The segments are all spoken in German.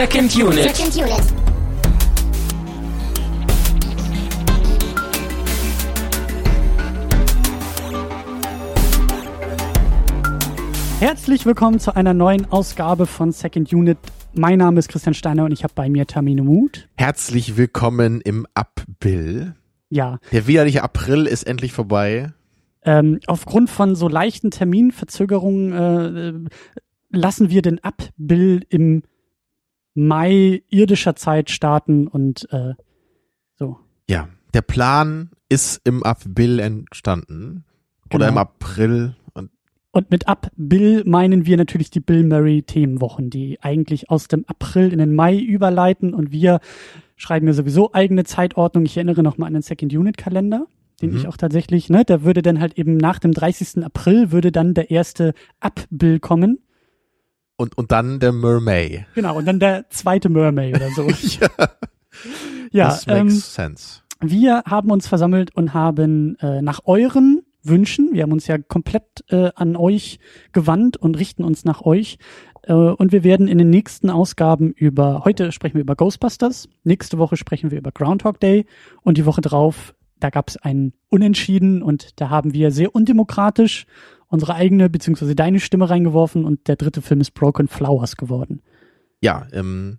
Second Unit. Second Unit. Herzlich willkommen zu einer neuen Ausgabe von Second Unit. Mein Name ist Christian Steiner und ich habe bei mir Tamino Mut. Herzlich willkommen im April. Ja, Der widerliche April ist endlich vorbei. ähm, aufgrund von so leichten Terminverzögerungen äh, äh, lassen wir den Abbill im Mai irdischer Zeit starten und äh, so. Ja, der Plan ist im April entstanden. Oder Genau. im April. Und Und mit Abbill meinen wir natürlich die Bill Murray Themenwochen, die eigentlich aus dem April in den Mai überleiten und wir schreiben ja sowieso eigene Zeitordnung. Ich erinnere nochmal an den Second Unit Kalender, den Mhm. ich auch tatsächlich, ne, da würde dann halt eben nach dem 30. April würde dann der erste Abbill kommen. Und, und dann der Mermaid. Genau, und dann der zweite Mermaid oder so. ja, das ähm, makes sense. wir haben uns versammelt und haben äh, nach euren Wünschen, wir haben uns ja komplett äh, an euch gewandt und richten uns nach euch. Äh, und wir werden in den nächsten Ausgaben über, heute sprechen wir über Ghostbusters, nächste Woche sprechen wir über Groundhog Day und die Woche drauf, da gab es ein Unentschieden und da haben wir sehr undemokratisch unsere eigene beziehungsweise deine Stimme reingeworfen und der dritte Film ist Broken Flowers geworden. Ja, ähm,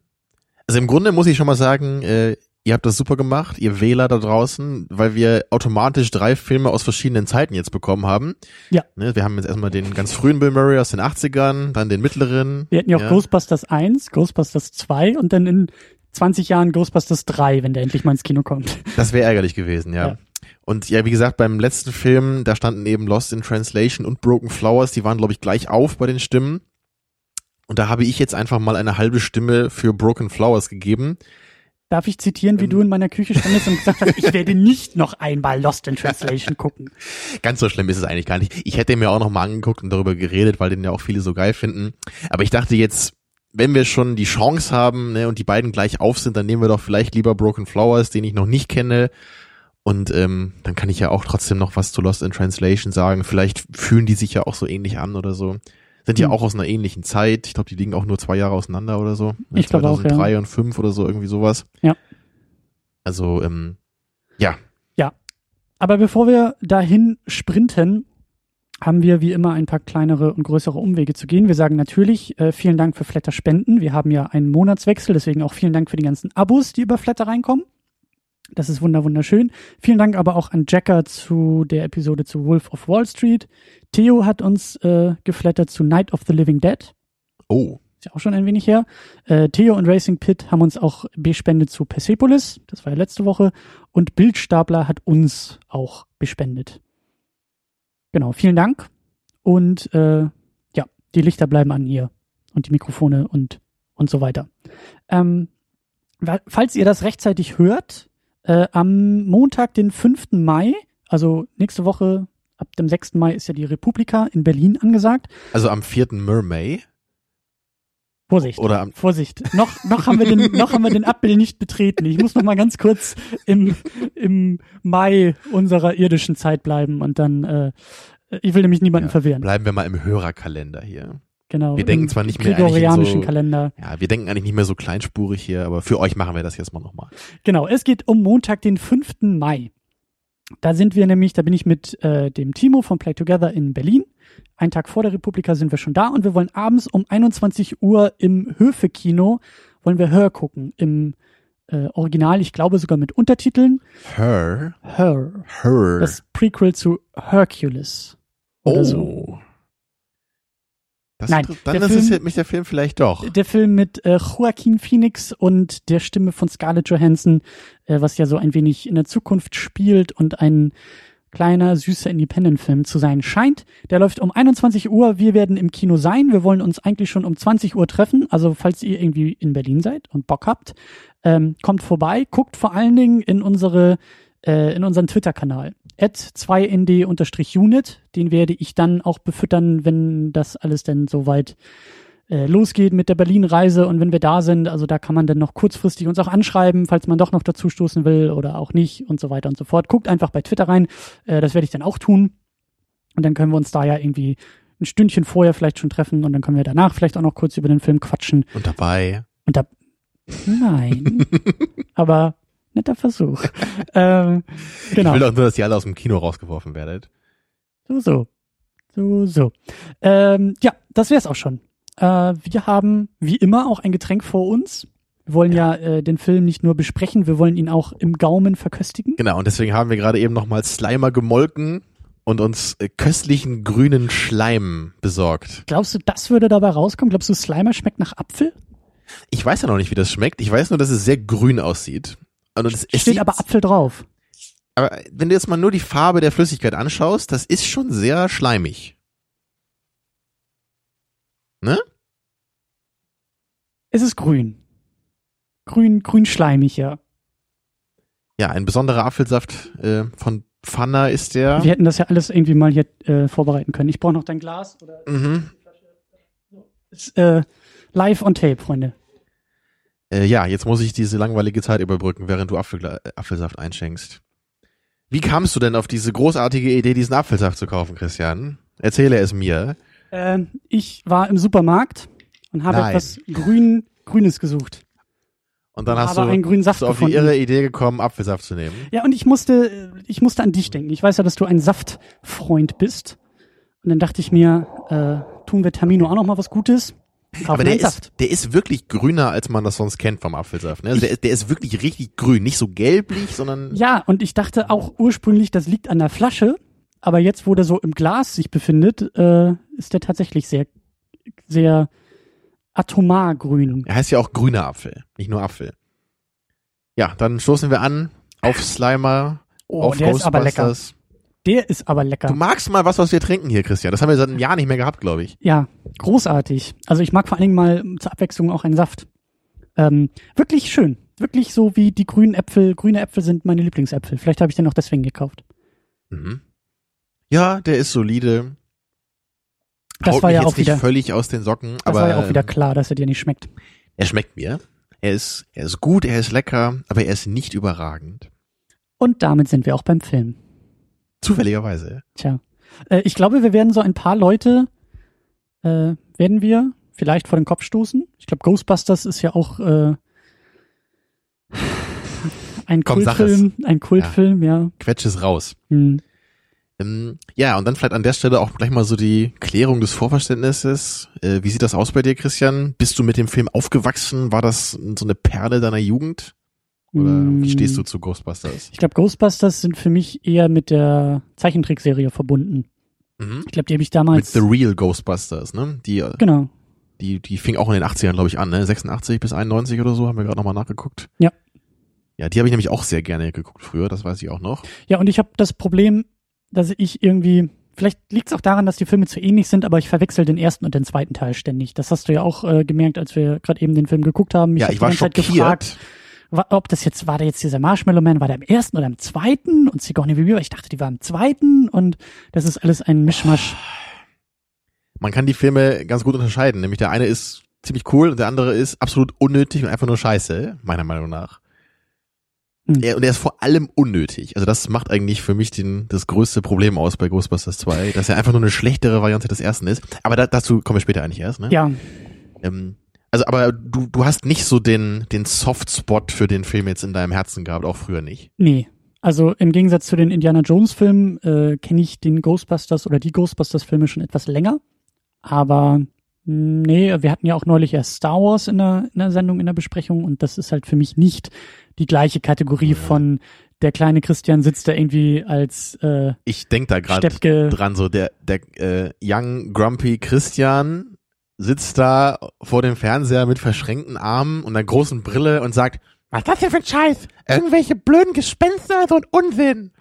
also im Grunde muss ich schon mal sagen, äh, ihr habt das super gemacht, ihr Wähler da draußen, weil wir automatisch drei Filme aus verschiedenen Zeiten jetzt bekommen haben. Ja. Ne, wir haben jetzt erstmal den ganz frühen Bill Murray aus den 80ern, dann den mittleren. Wir hatten ja auch Ghostbusters 1, Ghostbusters 2 und dann in 20 Jahren Ghostbusters 3, wenn der endlich mal ins Kino kommt. Das wäre ärgerlich gewesen, ja. Ja. Und ja, wie gesagt, beim letzten Film, da standen eben Lost in Translation und Broken Flowers, die waren, glaube ich, gleich auf bei den Stimmen. Und da habe ich jetzt einfach mal eine halbe Stimme für Broken Flowers gegeben. Darf ich zitieren, wie Ähm. du in meiner Küche standest und gesagt hast, ich werde nicht noch einmal Lost in Translation gucken. Ganz so schlimm ist es eigentlich gar nicht. Ich hätte mir auch noch mal angeguckt und darüber geredet, weil den ja auch viele so geil finden. Aber ich dachte jetzt, wenn wir schon die Chance haben ne, und die beiden gleich auf sind, dann nehmen wir doch vielleicht lieber Broken Flowers, den ich noch nicht kenne. Und ähm, dann kann ich ja auch trotzdem noch was zu Lost in Translation sagen. Vielleicht fühlen die sich ja auch so ähnlich an oder so. Sind ja Hm. auch aus einer ähnlichen Zeit. Ich glaube, die liegen auch nur zwei Jahre auseinander oder so. Ich glaube auch, ja. 2003 und 5 oder so, irgendwie sowas. Ja. Also, ähm, ja, Aber bevor wir dahin sprinten, haben wir wie immer ein paar kleinere und größere Umwege zu gehen. Wir sagen natürlich äh, vielen Dank für Flatter Spenden. Wir haben ja einen Monatswechsel, deswegen auch vielen Dank für die ganzen Abos, die über Flatter reinkommen. Das ist wunder wunderschön. Vielen Dank aber auch an Jacker zu der Episode zu Wolf of Wall Street. Theo hat uns äh, geflattert zu Night of the Living Dead. oh, Ist ja auch schon ein wenig her. Äh, Theo und Racing Pit haben uns auch bespendet zu Persepolis. Das war ja letzte Woche. Und Bildstapler hat uns auch bespendet. Genau, vielen Dank. Und äh, ja, die Lichter bleiben an hier. Und die Mikrofone und, und so weiter. Ähm, falls ihr das rechtzeitig hört, äh, am Montag, den 5. Mai, also nächste Woche, ab dem 6. Mai ist ja die Republika in Berlin angesagt. also am 4. Mermaid. Vorsicht. Oder am, Vorsicht, noch, noch haben wir den, noch haben wir den Abbild nicht betreten. Ich muss noch mal ganz kurz im, im Mai unserer irdischen Zeit bleiben und dann, äh, ich will nämlich niemanden Ja, verwirren. bleiben wir mal im Hörerkalender hier. Genau. wir denken zwar nicht mehr Gregorianischen so- Kalender. Ja, wir denken eigentlich nicht mehr so kleinspurig hier, aber für euch machen wir das jetzt mal nochmal. Genau, es geht um Montag, den 5. Mai. Da sind wir nämlich, da bin ich mit äh, dem Timo von Play Together in Berlin. Einen Tag vor der Republika sind wir schon da und wir wollen abends um 21 Uhr im Höfe-Kino, wollen wir Hör gucken. Im äh, Original, ich glaube sogar mit Untertiteln. Her, Her. her. Das Prequel zu Hercules. Oh. so. Das Nein, dann der interessiert Film- mich der Film vielleicht doch. Der Film mit äh, Joaquin Phoenix und der Stimme von Scarlett Johansson, äh, was ja so ein wenig in der Zukunft spielt und ein kleiner, süßer Independent-Film zu sein scheint. Der läuft um 21 Uhr. Wir werden im Kino sein. Wir wollen uns eigentlich schon um 20 Uhr treffen. Also falls ihr irgendwie in Berlin seid und Bock habt, ähm, kommt vorbei. Guckt vor allen Dingen in unsere äh, in unseren Twitter-Kanal. At 2nd-unit. Den werde ich dann auch befüttern, wenn das alles denn soweit äh, losgeht mit der Berlin-Reise und wenn wir da sind, also da kann man dann noch kurzfristig uns auch anschreiben, falls man doch noch dazu stoßen will oder auch nicht und so weiter und so fort. Guckt einfach bei Twitter rein, äh, das werde ich dann auch tun und dann können wir uns da ja irgendwie ein Stündchen vorher vielleicht schon treffen und dann können wir danach vielleicht auch noch kurz über den Film quatschen Und dabei. und da Nein. Aber netter Versuch. ähm, genau. Ich will doch nur, dass ihr alle aus dem Kino rausgeworfen werdet. So, so. So, so. Ähm, ja, das wär's auch schon. Äh, wir haben wie immer auch ein Getränk vor uns. Wir wollen ja, äh, den Film nicht nur besprechen, wir wollen ihn auch im Gaumen verköstigen. Genau, und deswegen haben wir gerade eben nochmal Slimer gemolken und uns äh, köstlichen grünen Schleim besorgt. Glaubst du, das würde dabei rauskommen? Glaubst du, Slimer schmeckt nach Apfel? Ich weiß ja noch nicht, wie das schmeckt. Ich weiß nur, dass es sehr grün aussieht. Und es, es Steht sieht, aber Apfel drauf. aber wenn du jetzt mal nur die Farbe der Flüssigkeit anschaust, das ist schon sehr schleimig. Ne? Es ist grün. Grün, grün schleimig, ja. Ja, ein besonderer Apfelsaft äh, von Pfanner ist der. Wir hätten das ja alles irgendwie mal hier äh, vorbereiten können. Ich brauche noch dein Glas oder Mhm. ist, äh, live on tape, Freunde. Äh, ja, jetzt muss ich diese langweilige Zeit überbrücken, während du Apfelgla äh, Apfelsaft einschenkst. Wie kamst du denn auf diese großartige Idee, diesen Apfelsaft zu kaufen, Christian? Erzähle es mir. Ähm, ich war im Supermarkt und habe Nein. etwas Grün, Grünes gesucht. Und dann hast du einen grünen Saft bist du auf die gefunden. irre Idee gekommen, Apfelsaft zu nehmen. Ja, und ich musste, ich musste an dich denken. Ich weiß ja, dass du ein Saftfreund bist. Und dann dachte ich mir, äh, tun wir Tamino auch noch mal was Gutes. Aber der ist, der ist wirklich grüner, als man das sonst kennt vom Apfelsaft. Ne? Also der, ist- der ist wirklich richtig grün. Nicht so gelblich, sondern Ja, und ich dachte auch ursprünglich, das liegt an der Flasche. Aber jetzt, wo der so im Glas sich befindet, äh, ist der tatsächlich sehr, sehr atomar grün. er heißt ja auch grüner Apfel, nicht nur Apfel. Ja, dann stoßen wir an auf Slimer, Oh, auf der ist aber lecker. Der ist aber lecker. Du magst mal was, was wir trinken hier, Christian. Das haben wir seit einem Jahr nicht mehr gehabt, glaube ich. Ja, großartig. Also ich mag vor allen Dingen mal zur Abwechslung auch einen Saft. Ähm, wirklich schön. Wirklich so wie die grünen Äpfel. Grüne Äpfel sind meine Lieblingsäpfel. Vielleicht habe ich den auch deswegen gekauft. Mhm. Ja, der ist solide. Das Haut war ja jetzt auch nicht wieder, völlig aus den Socken, das aber war ja auch wieder ähm, klar, dass er dir nicht schmeckt. er schmeckt mir. Er ist, er ist gut, er ist lecker, aber er ist nicht überragend. Und damit sind wir auch beim Film. Zufälligerweise. Tja. Äh, ich glaube, wir werden so ein paar Leute, äh, werden wir vielleicht vor den Kopf stoßen. Ich glaube, Ghostbusters ist ja auch äh, ein Komm. Kultfilm. Ein Kultfilm, ja. Quetsch es raus. Hm. Ähm, ja, und dann vielleicht an der Stelle auch gleich mal so die Klärung des Vorverständnisses. Äh, wie sieht das aus bei dir, Christian? Bist du mit dem Film aufgewachsen? War das so eine Perle deiner Jugend? Oder Hm. wie stehst du zu Ghostbusters? Ich glaube, Ghostbusters sind für mich eher mit der Zeichentrickserie verbunden. Mhm. Ich glaube, die habe ich Mit damals. The Real Ghostbusters, ne? Die, genau. die, die fing auch in den 80ern, glaube ich, an, ne? 86 bis 91 oder so, haben wir gerade nochmal nachgeguckt. Ja. Ja, die habe ich nämlich auch sehr gerne geguckt früher, das weiß ich auch noch. Ja, und ich habe das Problem, dass ich irgendwie. Vielleicht liegt es auch daran, dass die Filme zu ähnlich sind, aber ich verwechsel den ersten und den zweiten Teil ständig. Das hast du ja auch äh, gemerkt, als wir gerade eben den Film geguckt haben. ja, hab ich die war ganze Zeit schockiert. gefragt, ob das jetzt war, da jetzt dieser Marshmallow Man, war der im ersten oder im zweiten und Sigourney Weaver, ich dachte, die war im zweiten und das ist alles ein Mischmasch. Man kann die Filme ganz gut unterscheiden, nämlich der eine ist ziemlich cool und der andere ist absolut unnötig und einfach nur scheiße, meiner Meinung nach. Hm. Er, und er ist vor allem unnötig. Also das macht eigentlich für mich den, das größte Problem aus bei Ghostbusters 2, dass er einfach nur eine schlechtere Variante des ersten ist. Aber da, dazu kommen wir später eigentlich erst, ne? Ja, Ähm, also, aber du, du hast nicht so den, den Softspot für den Film jetzt in deinem Herzen gehabt, auch früher nicht. nee. Also im Gegensatz zu den Indiana Jones Filmen äh, kenne ich den Ghostbusters oder die Ghostbusters Filme schon etwas länger. Aber nee, wir hatten ja auch neulich erst Star Wars in der, in der Sendung, in der Besprechung und das ist halt für mich nicht die gleiche Kategorie von der kleine Christian sitzt da irgendwie als äh, Ich denk da gerade dran, so der, der äh, Young Grumpy Christian sitzt da vor dem Fernseher mit verschränkten Armen und einer großen Brille und sagt, was ist das denn für ein Scheiß? Irgendwelche blöden Gespenster, so ein Unsinn.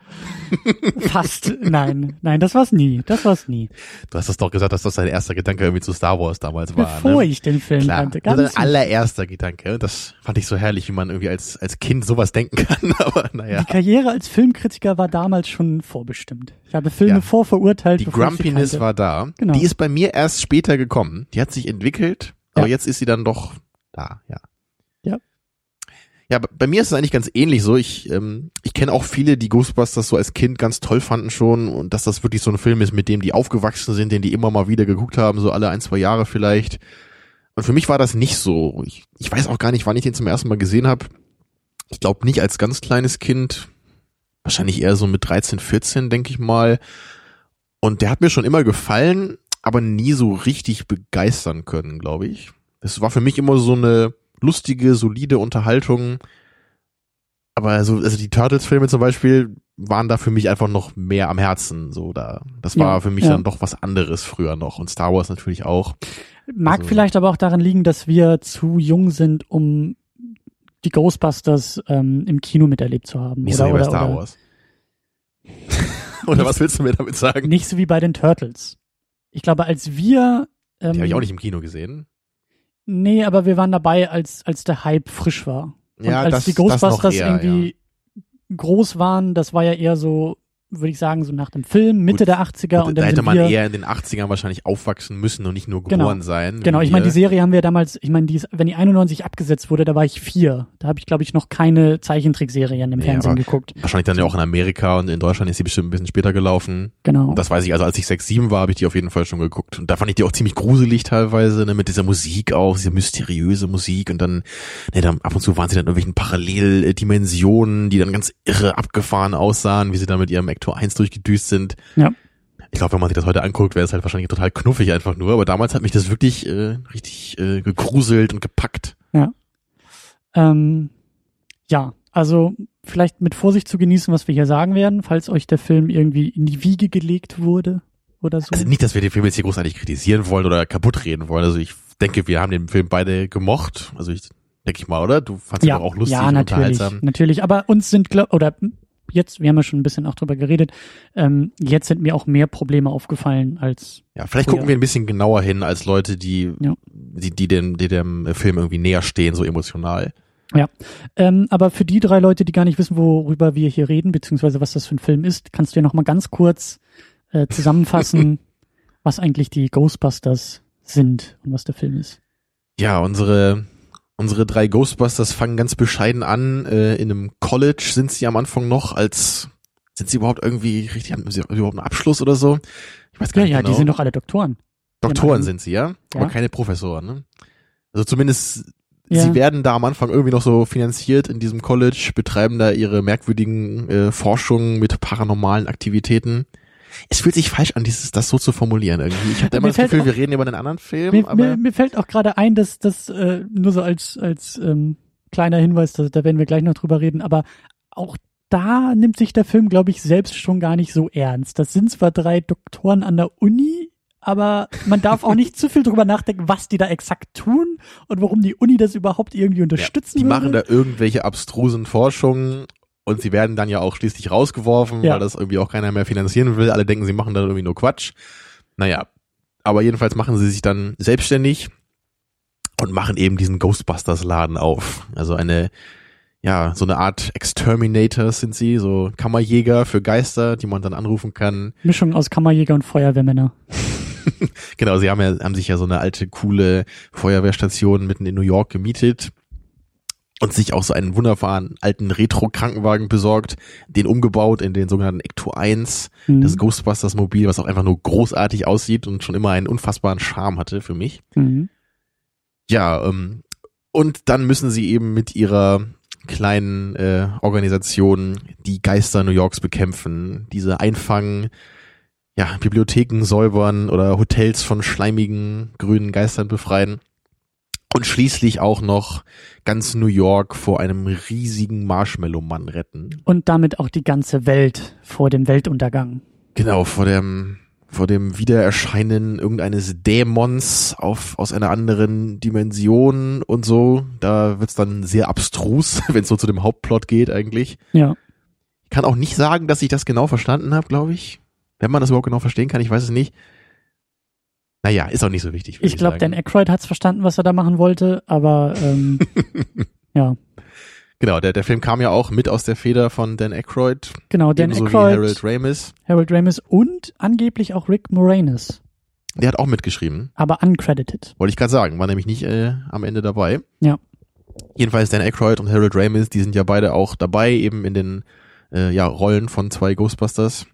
Fast. Nein, nein, das war's nie. Das war's nie. Du hast das doch gesagt, dass das dein erster Gedanke irgendwie zu Star Wars damals war. Bevor ne? ich den Film Klar, kannte. das Ganz ist dein allererster Gedanke. Das fand ich so herrlich, wie man irgendwie als, als Kind sowas denken kann. Aber naja. Die Karriere als Filmkritiker war damals schon vorbestimmt. Ich habe Filme Ja. vorverurteilt. Die Grumpiness war da. Genau. Die ist bei mir erst später gekommen. Die hat sich entwickelt, aber Ja. jetzt ist sie dann doch da, ja. Ja. Ja, bei mir ist es eigentlich ganz ähnlich so. Ich, ähm, ich kenne auch viele, die Ghostbusters so als Kind ganz toll fanden schon und dass das wirklich so ein Film ist, mit dem die aufgewachsen sind, den die immer mal wieder geguckt haben, so alle ein, zwei Jahre vielleicht. Und für mich war das nicht so. Ich, ich weiß auch gar nicht, wann ich den zum ersten Mal gesehen habe. Ich glaube nicht als ganz kleines Kind. Wahrscheinlich eher so mit 13, 14, denke ich mal. Und der hat mir schon immer gefallen, aber nie so richtig begeistern können, glaube ich. Das war für mich immer so eine lustige, solide Unterhaltung. Aber also, also die Turtles-Filme zum Beispiel waren da für mich einfach noch mehr am Herzen. So da, das war Ja, für mich ja. dann doch was anderes früher noch und Star Wars natürlich auch. Mag Also- vielleicht aber auch daran liegen, dass wir zu jung sind, um die Ghostbusters ähm, im Kino miterlebt zu haben. Nicht oder, so wie bei oder, Star oder Wars. oder was willst du mir damit sagen? Nicht so wie bei den Turtles. Ich glaube, als wir ähm, Die habe ich auch nicht im Kino gesehen. Nee, aber wir waren dabei, als, als der Hype frisch war. Und Ja, als das- die Ghostbusters eher, irgendwie groß waren, das war ja eher so, würde ich sagen, so nach dem Film, Mitte Gut, der 80er und da hätte man eher in den 80ern wahrscheinlich aufwachsen müssen und nicht nur Genau. geboren sein. Genau, ich meine, die. Serie haben wir damals, ich meine, die ist, wenn die 91 abgesetzt wurde, da war ich vier. Da habe ich, glaube ich, noch keine Zeichentrickserien im Nee, Fernsehen geguckt. Wahrscheinlich dann ja auch in Amerika und in Deutschland ist sie bestimmt ein bisschen später gelaufen. Genau. Und das weiß ich, also als ich sechs, sieben war, habe ich die auf jeden Fall schon geguckt. Und da fand ich die auch ziemlich gruselig teilweise, ne, mit dieser Musik auch, diese mysteriöse Musik. Und dann, ne, dann ab und zu waren sie dann in irgendwelchen Paralleldimensionen, die dann ganz irre abgefahren aussahen, wie sie dann mit ihrem Ecto 1 durchgedüst sind. Ja. Ich glaube, wenn man sich das heute anguckt, wäre es halt wahrscheinlich total knuffig einfach nur. Aber damals hat mich das wirklich äh, richtig äh, gegruselt und gepackt. Ähm, ja, also vielleicht mit Vorsicht zu genießen, was wir hier sagen werden, falls euch der Film irgendwie in die Wiege gelegt wurde oder so. Also nicht, dass wir den Film jetzt hier großartig kritisieren wollen oder kaputt reden wollen. Also ich denke, wir haben den Film beide gemocht. Also ich denke ich mal, oder? Du fandst ihn ja, doch auch lustig ja, und natürlich, unterhaltsam. natürlich. Aber uns sind, glaub, oder jetzt, wir haben ja schon ein bisschen auch drüber geredet, ähm, jetzt sind mir auch mehr Probleme aufgefallen als, Ja, vielleicht Oh gucken ja. wir ein bisschen genauer hin als Leute, die, Ja. die, die dem, die dem Film irgendwie näher stehen, so emotional. ähm, aber für die drei Leute, die gar nicht wissen, worüber wir hier reden, beziehungsweise was das für ein Film ist, kannst du ja noch mal ganz kurz äh, zusammenfassen, was eigentlich die Ghostbusters sind und was der Film ist. Ja, unsere, unsere drei Ghostbusters fangen ganz bescheiden an. Äh, in einem College sind sie am Anfang noch als, sind sie überhaupt irgendwie richtig, haben sie überhaupt einen Abschluss oder so? Ich weiß gar Ja, nicht ja, genau. die sind doch alle Doktoren. Doktoren sind sie, ja? Ja. Aber keine Professoren, ne? Also zumindest, Ja. sie werden da am Anfang irgendwie noch so finanziert in diesem College, betreiben da ihre merkwürdigen äh, Forschungen mit paranormalen Aktivitäten. Es fühlt sich falsch an, dieses, das so zu formulieren irgendwie. Ich hatte immer Mir das Gefühl, auch- wir reden über einen anderen Film, Mir, aber mir, mir fällt auch gerade ein, dass das äh, nur so als als ähm, kleiner Hinweis, da, da werden wir gleich noch drüber reden, aber auch da nimmt sich der Film, glaube ich, selbst schon gar nicht so ernst. Das sind zwar drei Doktoren an der Uni, aber man darf auch nicht zu viel drüber nachdenken, was die da exakt tun und warum die Uni das überhaupt irgendwie ja, unterstützen die würde. machen da irgendwelche abstrusen Forschungen und sie werden dann ja auch schließlich rausgeworfen, Ja. weil das irgendwie auch keiner mehr finanzieren will. Alle denken, sie machen da irgendwie nur Quatsch. Naja, aber jedenfalls machen sie sich dann selbstständig und machen eben diesen Ghostbusters-Laden auf. Also eine, ja, so eine Art Exterminator sind sie, so Kammerjäger für Geister, die man dann anrufen kann. Mischung aus Kammerjäger und Feuerwehrmänner. Genau, sie haben ja, haben sich ja so eine alte, coole Feuerwehrstation mitten in New York gemietet und sich auch so einen wunderbaren alten Retro-Krankenwagen besorgt, den umgebaut in den sogenannten Ecto 1, Mhm. das Ghostbusters-Mobil, was auch einfach nur großartig aussieht und schon immer einen unfassbaren Charme hatte für mich. Mhm. Ja, ähm, und dann müssen sie eben mit ihrer kleinen äh, Organisation die Geister New Yorks bekämpfen, diese einfangen, ja, Bibliotheken säubern oder Hotels von schleimigen grünen Geistern befreien und schließlich auch noch ganz New York vor einem riesigen Marshmallow-Mann retten. Und damit auch die ganze Welt vor dem Weltuntergang. Genau, vor dem, vor dem Wiedererscheinen irgendeines Dämons auf, aus einer anderen Dimension und so. Da wird's dann sehr abstrus, wenn es so zu dem Hauptplot geht eigentlich. Ja. Ich kann auch nicht sagen, dass ich das genau verstanden habe, glaube ich. Wenn man das überhaupt genau verstehen kann, ich weiß es nicht. Naja, ist auch nicht so wichtig. Ich glaube, Dan. Aykroyd hat's verstanden, was er da machen wollte, aber ähm, ja, Genau, der, der Film kam ja auch mit aus der Feder von Dan Aykroyd. genau, Dan Aykroyd, Harold Ramis. Harold Ramis und angeblich auch Rick Moranis, Der hat auch mitgeschrieben. aber uncredited. Wollte ich gerade sagen, war nämlich nicht äh, am Ende dabei. Ja. Jedenfalls Dan Aykroyd und Harold Ramis, die sind ja beide auch dabei, eben in den äh, ja, Rollen von zwei Ghostbusters.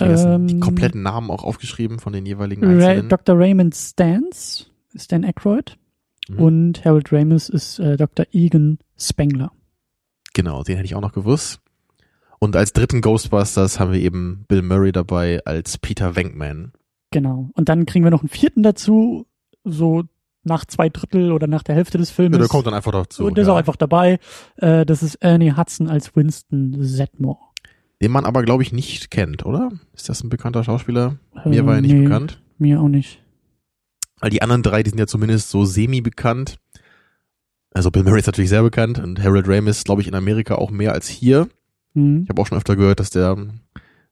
Ähm, die kompletten Namen auch aufgeschrieben von den jeweiligen Ra Einzelnen? Dr. Raymond Stans ist Dan Aykroyd. Mhm. Und Harold Ramis ist äh, Dr. Egan Spengler. Genau, den hätte ich auch noch gewusst. Und als dritten Ghostbusters haben wir eben Bill Murray dabei als Peter Venkman. Genau. Und dann kriegen wir noch einen vierten dazu, so nach zwei Drittel oder nach der Hälfte des Filmes. Ja, der kommt dann einfach dazu. und der ist ja. auch einfach dabei. Äh, das ist Ernie Hudson als Winston Zedmore. Den man aber, glaube ich, nicht kennt, oder? Ist das ein bekannter Schauspieler? Mir Äh, war er nicht nee, bekannt. Mir auch nicht. Weil die anderen drei, die sind ja zumindest so semi-bekannt. Also Bill Murray ist natürlich sehr bekannt und Harold Ramis, glaube ich, in Amerika auch mehr als hier. Hm. Ich habe auch schon öfter gehört, dass der,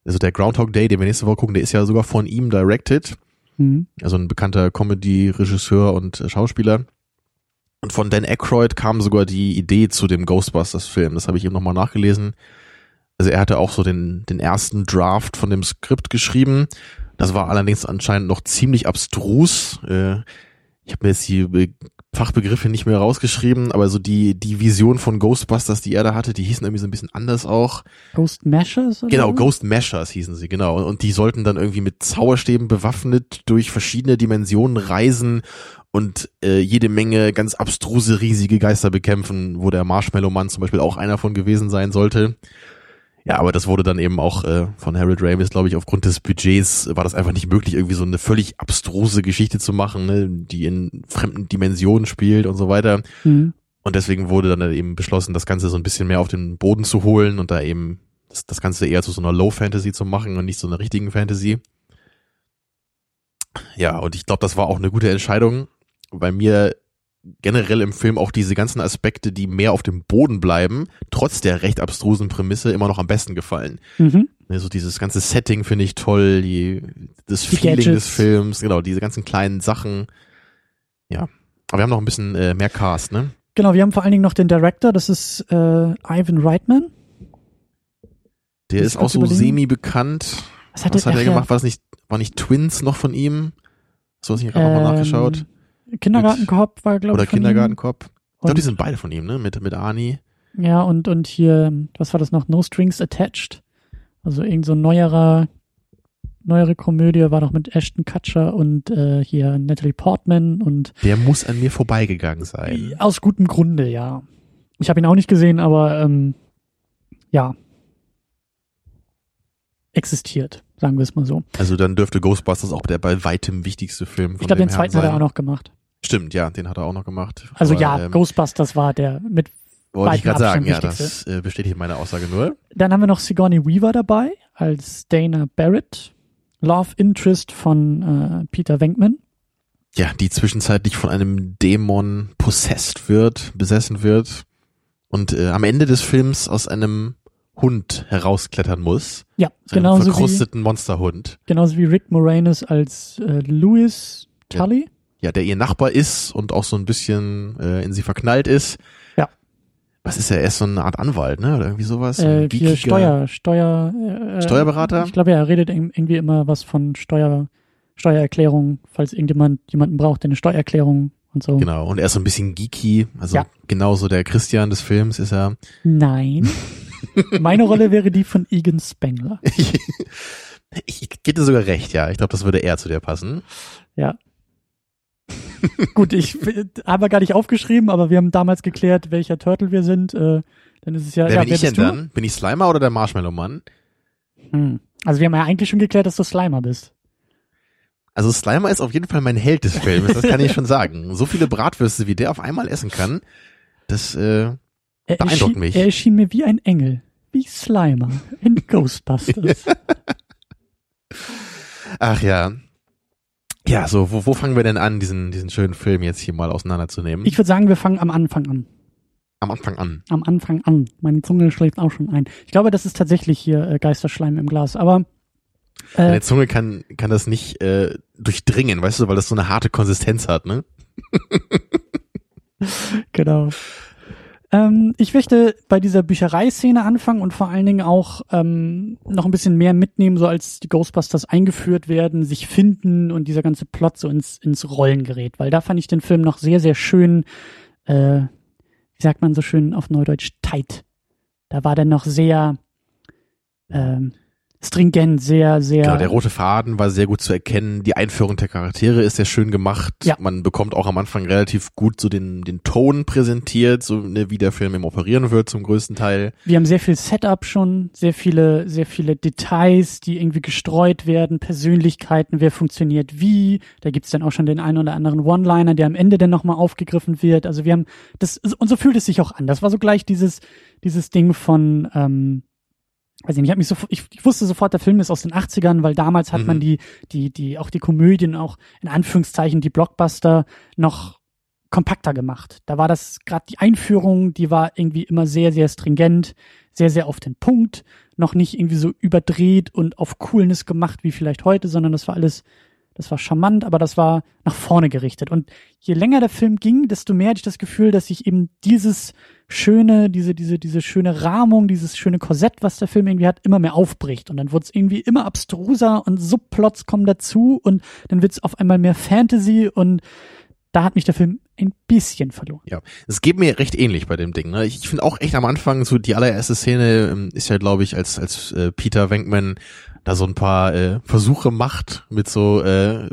also der Groundhog Day, den wir nächste Woche gucken, der ist ja sogar von ihm directed. Hm. Also ein bekannter Comedy-Regisseur und äh, Schauspieler. Und von Dan Aykroyd kam sogar die Idee zu dem Ghostbusters-Film. Das habe ich eben nochmal nachgelesen. Also er hatte auch so den, den ersten Draft von dem Skript geschrieben. Das war allerdings anscheinend noch ziemlich abstrus. Äh, ich habe mir jetzt die Be Fachbegriffe nicht mehr rausgeschrieben, aber so die, die Vision von Ghostbusters, die er da hatte, die hießen irgendwie so ein bisschen anders auch. Ghost Mashers? Oder Genau? Ghost Mashers hießen sie, genau. Und die sollten dann irgendwie mit Zauberstäben bewaffnet durch verschiedene Dimensionen reisen und äh, jede Menge ganz abstruse, riesige Geister bekämpfen, wo der Marshmallow-Mann zum Beispiel auch einer von gewesen sein sollte. Ja, aber das wurde dann eben auch äh, von Harold Ramis, glaube ich, aufgrund des Budgets war das einfach nicht möglich, irgendwie so eine völlig abstruse Geschichte zu machen, ne, die in fremden Dimensionen spielt und so weiter. Hm. Und deswegen wurde dann eben beschlossen, das Ganze so ein bisschen mehr auf den Boden zu holen und da eben das, das Ganze eher zu so einer Low Fantasy zu machen und nicht so einer richtigen Fantasy. Ja, und ich glaube, das war auch eine gute Entscheidung, weil mir generell im Film auch diese ganzen Aspekte, die mehr auf dem Boden bleiben, trotz der recht abstrusen Prämisse immer noch am besten gefallen. Mhm. Ne, So dieses ganze Setting finde ich toll, die, das Die Feeling Gadgets. des Films, genau, diese ganzen kleinen Sachen. Ja. Aber wir haben noch ein bisschen äh, mehr Cast, ne? Genau, wir haben vor allen Dingen noch den Director, das ist äh, Ivan Reitman. Der ist ich auch so semi-bekannt. Was hat, Was hat er gemacht? War das nicht, war nicht Twins noch von ihm? So hast du gerade nochmal nachgeschaut. Kindergartenkopf war, glaube Oder ich, von Kindergartenkopf. Ich glaube, die sind beide von ihm, ne? Mit, mit Arnie. ihm. Ja, und, und hier, was war das noch? No Strings Attached. Also irgend so ein neuerer, neuere Komödie war doch mit Ashton Kutcher und äh, hier Natalie Portman und Der muss an mir vorbeigegangen sein. aus gutem Grunde, ja. Ich habe ihn auch nicht gesehen, aber ähm, ja. Existiert, sagen wir es mal so. Also dann dürfte Ghostbusters auch der bei weitem wichtigste Film von Ich glaube, den zweiten hat er sein. auch noch gemacht. Stimmt, ja, den hat er auch noch gemacht. Also Aber, ja, ähm, Ghostbusters war der mit. Wollte ich gerade sagen, ja, das äh, bestätigt meine Aussage nur. Dann haben wir noch Sigourney Weaver dabei als Dana Barrett, Love Interest von äh, Peter Venkman. Ja, die zwischenzeitlich von einem Dämon possessed wird, besessen wird und äh, am Ende des Films aus einem Hund herausklettern muss. Ja, So genauso wie, verkrusteten Monsterhund. genauso wie Rick Moranis als äh, Louis Tully. Ja, der ihr Nachbar ist und auch so ein bisschen äh, in sie verknallt ist. Ja. Was ist er? Er ist so eine Art Anwalt, ne? Oder irgendwie sowas? Äh, hier Steuer, Steuer, äh, Steuerberater? Ich glaube, er redet ir- irgendwie immer was von Steuer, Steuererklärung, falls irgendjemand jemanden braucht, der eine Steuererklärung und so. Genau, und er ist so ein bisschen geeky. Also Ja. genauso der Christian des Films ist er. Nein. Meine Rolle wäre die von Egan Spengler. ich, ich gebe dir sogar recht, ja. Ich glaube, das würde eher zu dir passen. Ja. Gut, ich habe gar nicht aufgeschrieben, aber wir haben damals geklärt, welcher Turtle wir sind. Äh, dann ist es ja. Wer ja, bin ich denn du? dann? Bin ich Slimer oder der Marshmallow-Mann? Hm. Also wir haben ja eigentlich schon geklärt, dass du Slimer bist. Also Slimer ist auf jeden Fall mein Held des Films, das kann ich schon sagen. So viele Bratwürste, wie der auf einmal essen kann, das, äh, Er Beeindruckt erschien, mich. Er erschien mir wie ein Engel, wie Slimer in Ghostbusters. ach ja. Ja, so, wo, wo fangen wir denn an, diesen, diesen schönen Film jetzt hier mal auseinanderzunehmen? Ich würde sagen, wir fangen am Anfang an. Am Anfang an. Am Anfang an. Meine Zunge schlägt auch schon ein. Ich glaube, das ist tatsächlich hier äh, Geisterschleim im Glas. Aber äh, Deine Zunge kann, kann das nicht äh, durchdringen, weißt du, weil das so eine harte Konsistenz hat, ne? Genau. Ähm, ich möchte bei dieser Büchereiszene anfangen und vor allen Dingen auch ähm, noch ein bisschen mehr mitnehmen, so als die Ghostbusters eingeführt werden, sich finden und dieser ganze Plot so ins, ins Rollen gerät. Weil da fand ich den Film noch sehr, sehr schön, äh, wie sagt man so schön auf Neudeutsch, tight. Da war der noch sehr ähm, stringent, sehr, sehr. Genau, der rote Faden war sehr gut zu erkennen. Die Einführung der Charaktere ist sehr schön gemacht. Ja. Man bekommt auch am Anfang relativ gut so den, den Ton präsentiert, so ne, wie der Film im operieren wird zum größten Teil. Wir haben sehr viel Setup schon, sehr viele, sehr viele Details, die irgendwie gestreut werden, Persönlichkeiten, wer funktioniert wie. Da gibt's dann auch schon den einen oder anderen One-Liner, der am Ende dann nochmal aufgegriffen wird. Also wir haben das, und so fühlt es sich auch an. Das war so gleich dieses, dieses Ding von, ähm, weiß ich nicht, ich, hab mich so, ich, ich wusste sofort, der Film ist aus den 80ern, weil damals hat Mhm. man die, die, die, auch die Komödien, auch in Anführungszeichen die Blockbuster noch kompakter gemacht. Da war das gerade die Einführung, die war irgendwie immer sehr, sehr stringent, sehr, sehr auf den Punkt, noch nicht irgendwie so überdreht und auf Coolness gemacht wie vielleicht heute, sondern das war alles, das war charmant, aber das war nach vorne gerichtet. Und je länger der Film ging, desto mehr hatte ich das Gefühl, dass sich eben dieses schöne, diese, diese, diese schöne Rahmung, dieses schöne Korsett, was der Film irgendwie hat, immer mehr aufbricht. Und dann wird es irgendwie immer abstruser und Subplots kommen dazu und dann wird es auf einmal mehr Fantasy und da hat mich der Film ein bisschen verloren. Ja, es geht mir recht ähnlich bei dem Ding. Ne? Ich, ich finde auch echt am Anfang so die allererste Szene ähm, ist ja, glaube ich, als als äh, Peter Venkman da so ein paar äh, Versuche macht mit so äh,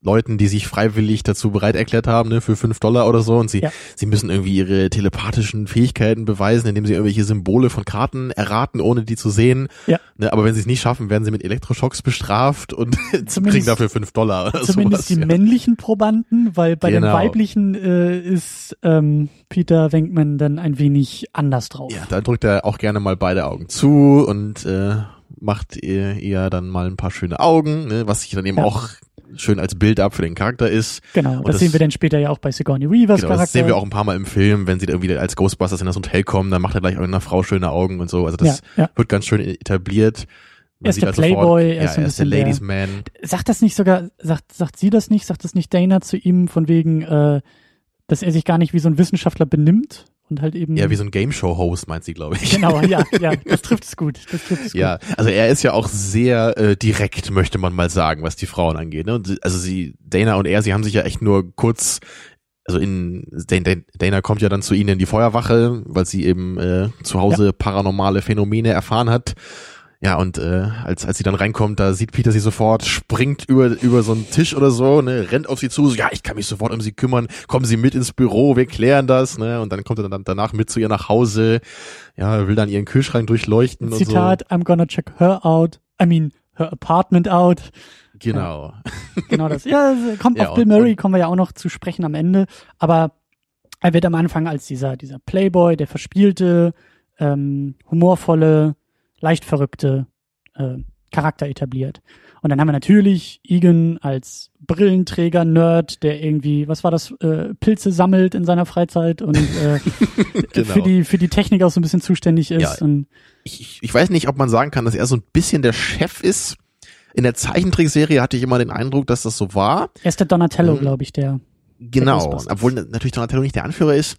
Leuten, die sich freiwillig dazu bereit erklärt haben, ne, für fünf Dollar oder so. Und sie, Ja. sie müssen irgendwie ihre telepathischen Fähigkeiten beweisen, indem sie irgendwelche Symbole von Karten erraten, ohne die zu sehen. Ja. Ne, aber wenn sie es nicht schaffen, werden sie mit Elektroschocks bestraft und kriegen dafür fünf Dollar oder Zumindest sowas. die ja. männlichen Probanden, weil bei den Genau. weiblichen äh, ist ähm, Peter Venkman dann ein wenig anders drauf. Ja, da drückt er auch gerne mal beide Augen zu und äh, macht ihr, ihr dann mal ein paar schöne Augen, ne, was sich dann eben Ja. auch schön als Bild ab für den Charakter ist. Genau, das, das- sehen wir dann später ja auch bei Sigourney Weavers Genau, Charakter. das sehen wir auch ein paar Mal im Film, wenn sie da irgendwie als Ghostbusters in das Hotel kommen, dann macht er gleich irgendeiner Frau schöne Augen und so. Also das ja, ja. wird ganz schön etabliert. Man Er ist der sofort, Playboy, er ja, ist ein er ist der- Ladies Man. Sagt das nicht sogar, sagt, sagt sie das nicht, sagt das nicht Dana zu ihm von wegen, äh, dass er sich gar nicht wie so ein Wissenschaftler benimmt und halt eben. Ja, wie so ein Game-Show-Host, meint sie, glaube ich. Genau, ja, ja, das trifft es gut. Das trifft es gut. Ja, also er ist ja auch sehr äh, direkt, möchte man mal sagen, was die Frauen angeht. Ne? Und also sie, Dana und er, sie haben sich ja echt nur kurz, also in Dana, Dana kommt ja dann zu ihnen in die Feuerwache, weil sie eben äh, zu Hause paranormale Phänomene erfahren hat. Ja, und äh, als, als sie dann reinkommt, da sieht Peter sie sofort, springt über, über so einen Tisch oder so, ne, rennt auf sie zu, so, ja, ich kann mich sofort um sie kümmern, kommen Sie mit ins Büro, wir klären das, ne, und dann kommt er dann danach mit zu ihr nach Hause, ja, will dann ihren Kühlschrank durchleuchten und so. Zitat, I'm gonna check her out. I mean, her apartment out. Genau. Genau das. Ja, kommt Ja, auf Bill Murray, kommen wir ja auch noch zu sprechen am Ende. Aber er wird am Anfang als dieser, dieser Playboy, der verspielte, ähm, humorvolle, leicht verrückte äh, Charakter etabliert. Und dann haben wir natürlich Egan als Brillenträger, Nerd, der irgendwie, was war das, äh, Pilze sammelt in seiner Freizeit und äh, Genau. für die für die Technik auch so ein bisschen zuständig ist. Ja. Und Ich, ich- weiß nicht, ob man sagen kann, dass er so ein bisschen der Chef ist. In der Zeichentrickserie hatte ich immer den Eindruck, dass das so war. er ist der Donatello, Mhm. glaube ich, der. Genau. Ghostbusters. Obwohl natürlich Donatello nicht der Anführer ist.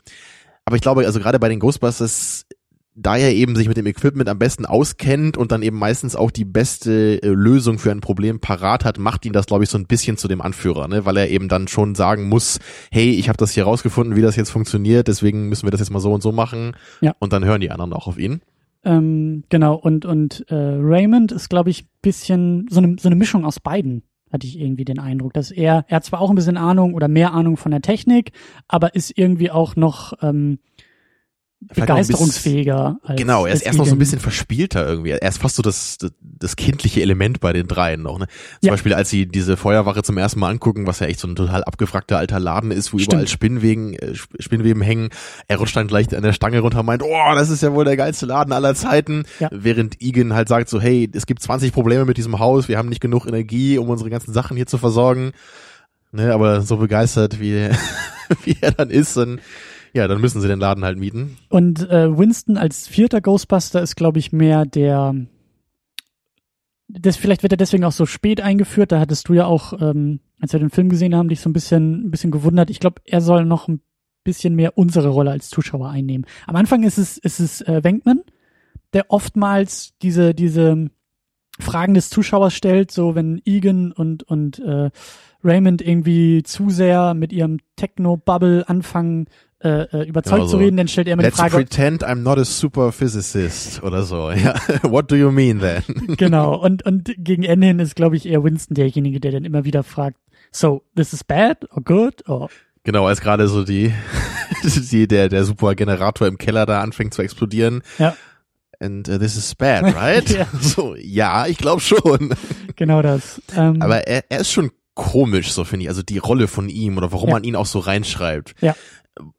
Aber ich glaube, also gerade bei den Ghostbusters, da er eben sich mit dem Equipment am besten auskennt und dann eben meistens auch die beste äh, Lösung für ein Problem parat hat, macht ihn das, glaube ich, so ein bisschen zu dem Anführer, ne? weil er eben dann schon sagen muss, hey, ich habe das hier rausgefunden, wie das jetzt funktioniert, deswegen müssen wir das jetzt mal so und so machen. Ja. Und dann hören die anderen auch auf ihn. Ähm, genau, und, und äh, Raymond ist, glaube ich, bisschen so eine, so eine Mischung aus beiden, hatte ich irgendwie den Eindruck, dass er, er hat zwar auch ein bisschen Ahnung oder mehr Ahnung von der Technik, aber ist irgendwie auch noch ähm, Bisschen- begeisterungsfähiger. Als, Genau, er ist erst noch so ein bisschen verspielter irgendwie. Er ist fast so das, das, das kindliche Element bei den dreien noch. Ne? Zum Ja. Beispiel, als sie diese Feuerwache zum ersten Mal angucken, was ja echt so ein total abgefragter alter Laden ist, wo Stimmt. überall Spinnweben, äh, Sp- Spinnweben hängen. Er rutscht dann gleich an der Stange runter und meint, oh, das ist ja wohl der geilste Laden aller Zeiten. Ja. Während Egan halt sagt so, hey, es gibt 20 Probleme mit diesem Haus, wir haben nicht genug Energie, um unsere ganzen Sachen hier zu versorgen. Ne, aber so begeistert, wie, wie er dann ist, dann, ja, dann müssen sie den Laden halt mieten. Und äh, Winston als vierter Ghostbuster ist, glaube ich, mehr der. Das, vielleicht wird er deswegen auch so spät eingeführt. Da hattest du ja auch, ähm, als wir den Film gesehen haben, dich so ein bisschen, ein bisschen gewundert. Ich glaube, er soll noch ein bisschen mehr unsere Rolle als Zuschauer einnehmen. Am Anfang ist es, ist es äh, Wenkman, der oftmals diese, diese Fragen des Zuschauers stellt, so wenn Egan und, und äh, Raymond irgendwie zu sehr mit ihrem Techno-Bubble anfangen, äh, äh, überzeugt Genau zu reden, dann stellt er Let's die Frage, pretend I'm not a super physicist oder so. Ja. What do you mean then? genau, und, und gegen Ende hin ist, glaube ich, eher Winston derjenige, der dann immer wieder fragt, so, this is bad or good or Genau, als gerade so die, die der der super Generator im Keller da anfängt zu explodieren. Ja. And uh, this is bad, right? Ja. So, ja, ich glaube schon. genau das. Ähm, Aber er, er ist schon komisch, so finde ich. Also die Rolle von ihm oder warum Ja. man ihn auch so reinschreibt. Ja.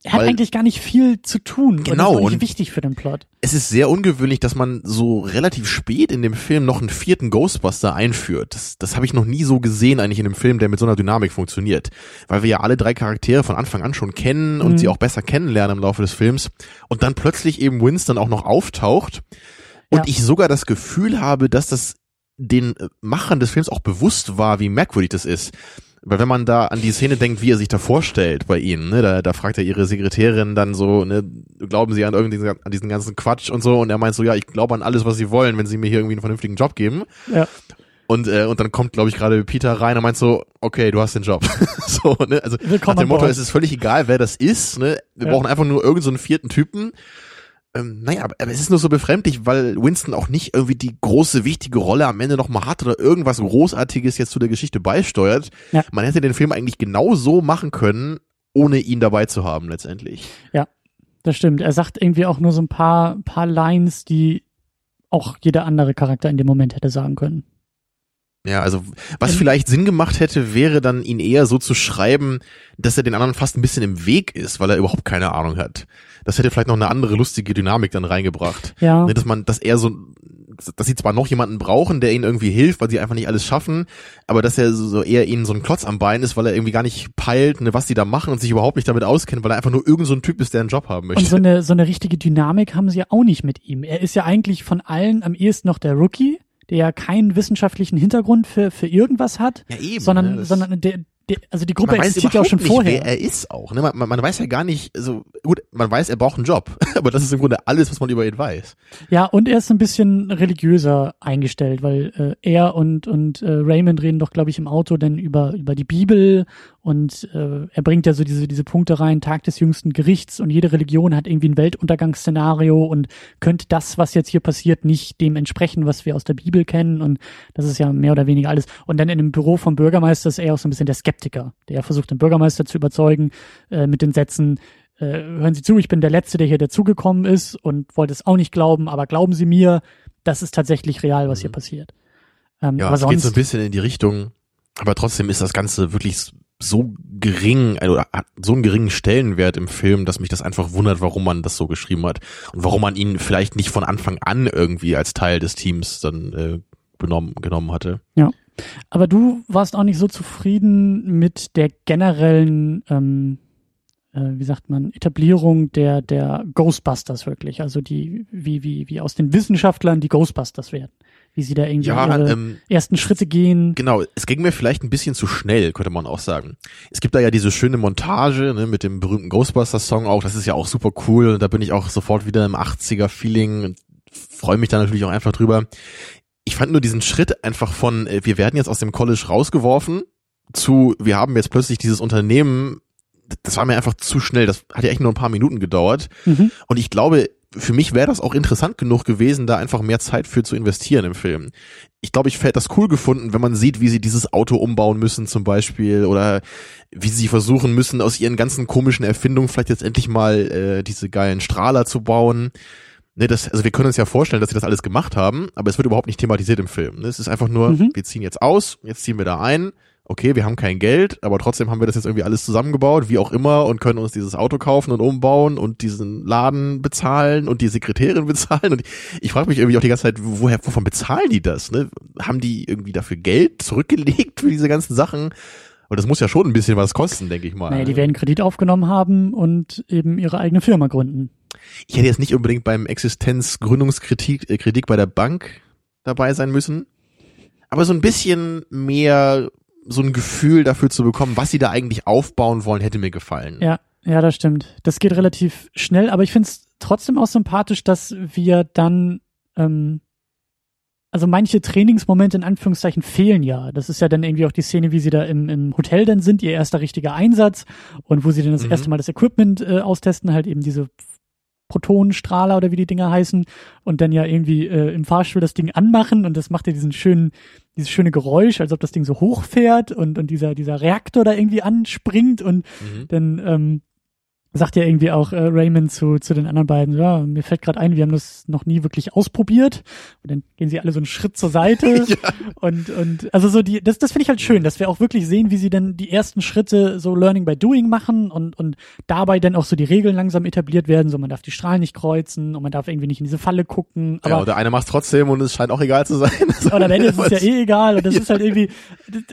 Er hat eigentlich gar nicht viel zu tun. Genau, Und und- wichtig für den Plot. Es ist sehr ungewöhnlich, dass man so relativ spät in dem Film noch einen vierten Ghostbuster einführt. Das, das habe ich noch nie so gesehen eigentlich in einem Film, der mit so einer Dynamik funktioniert. Weil wir ja alle drei Charaktere von Anfang an schon kennen und Mhm. sie auch besser kennenlernen im Laufe des Films. Und dann plötzlich eben Winston auch noch auftaucht. Und Ja. ich sogar das Gefühl habe, dass das den Machern des Films auch bewusst war, wie merkwürdig das ist. Weil wenn man da an die Szene denkt, wie er sich da vorstellt bei ihnen, ne, da, da fragt er ihre Sekretärin dann so, ne, glauben sie an irgendwie an diesen ganzen Quatsch und so und er meint so, ja, ich glaube an alles, was sie wollen, wenn sie mir hier irgendwie einen vernünftigen Job geben. Ja. Und, äh, und dann kommt, glaube ich, gerade Peter rein und meint so, okay, du hast den Job. so, ne? Also Willkommen nach dem Motto, es ist völlig egal, wer das ist. Ne? Wir Ja. brauchen einfach nur irgendeinen so einen vierten Typen. Ähm, naja, aber, aber es ist nur so befremdlich, weil Winston auch nicht irgendwie die große, wichtige Rolle am Ende nochmal hat oder irgendwas Großartiges jetzt zu der Geschichte beisteuert. Ja. Man hätte den Film eigentlich genau so machen können, ohne ihn dabei zu haben letztendlich. Das stimmt. Er sagt irgendwie auch nur so ein paar, paar Lines, die auch jeder andere Charakter in dem Moment hätte sagen können. Ja, also was Ähm, vielleicht Sinn gemacht hätte, wäre dann ihn eher so zu schreiben, dass er den anderen fast ein bisschen im Weg ist, weil er überhaupt keine Ahnung hat. Das hätte vielleicht noch eine andere lustige Dynamik dann reingebracht. Ja. Ne, dass man, dass er so, dass sie zwar noch jemanden brauchen, der ihnen irgendwie hilft, weil sie einfach nicht alles schaffen, aber dass er so eher ihnen so ein Klotz am Bein ist, weil er irgendwie gar nicht peilt, ne, was die da machen und sich überhaupt nicht damit auskennt, weil er einfach nur irgend so ein Typ ist, der einen Job haben möchte. Und so eine, so eine richtige Dynamik haben sie ja auch nicht mit ihm. Er ist ja eigentlich von allen am ehesten noch der Rookie, der ja keinen wissenschaftlichen Hintergrund für, für irgendwas hat, ja, eben, sondern, ne, sondern der, der, also die Gruppe man existiert ja auch schon nicht, vorher. wer er ist auch. Ne? Man, man, man weiß ja gar nicht, also gut, man weiß, er braucht einen Job, aber das ist im Grunde alles, was man über ihn weiß. Ja, und er ist ein bisschen religiöser eingestellt, weil äh, er und, und äh, Raymond reden doch, glaube ich, im Auto dann über, über die Bibel und äh, er bringt ja so diese, diese Punkte rein, Tag des jüngsten Gerichts und jede Religion hat irgendwie ein Weltuntergangsszenario und könnte das, was jetzt hier passiert, nicht dem entsprechen, was wir aus der Bibel kennen und das ist ja mehr oder weniger alles. Und dann in dem Büro vom Bürgermeister ist er auch so ein bisschen der Skeptiker, der versucht, den Bürgermeister zu überzeugen äh, mit den Sätzen, äh, hören Sie zu, ich bin der Letzte, der hier dazugekommen ist und wollte es auch nicht glauben, aber glauben Sie mir, das ist tatsächlich real, was hier Mhm. passiert. Ähm, Ja, aber es geht so sonst, ein bisschen in die Richtung, aber trotzdem ist das Ganze wirklich so gering, also hat so einen geringen Stellenwert im Film, dass mich das einfach wundert, warum man das so geschrieben hat und warum man ihn vielleicht nicht von Anfang an irgendwie als Teil des Teams dann äh, benommen, genommen hatte. aber du warst auch nicht so zufrieden mit der generellen, ähm, äh, wie sagt man, Etablierung der, der Ghostbusters wirklich. Also die, wie, wie, wie aus den Wissenschaftlern die Ghostbusters werden. Wie sie da irgendwie Ja, ihre ähm, ersten Schritte gehen. Genau, es ging mir vielleicht ein bisschen zu schnell, könnte man auch sagen. Es gibt da ja diese schöne Montage ne, mit dem berühmten Ghostbusters-Song auch, das ist ja auch super cool und da bin ich auch sofort wieder im 80er-Feeling und freue mich da natürlich auch einfach drüber. Ich fand nur diesen Schritt einfach von, äh, wir werden jetzt aus dem College rausgeworfen, zu, wir haben jetzt plötzlich dieses Unternehmen, das war mir einfach zu schnell, das hat ja echt nur ein paar Minuten gedauert. Mhm. Und ich glaube, für mich wäre das auch interessant genug gewesen, da einfach mehr Zeit für zu investieren im Film. Ich glaube, ich hätte das cool gefunden, wenn man sieht, wie sie dieses Auto umbauen müssen zum Beispiel oder wie sie versuchen müssen, aus ihren ganzen komischen Erfindungen vielleicht jetzt endlich mal äh, diese geilen Strahler zu bauen. Ne, das, also wir können uns ja vorstellen, dass sie das alles gemacht haben, aber es wird überhaupt nicht thematisiert im Film. Ne? Es ist einfach nur, Mhm. wir ziehen jetzt aus, jetzt ziehen wir da ein, okay, wir haben kein Geld, aber trotzdem haben wir das jetzt irgendwie alles zusammengebaut, wie auch immer, und können uns dieses Auto kaufen und umbauen und diesen Laden bezahlen und die Sekretärin bezahlen. Und ich, frage mich irgendwie auch die ganze Zeit, woher, wovon bezahlen die das? Ne? Haben die irgendwie dafür Geld zurückgelegt für diese ganzen Sachen? Und das muss ja schon ein bisschen was kosten, denke ich mal. Naja, die werden Kredit aufgenommen haben und eben ihre eigene Firma gründen. ich hätte jetzt nicht unbedingt beim Existenzgründungskritik äh, Kritik bei der Bank dabei sein müssen, aber so ein bisschen mehr so ein Gefühl dafür zu bekommen, was sie da eigentlich aufbauen wollen, hätte mir gefallen. Ja, ja, das stimmt. Das geht relativ schnell, aber ich finde es trotzdem auch sympathisch, dass wir dann ähm, also manche Trainingsmomente in Anführungszeichen fehlen ja. Das ist ja dann irgendwie auch die Szene, wie sie da im, im Hotel dann sind, ihr erster richtiger Einsatz und wo sie dann das mhm. erste Mal das Equipment äh, austesten, halt eben diese Protonenstrahler oder wie die Dinger heißen und dann ja irgendwie äh, im Fahrstuhl das Ding anmachen und das macht ja diesen schönen, dieses schöne Geräusch, als ob das Ding so hochfährt und, und dieser, dieser Reaktor da irgendwie anspringt und mhm. dann ähm, sagt ja irgendwie auch äh, Raymond zu, zu den anderen beiden, ja, mir fällt gerade ein, wir haben das noch nie wirklich ausprobiert. Und dann gehen sie alle so einen Schritt zur Seite. ja. Und, und also so die, das, das finde ich halt schön, dass wir auch wirklich sehen, wie sie dann die ersten Schritte so Learning by Doing machen und, und dabei dann auch so die Regeln langsam etabliert werden. So man darf die Strahlen nicht kreuzen und man darf irgendwie nicht in diese Falle gucken. Aber ja, oder einer macht trotzdem und es scheint auch egal zu sein. Oder am Ende ist es ja eh egal. Und das ja. ist halt irgendwie,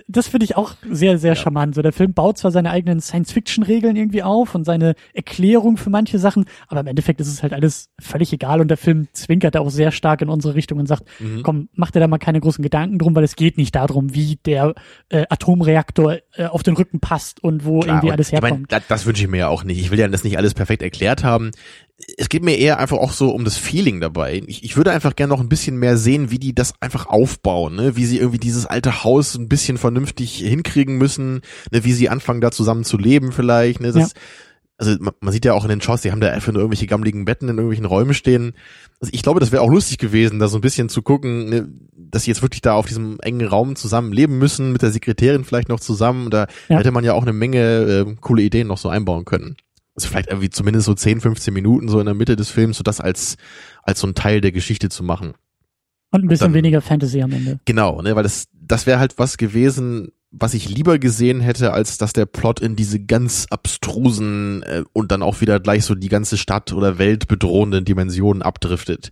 das finde ich auch sehr, sehr ja. charmant. So der Film baut zwar seine eigenen Science-Fiction-Regeln irgendwie auf und seine Erklärung für manche Sachen, aber im Endeffekt ist es halt alles völlig egal und der Film zwinkert da auch sehr stark in unsere Richtung und sagt, mhm. komm, mach dir da mal keine großen Gedanken drum, weil es geht nicht darum, wie der äh, Atomreaktor äh, auf den Rücken passt und wo Klar, irgendwie und alles herkommt. Ich mein, das, das wünsche ich mir ja auch nicht. Ich will ja das nicht alles perfekt erklärt haben es geht mir eher einfach auch so um das Feeling dabei. Ich, ich würde einfach gerne noch ein bisschen mehr sehen, wie die das einfach aufbauen, ne? wie sie irgendwie dieses alte Haus ein bisschen vernünftig hinkriegen müssen, ne? wie sie anfangen da zusammen zu leben vielleicht. Ne? Das, ja also man, man sieht ja auch in den Shots, die haben da einfach nur irgendwelche gammeligen Betten in irgendwelchen Räumen stehen. Also ich glaube, das wäre auch lustig gewesen, da so ein bisschen zu gucken, ne, dass sie jetzt wirklich da auf diesem engen Raum zusammen leben müssen, mit der Sekretärin vielleicht noch zusammen. Da ja. hätte man ja auch eine Menge äh, coole Ideen noch so einbauen können. Also vielleicht irgendwie zumindest so 10, 15 Minuten so in der Mitte des Films, so das als, als so ein Teil der Geschichte zu machen. Und ein bisschen Dann, weniger Fantasy am Ende. Genau, ne, weil das, das wäre halt was gewesen, was ich lieber gesehen hätte, als dass der Plot in diese ganz abstrusen äh, und dann auch wieder gleich so die ganze Stadt oder Welt bedrohenden Dimensionen abdriftet.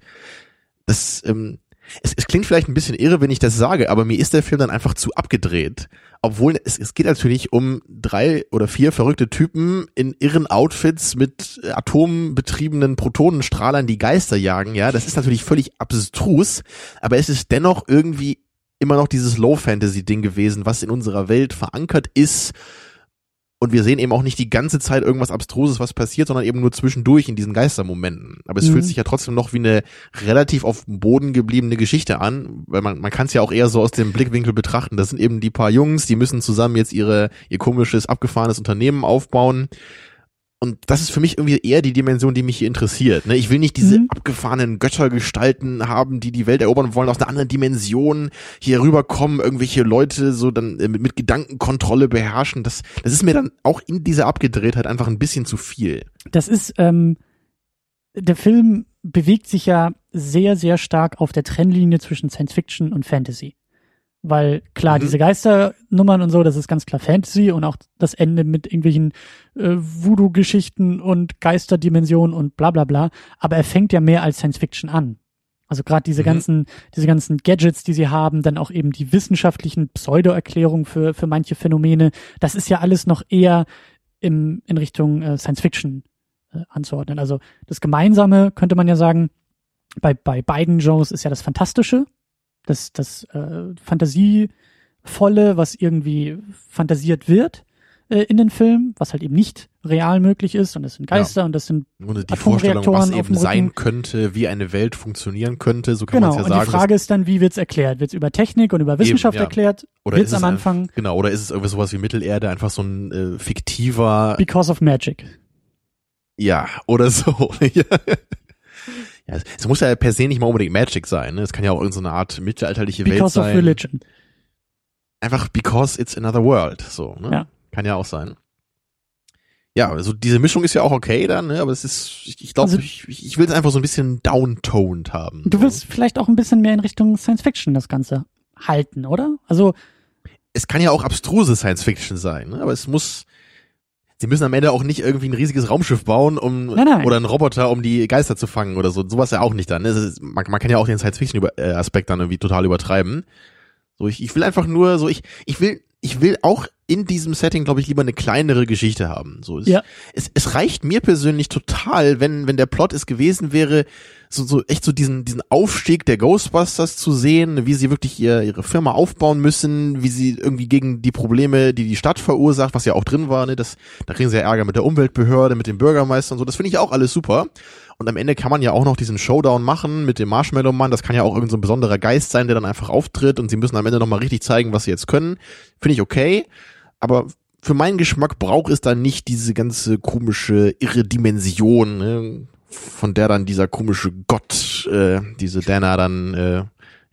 Das, ähm, es, es klingt vielleicht ein bisschen irre, wenn ich das sage, aber mir ist der Film dann einfach zu abgedreht. Obwohl es, es geht natürlich um drei oder vier verrückte Typen in irren Outfits mit atombetriebenen Protonenstrahlern, die Geister jagen. Ja, das ist natürlich völlig abstrus, aber es ist dennoch irgendwie immer noch dieses Low-Fantasy-Ding gewesen, was in unserer Welt verankert ist. Und wir sehen eben auch nicht die ganze Zeit irgendwas Abstruses, was passiert, sondern eben nur zwischendurch in diesen Geistermomenten. Aber es mhm. fühlt sich ja trotzdem noch wie eine relativ auf dem Boden gebliebene Geschichte an, weil man, man kann es ja auch eher so aus dem Blickwinkel betrachten. Das sind eben die paar Jungs, die müssen zusammen jetzt ihre, ihr komisches, abgefahrenes Unternehmen aufbauen und das ist für mich irgendwie eher die Dimension, die mich hier interessiert. Ne? Ich will nicht diese mhm. abgefahrenen Göttergestalten haben, die die Welt erobern wollen, aus einer anderen Dimension hier rüberkommen, irgendwelche Leute so dann äh, mit, mit Gedankenkontrolle beherrschen. Das, das ist mir dann auch in dieser Abgedrehtheit einfach ein bisschen zu viel. Das ist, ähm, der Film bewegt sich ja sehr, sehr stark auf der Trennlinie zwischen Science Fiction und Fantasy. Weil klar, mhm. diese Geisternummern und so, das ist ganz klar Fantasy und auch das Ende mit irgendwelchen äh, Voodoo-Geschichten und Geisterdimensionen und bla bla bla. Aber er fängt ja mehr als Science Fiction an. Also gerade diese mhm. ganzen, diese ganzen Gadgets, die sie haben, dann auch eben die wissenschaftlichen Pseudo-Erklärungen für, für manche Phänomene, das ist ja alles noch eher im, in Richtung äh, Science Fiction äh, anzuordnen. Also das Gemeinsame könnte man ja sagen, bei, bei beiden Genres ist ja das Fantastische, das, das äh, Fantasievolle, was irgendwie fantasiert wird äh, in den Filmen, was halt eben nicht real möglich ist und das sind Geister ja. und das sind und die Vorstellung, was eben sein könnte, wie eine Welt funktionieren könnte, so kann genau. man es ja sagen. Und die Frage ist dann, wie wird's erklärt? Wird's über Technik und über Wissenschaft eben, ja. erklärt? Oder wird's am Anfang? Ein, genau, oder ist es irgendwie sowas wie Mittelerde, einfach so ein äh, fiktiver Because of Magic. Ja, oder so. Ja, es, muss ja per se nicht mal unbedingt Magic sein. Ne? Es kann ja auch irgendeine Art mittelalterliche because Welt sein. Because of religion. Einfach because it's another world. So, ne? Ja. Kann ja auch sein. Ja, also diese Mischung ist ja auch okay dann, ne? aber es ist, ich, ich glaube, also, ich, ich will es einfach so ein bisschen downtoned haben. Du willst so. vielleicht auch ein bisschen mehr in Richtung Science Fiction das Ganze halten, oder? Also es kann ja auch abstruse Science Fiction sein, ne? aber es muss, sie müssen am Ende auch nicht irgendwie ein riesiges Raumschiff bauen, um nein, nein. oder einen Roboter, um die Geister zu fangen oder so. Sowas ja auch nicht dann. Ne? Ist, man, man, kann ja auch den Science-Fiction-Aspekt dann irgendwie total übertreiben. So, ich, ich will einfach nur so, ich, ich will, ich will auch in diesem Setting, glaube ich, lieber eine kleinere Geschichte haben. So, es, ja. es, es reicht mir persönlich total, wenn, wenn der Plot es gewesen wäre, so, so echt so diesen, diesen Aufstieg der Ghostbusters zu sehen, wie sie wirklich ihr, ihre Firma aufbauen müssen, wie sie irgendwie gegen die Probleme, die die Stadt verursacht, was ja auch drin war, ne, das, da kriegen sie ja Ärger mit der Umweltbehörde, mit dem Bürgermeister und so, das finde ich auch alles super. Und am Ende kann man ja auch noch diesen Showdown machen mit dem Marshmallow-Mann. Das kann ja auch irgendein so ein besonderer Geist sein, der dann einfach auftritt und sie müssen am Ende nochmal richtig zeigen, was sie jetzt können. Finde ich okay. Aber für meinen Geschmack braucht es dann nicht diese ganze komische, irre Dimension, ne, von der dann dieser komische Gott, äh, diese Dana dann äh,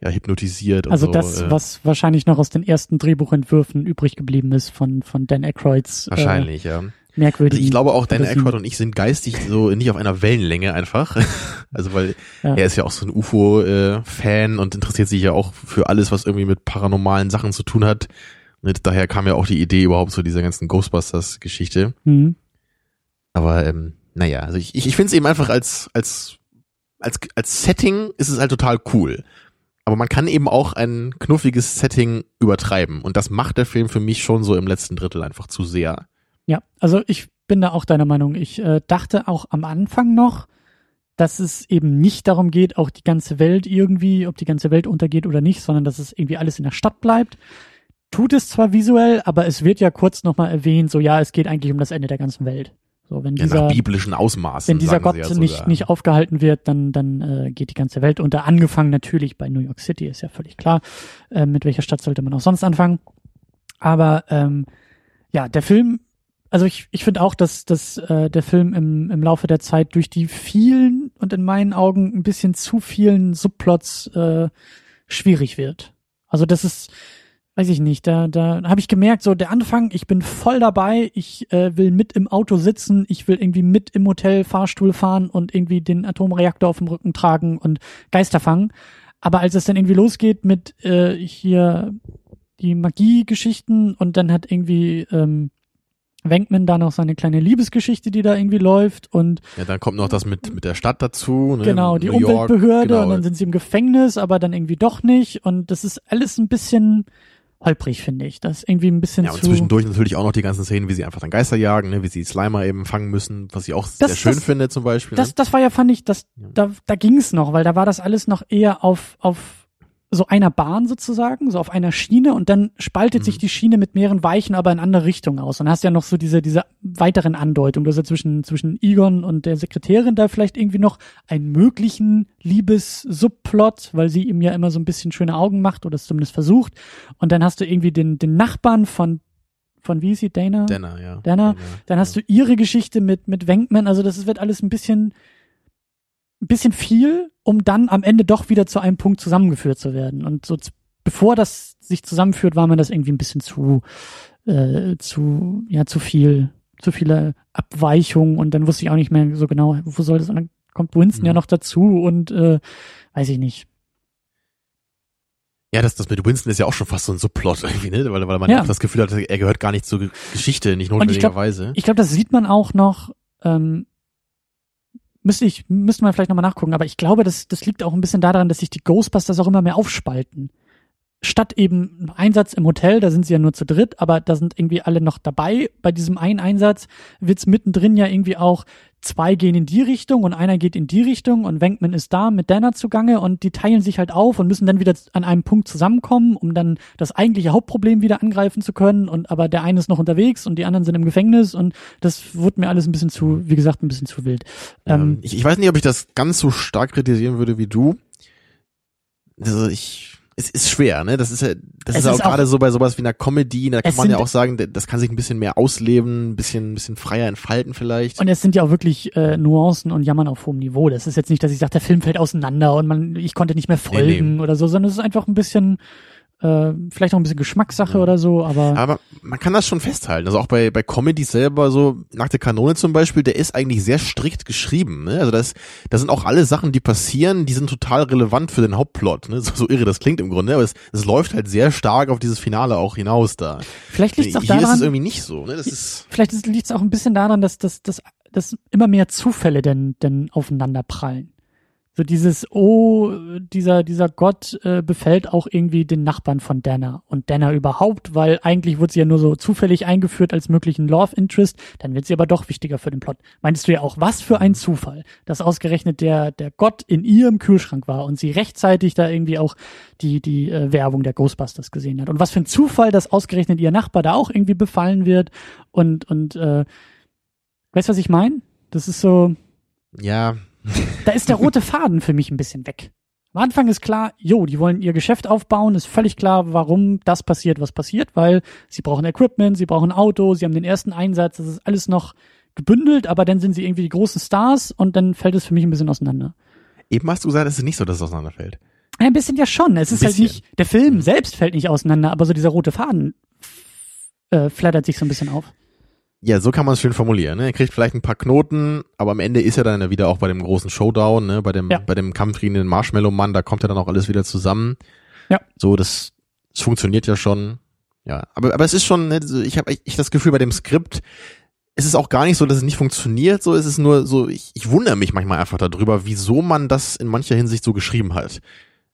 ja, hypnotisiert. Also und so, das, äh, was wahrscheinlich noch aus den ersten Drehbuchentwürfen übrig geblieben ist von, von Dan Aykroyds. Wahrscheinlich, äh, ja. Merkwürdig. Also ich glaube auch, Dan Aykroyd und ich sind geistig so nicht auf einer Wellenlänge einfach. Also weil ja. er ist ja auch so ein UFO-Fan äh, und interessiert sich ja auch für alles, was irgendwie mit paranormalen Sachen zu tun hat. Und daher kam ja auch die Idee überhaupt zu dieser ganzen Ghostbusters-Geschichte. Mhm. Aber ähm, naja, also ich, ich, ich finde es eben einfach als, als, als, als Setting ist es halt total cool. Aber man kann eben auch ein knuffiges Setting übertreiben. Und das macht der Film für mich schon so im letzten Drittel einfach zu sehr. Ja, also ich bin da auch deiner Meinung. Ich äh, dachte auch am Anfang noch, dass es eben nicht darum geht, auch die ganze Welt irgendwie, ob die ganze Welt untergeht oder nicht, sondern dass es irgendwie alles in der Stadt bleibt. Tut es zwar visuell, aber es wird ja kurz nochmal erwähnt, so ja, es geht eigentlich um das Ende der ganzen Welt. So, wenn ja, dieser, nach biblischen Ausmaßen. Wenn dieser Gott ja nicht, nicht aufgehalten wird, dann, dann äh, geht die ganze Welt unter. Angefangen natürlich bei New York City, ist ja völlig klar. Äh, mit welcher Stadt sollte man auch sonst anfangen? Aber ähm, ja, der Film, also ich, ich finde auch, dass, dass äh, der Film im, im Laufe der Zeit durch die vielen und in meinen Augen ein bisschen zu vielen Subplots äh, schwierig wird. Also das ist weiß ich nicht, da, da habe ich gemerkt, so der Anfang, ich bin voll dabei, ich äh, will mit im Auto sitzen, ich will irgendwie mit im Hotel Fahrstuhl fahren und irgendwie den Atomreaktor auf dem Rücken tragen und Geister fangen. Aber als es dann irgendwie losgeht mit äh, hier die Magie-Geschichten und dann hat irgendwie ähm, Wenkman da noch seine kleine Liebesgeschichte, die da irgendwie läuft und ja, dann kommt noch das mit mit der Stadt dazu, ne? genau die New Umweltbehörde genau. und dann sind sie im Gefängnis, aber dann irgendwie doch nicht und das ist alles ein bisschen holprig, finde ich. Das ist irgendwie ein bisschen ja, und zu... zwischendurch natürlich auch noch die ganzen Szenen, wie sie einfach dann Geister jagen, ne? wie sie Slimer eben fangen müssen, was ich auch das, sehr schön das, finde zum Beispiel. Das, ne? das war ja, fand ich, das, da, da ging es noch, weil da war das alles noch eher auf, auf so einer Bahn sozusagen, so auf einer Schiene und dann spaltet mhm. sich die Schiene mit mehreren Weichen aber in andere Richtungen aus. Und hast ja noch so diese, diese weiteren Andeutungen, dass ja zwischen, zwischen Egon und der Sekretärin da vielleicht irgendwie noch einen möglichen Liebes-Subplot, weil sie ihm ja immer so ein bisschen schöne Augen macht oder es zumindest versucht. Und dann hast du irgendwie den, den Nachbarn von von wie ist sie, Dana? Dana, ja. Dana. Dana dann hast ja. du ihre Geschichte mit, mit Wenkman. Also das wird alles ein bisschen, ein bisschen viel, um dann am Ende doch wieder zu einem Punkt zusammengeführt zu werden. Und so bevor das sich zusammenführt, war mir das irgendwie ein bisschen zu, äh, zu, ja, zu viel, zu viele Abweichungen und dann wusste ich auch nicht mehr so genau, wo soll das, und dann kommt Winston mhm. ja noch dazu und äh, weiß ich nicht. Ja, das, das mit Winston ist ja auch schon fast so ein Subplot irgendwie, ne? Weil, weil man ja. auch das Gefühl hat, er gehört gar nicht zur Geschichte, nicht notwendigerweise. Ich glaube, glaub, das sieht man auch noch ähm, müsste ich, müsste man vielleicht nochmal nachgucken, aber ich glaube, das, das liegt auch ein bisschen daran, dass sich die Ghostbusters auch immer mehr aufspalten. Statt eben Einsatz im Hotel, da sind sie ja nur zu dritt, aber da sind irgendwie alle noch dabei. Bei diesem einen Einsatz wird's mittendrin ja irgendwie auch, zwei gehen in die Richtung und einer geht in die Richtung und Wenkman ist da mit Dana zugange und die teilen sich halt auf und müssen dann wieder an einem Punkt zusammenkommen, um dann das eigentliche Hauptproblem wieder angreifen zu können und aber der eine ist noch unterwegs und die anderen sind im Gefängnis und das wurde mir alles ein bisschen zu, wie gesagt, ein bisschen zu wild. Ähm, ich, ich weiß nicht, ob ich das ganz so stark kritisieren würde wie du. Also ich es ist schwer, ne? Das ist ja, das es ist, auch gerade so bei sowas wie einer Comedy, da kann man ja auch sagen, das kann sich ein bisschen mehr ausleben, ein bisschen, ein bisschen freier entfalten vielleicht. Und es sind ja auch wirklich äh, Nuancen und Jammern auf hohem Niveau. Das ist jetzt nicht, dass ich sage, der Film fällt auseinander und man, ich konnte nicht mehr folgen nee, nee. oder so, sondern es ist einfach ein bisschen, äh, vielleicht auch ein bisschen Geschmackssache ja. oder so, aber. Aber man kann das schon festhalten. Also auch bei, bei Comedy selber, so nach der Kanone zum Beispiel, der ist eigentlich sehr strikt geschrieben. Ne? Also das, das sind auch alle Sachen, die passieren, die sind total relevant für den Hauptplot. Ne? So, so irre das klingt im Grunde, aber es, es läuft halt sehr stark auf dieses Finale auch hinaus da. Vielleicht liegt es auch Hier daran. Hier ist es irgendwie nicht so. Ne? Das ist vielleicht liegt es auch ein bisschen daran, dass, dass, dass, dass immer mehr Zufälle denn, denn aufeinander prallen. So dieses, oh, dieser, dieser Gott äh, befällt auch irgendwie den Nachbarn von Dana und Dana überhaupt, weil eigentlich wurde sie ja nur so zufällig eingeführt als möglichen Love Interest, dann wird sie aber doch wichtiger für den Plot. Meinst du ja auch, was für ein Zufall, dass ausgerechnet der, der Gott in ihrem Kühlschrank war und sie rechtzeitig da irgendwie auch die, die äh, Werbung der Ghostbusters gesehen hat. Und was für ein Zufall, dass ausgerechnet ihr Nachbar da auch irgendwie befallen wird und, und, äh, weißt du, was ich meine? Das ist so. Ja, Da ist der rote Faden für mich ein bisschen weg. Am Anfang ist klar, jo, die wollen ihr Geschäft aufbauen, ist völlig klar, warum das passiert, was passiert, weil sie brauchen Equipment, sie brauchen Auto, sie haben den ersten Einsatz, das ist alles noch gebündelt, aber dann sind sie irgendwie die großen Stars und dann fällt es für mich ein bisschen auseinander. Eben hast du gesagt, es ist nicht so, dass es auseinanderfällt. Ein bisschen ja schon. Es ist halt nicht, der Film selbst fällt nicht auseinander, aber so dieser rote Faden äh, flattert sich so ein bisschen auf. Ja, so kann man es schön formulieren. Ne? Er kriegt vielleicht ein paar Knoten, aber am Ende ist er dann ja wieder auch bei dem großen Showdown, ne? bei dem Ja. bei dem Kampf gegen den Marshmallow-Mann, da kommt ja dann auch alles wieder zusammen. Ja. So, das, das funktioniert ja schon. Ja, aber aber es ist schon, ne, ich habe echt das Gefühl bei dem Skript, es ist auch gar nicht so, dass es nicht funktioniert. So ist es nur so, ich, ich wundere mich manchmal einfach darüber, wieso man das in mancher Hinsicht so geschrieben hat.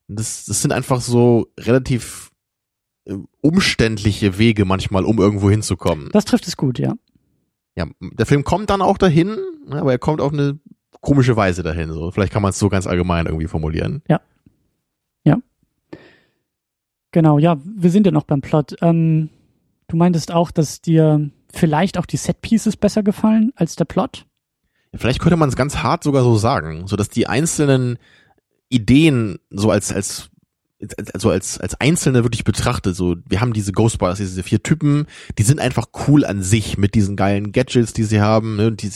Das, das sind einfach so relativ äh, umständliche Wege manchmal, um irgendwo hinzukommen. Das trifft es gut, ja. Ja, der Film kommt dann auch dahin, ne, aber er kommt auf eine komische Weise dahin. So, vielleicht kann man es so ganz allgemein irgendwie formulieren. Genau, ja, wir sind ja noch beim Plot. Ähm, du meintest auch, dass dir vielleicht auch die Set-Pieces besser gefallen als der Plot. Vielleicht könnte man es ganz hart sogar so sagen, so dass die einzelnen Ideen so als als also als als einzelne wirklich betrachtet, so wir haben diese Ghostbusters, diese vier Typen, die sind einfach cool an sich mit diesen geilen Gadgets, die sie haben, ne, und die,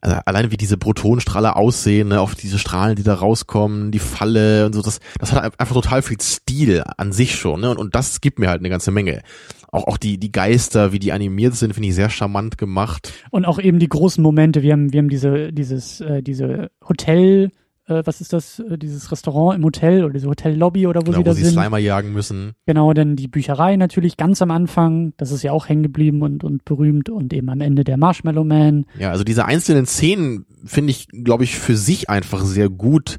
also alleine wie diese Protonenstrahler aussehen, ne, auf diese Strahlen, die da rauskommen, die Falle und so, das das hat einfach total viel Stil an sich schon, ne, und, und das gibt mir halt eine ganze Menge. Auch auch die die Geister, wie die animiert sind, finde ich sehr charmant gemacht. Und auch eben die großen Momente. Wir haben, wir haben diese, dieses, äh, diese Hotel, äh, was ist das, äh, dieses Restaurant im Hotel oder diese Hotellobby oder wo Genau, sie wo da sie sind. Slimer jagen müssen. Genau, dann die Bücherei natürlich ganz am Anfang. Das ist ja auch hängen geblieben und, und berühmt und eben am Ende der Marshmallow Man. Ja, also diese einzelnen Szenen finde ich, glaube ich, für sich einfach sehr gut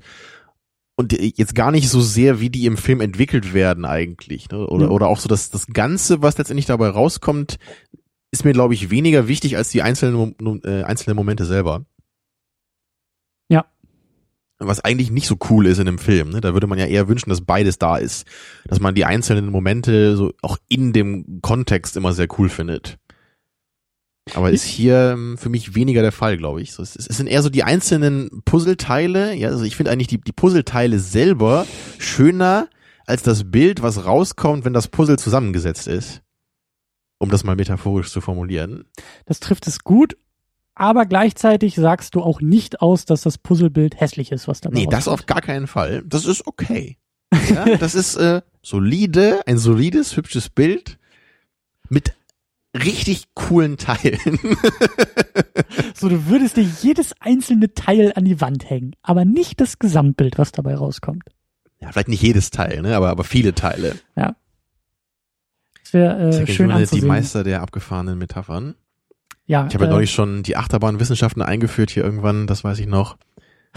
und jetzt gar nicht so sehr, wie die im Film entwickelt werden eigentlich. Ne? Oder, Ja. oder auch so das, das Ganze, was letztendlich dabei rauskommt, ist mir, glaube ich, weniger wichtig als die einzelnen, äh, einzelnen Momente selber. Was eigentlich nicht so cool ist in einem Film. Ne? Da würde man ja eher wünschen, dass beides da ist. Dass man die einzelnen Momente so auch in dem Kontext immer sehr cool findet. Aber ist hier ähm, für mich weniger der Fall, glaube ich. Es, es sind eher so die einzelnen Puzzleteile. Ja, also ich finde eigentlich die, die Puzzleteile selber schöner als das Bild, was rauskommt, wenn das Puzzle zusammengesetzt ist. Um das mal metaphorisch zu formulieren. Das trifft es gut. Aber gleichzeitig sagst du auch nicht aus, dass das Puzzlebild hässlich ist, was dabei Nee, das auf gar keinen Fall. Das ist okay. Ja, das ist äh, solide, ein solides, hübsches Bild mit richtig coolen Teilen. So, du würdest dir jedes einzelne Teil an die Wand hängen, aber nicht das Gesamtbild, was dabei rauskommt. ja, vielleicht nicht jedes Teil, ne, aber aber viele Teile. Das wäre Das äh, ist schön die anzusehen. Meister der abgefahrenen Metaphern. Ja, Ich habe ja äh, neulich schon die Achterbahnwissenschaften eingeführt hier irgendwann, das weiß ich noch.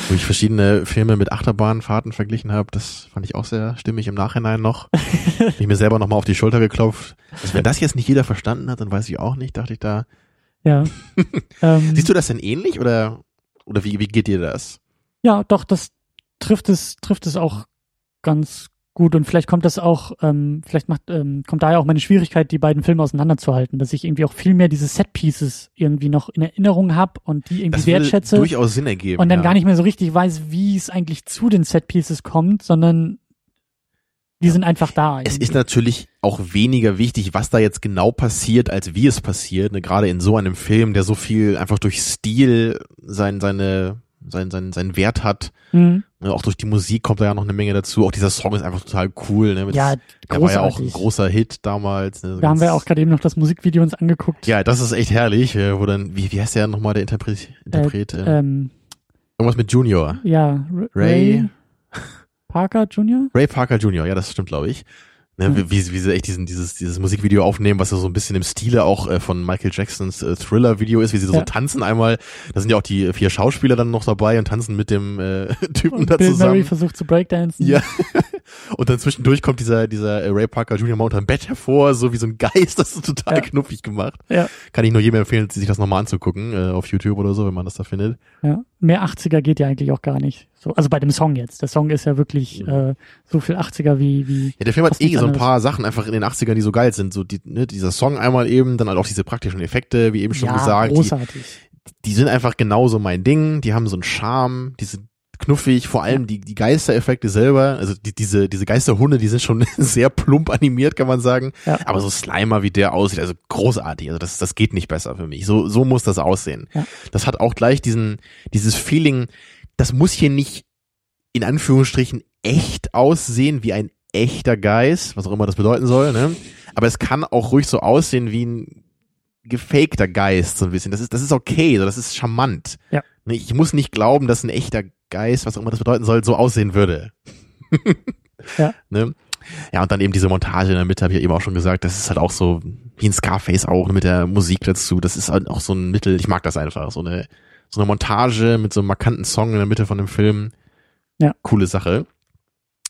Wo ich verschiedene Filme mit Achterbahnfahrten verglichen habe, das fand ich auch sehr stimmig im Nachhinein noch. Hab ich mir selber nochmal auf die Schulter geklopft. Also wenn das jetzt nicht jeder verstanden hat, dann weiß ich auch nicht, dachte ich da. ja. ähm, Siehst du das denn ähnlich oder, oder wie, wie geht dir das? Ja, doch, das trifft es, trifft es auch ganz gut und vielleicht kommt das auch, ähm, vielleicht macht, ähm, kommt daher auch meine Schwierigkeit, die beiden Filme auseinanderzuhalten, dass ich irgendwie auch viel mehr diese Set-Pieces irgendwie noch in Erinnerung habe und die irgendwie Das wertschätze durchaus Sinn ergeben. und dann ja. gar nicht mehr so richtig weiß, wie es eigentlich zu den Set-Pieces kommt, sondern die sind einfach da. Es irgendwie. ist natürlich auch weniger wichtig, was da jetzt genau passiert, als wie es passiert. Ne? Gerade in so einem Film, der so viel einfach durch Stil sein, seine, sein, sein, seinen Wert hat. Mhm. Ne? Auch durch die Musik kommt da ja noch eine Menge dazu. Auch dieser Song ist einfach total cool. Ne? Ja, der war ja auch ein großer Hit damals. Ne? Da haben wir Ganz- auch gerade eben noch das Musikvideo uns angeguckt. Ja, das ist echt herrlich, äh, wo dann, wie, wie heißt der nochmal, der Interpret? Interpret äh, Ähm, irgendwas mit Junior. ja, R- Ray- Ray Parker Jr. Ray Parker Jr., ja, das stimmt, glaube ich. Ne, wie, wie, wie sie echt diesen, dieses, dieses Musikvideo aufnehmen, was ja so ein bisschen im Stile auch äh, von Michael Jacksons äh, Thriller-Video ist, wie sie so Ja. tanzen einmal. Da sind ja auch die vier Schauspieler dann noch dabei und tanzen mit dem äh, Typen Und da Bill Murray zusammen. versucht zu breakdancen. Ja. Und dann zwischendurch kommt dieser, dieser äh, Ray Parker Jr. mal unterm Bett hervor, so wie so ein Geist, das ist total Ja. knuffig gemacht. Ja. Kann ich nur jedem empfehlen, sich das nochmal anzugucken, äh, auf YouTube oder so, wenn man das da findet. Ja, mehr 80er geht ja eigentlich auch gar nicht. So, also bei dem Song jetzt. Der Song ist ja wirklich äh, so viel 80er wie wie. Ja, der Film hat eh so ein paar Sachen einfach in den 80ern, die so geil sind. So die, ne, dieser Song einmal eben, dann halt auch diese praktischen Effekte, wie eben schon ja, gesagt. Die, großartig. die sind einfach genauso mein Ding, die haben so einen Charme, die sind knuffig, vor allem die, die Geistereffekte selber, also die, diese, diese Geisterhunde, die sind schon sehr plump animiert, kann man sagen. Ja. Aber so Slimer, wie der aussieht, also großartig, also das, das geht nicht besser für mich. So, so muss das aussehen. Ja. Das hat auch gleich diesen, dieses Feeling, das muss hier nicht in Anführungsstrichen echt aussehen wie ein echter Geist, was auch immer das bedeuten soll, ne? Aber es kann auch ruhig so aussehen wie ein gefakter Geist, so ein bisschen. Das ist, das ist okay, das ist charmant. Ja. Ne, ich muss nicht glauben, dass ein echter Geist, was auch immer das bedeuten soll, so aussehen würde. ja. Ne? Ja, und dann eben diese Montage in der Mitte, habe ich ja eben auch schon gesagt, das ist halt auch so wie ein Scarface auch mit der Musik dazu. Das ist halt auch so ein Mittel, ich mag das einfach. So eine, so eine Montage mit so einem markanten Song in der Mitte von dem Film. Ja. Coole Sache.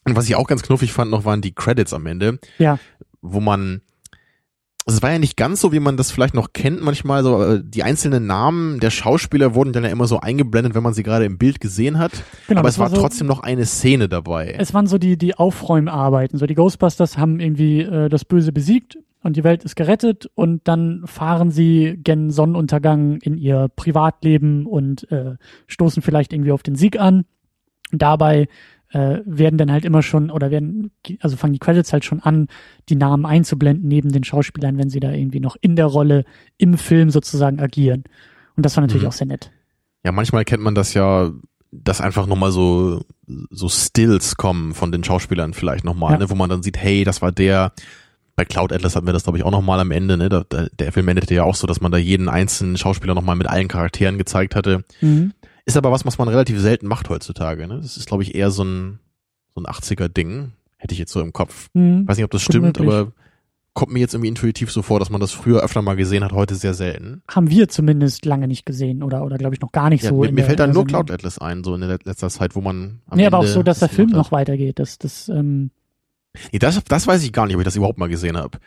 Und was ich auch ganz knuffig fand noch, waren die Credits am Ende. Ja. Wo man also es war ja nicht ganz so, wie man das vielleicht noch kennt manchmal, so äh, die einzelnen Namen der Schauspieler wurden dann ja immer so eingeblendet, wenn man sie gerade im Bild gesehen hat. Genau, aber es war, war so, trotzdem noch eine Szene dabei. Es waren so die, die Aufräumarbeiten. So die Ghostbusters haben irgendwie äh, das Böse besiegt und die Welt ist gerettet und dann fahren sie gen Sonnenuntergang in ihr Privatleben und äh, stoßen vielleicht irgendwie auf den Sieg an. Und dabei äh, werden dann halt immer schon oder werden, also fangen die Credits halt schon an, die Namen einzublenden neben den Schauspielern, wenn sie da irgendwie noch in der Rolle im Film sozusagen agieren. Und das war natürlich mhm. auch sehr nett. Ja, manchmal kennt man das ja, dass einfach nochmal so, so Stills kommen von den Schauspielern vielleicht nochmal, ja. ne, wo man dann sieht, hey, das war der, bei Cloud Atlas hatten wir das, glaube ich, auch nochmal am Ende, ne? Da, der, der Film endete ja auch so, dass man da jeden einzelnen Schauspieler nochmal mit allen Charakteren gezeigt hatte. Mhm. Ist aber was, was man relativ selten macht heutzutage. Ne? Das ist, glaube ich, eher so ein, so ein 80er-Ding. Hätte ich jetzt so im Kopf. Mhm, Weiß nicht, ob das stimmt, möglich. aber kommt mir jetzt irgendwie intuitiv so vor, dass man das früher öfter mal gesehen hat, heute sehr selten. Haben wir zumindest lange nicht gesehen oder, oder glaube ich noch gar nicht ja, so. Mir, mir fällt dann nur Cloud Atlas ein, so in der letzter Zeit, wo man am Nee, Ende aber auch so, dass der Film noch weitergeht. Das, das, ähm nee, das, das weiß ich gar nicht, ob ich das überhaupt mal gesehen habe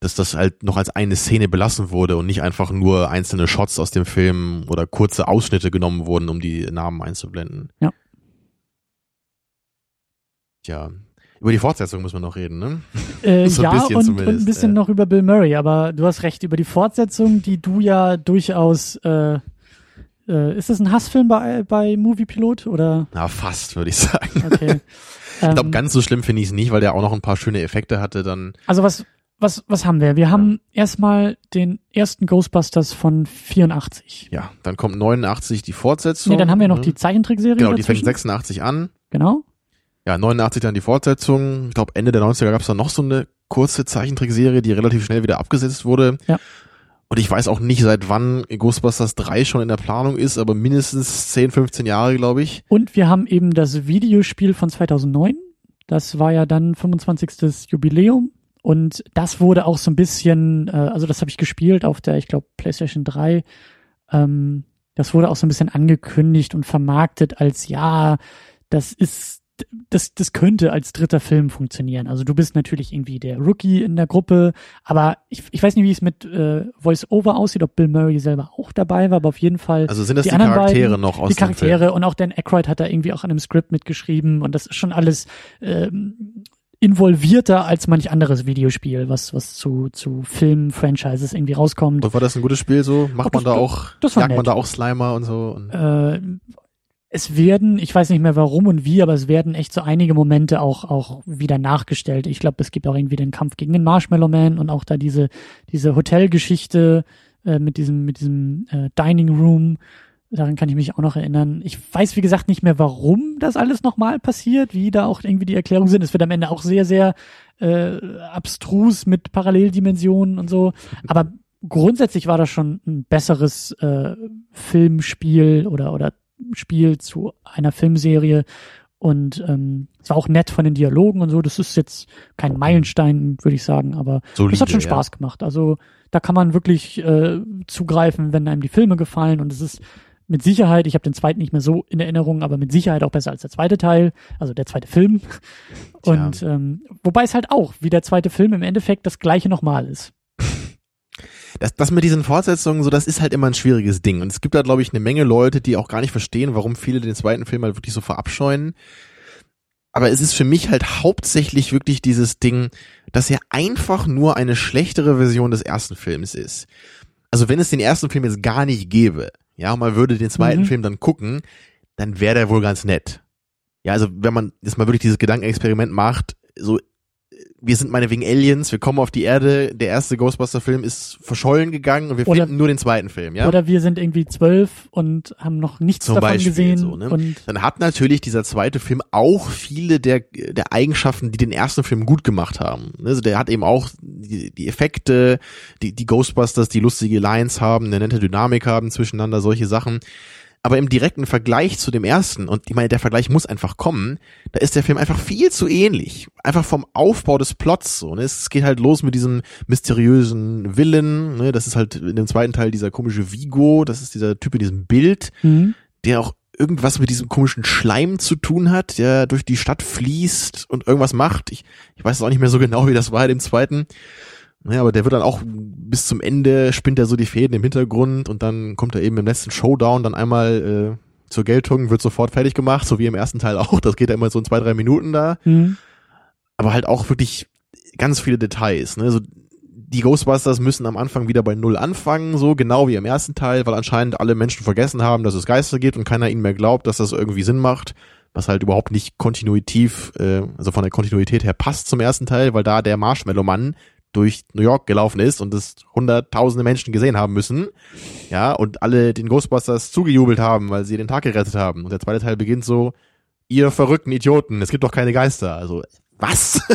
dass das halt noch als eine Szene belassen wurde und nicht einfach nur einzelne Shots aus dem Film oder kurze Ausschnitte genommen wurden, um die Namen einzublenden. Ja. Tja, über die Fortsetzung müssen wir noch reden, ne? Äh, so ja, und, und, ein bisschen äh. noch über Bill Murray, aber du hast recht, über die Fortsetzung, die du ja durchaus, äh, äh, ist das ein Hassfilm bei, bei Movie Pilot oder? Na, fast, würde ich sagen. Okay. ich glaube, ähm, ganz so schlimm finde ich es nicht, weil der auch noch ein paar schöne Effekte hatte dann. Also was, was, was haben wir? Wir haben ja. erstmal den ersten Ghostbusters von 84. Ja, dann kommt 89 die Fortsetzung. Nee, dann haben wir noch die Zeichentrickserie. Genau, die fängt 86 an. Genau. Ja, 89 dann die Fortsetzung. Ich glaube, Ende der 90er gab es dann noch so eine kurze Zeichentrickserie, die relativ schnell wieder abgesetzt wurde. Ja. Und ich weiß auch nicht, seit wann Ghostbusters 3 schon in der Planung ist, aber mindestens 10, 15 Jahre, glaube ich. Und wir haben eben das Videospiel von 2009. Das war ja dann 25. Jubiläum und das wurde auch so ein bisschen, äh, also das habe ich gespielt auf der, ich glaube, PlayStation 3. Ähm, das wurde auch so ein bisschen angekündigt und vermarktet als ja, das ist, das, das könnte als dritter Film funktionieren. Also du bist natürlich irgendwie der Rookie in der Gruppe, aber ich, ich weiß nicht, wie es mit äh, Voice-Over aussieht, ob Bill Murray selber auch dabei war, aber auf jeden Fall. Also sind das die, die Charaktere beiden, noch aus Die Charaktere und auch Dan Aykroyd hat da irgendwie auch an einem Skript mitgeschrieben und das ist schon alles ähm, involvierter als manch anderes Videospiel, was was zu zu Film-Franchises irgendwie rauskommt. Und war das ein gutes Spiel so? Macht man da auch, das jagt nett. man da auch Slimer und so? Und äh, es werden, ich weiß nicht mehr warum und wie, aber es werden echt so einige Momente auch auch wieder nachgestellt. Ich glaube, es gibt auch irgendwie den Kampf gegen den Marshmallow Man und auch da diese diese Hotelgeschichte äh, mit diesem mit diesem äh, Dining Room Daran kann ich mich auch noch erinnern. Ich weiß, wie gesagt, nicht mehr, warum das alles nochmal passiert, wie da auch irgendwie die Erklärungen sind. Es wird am Ende auch sehr, sehr äh, abstrus mit Paralleldimensionen und so. Aber grundsätzlich war das schon ein besseres äh, Filmspiel oder, oder Spiel zu einer Filmserie. Und ähm, es war auch nett von den Dialogen und so. Das ist jetzt kein Meilenstein, würde ich sagen, aber Solide, das hat schon Spaß ja. gemacht. Also da kann man wirklich äh, zugreifen, wenn einem die Filme gefallen. Und es ist mit Sicherheit, ich habe den zweiten nicht mehr so in Erinnerung, aber mit Sicherheit auch besser als der zweite Teil, also der zweite Film. Und ähm, wobei es halt auch, wie der zweite Film im Endeffekt das gleiche nochmal ist. Das, das mit diesen Fortsetzungen, so, das ist halt immer ein schwieriges Ding. Und es gibt da, glaube ich, eine Menge Leute, die auch gar nicht verstehen, warum viele den zweiten Film halt wirklich so verabscheuen. Aber es ist für mich halt hauptsächlich wirklich dieses Ding, dass er einfach nur eine schlechtere Version des ersten Films ist. Also wenn es den ersten Film jetzt gar nicht gäbe, ja, und man würde den zweiten Mhm. Film dann gucken, dann wäre der wohl ganz nett. Ja, also wenn man jetzt mal wirklich dieses Gedankenexperiment macht, so, wir sind meinetwegen Aliens, wir kommen auf die Erde, der erste Ghostbuster-Film ist verschollen gegangen und wir Oder- finden nur den zweiten Film, ja? Oder wir sind irgendwie zwölf und haben noch nichts Zum davon Beispiel gesehen. so, ne? Und dann hat natürlich dieser zweite Film auch viele der, der Eigenschaften, die den ersten Film gut gemacht haben. Also der hat eben auch die, die Effekte, die, die Ghostbusters, die lustige Lines haben, eine nette Dynamik haben zwischeneinander, solche Sachen. Aber im direkten Vergleich zu dem ersten, und ich meine, der Vergleich muss einfach kommen, da ist der Film einfach viel zu ähnlich. Einfach vom Aufbau des Plots so. Ne? Es geht halt los mit diesem mysteriösen Villain. Ne? Das ist halt in dem zweiten Teil dieser komische Vigo, das ist dieser Typ in diesem Bild hm, der auch irgendwas mit diesem komischen Schleim zu tun hat, der durch die Stadt fließt und irgendwas macht. Ich, ich weiß auch nicht mehr so genau, wie das war in dem zweiten. Ja, aber der wird dann auch bis zum Ende spinnt er so die Fäden im Hintergrund und dann kommt er eben im letzten Showdown dann einmal äh, zur Geltung, wird sofort fertig gemacht, so wie im ersten Teil auch. Das geht ja immer so in zwei, drei Minuten da. hm, Aber halt auch wirklich ganz viele Details. Ne? So, die Ghostbusters müssen am Anfang wieder bei Null anfangen, so genau wie im ersten Teil, weil anscheinend alle Menschen vergessen haben, dass es Geister gibt und keiner ihnen mehr glaubt, dass das irgendwie Sinn macht, was halt überhaupt nicht kontinuitiv, äh, also von der Kontinuität her passt zum ersten Teil, weil da der Marshmallow-Mann durch New York gelaufen ist und es hunderttausende Menschen gesehen haben müssen, ja, und alle den Ghostbusters zugejubelt haben, weil sie den Tag gerettet haben. Und der zweite Teil beginnt so, ihr verrückten Idioten, es gibt doch keine Geister. Also, was?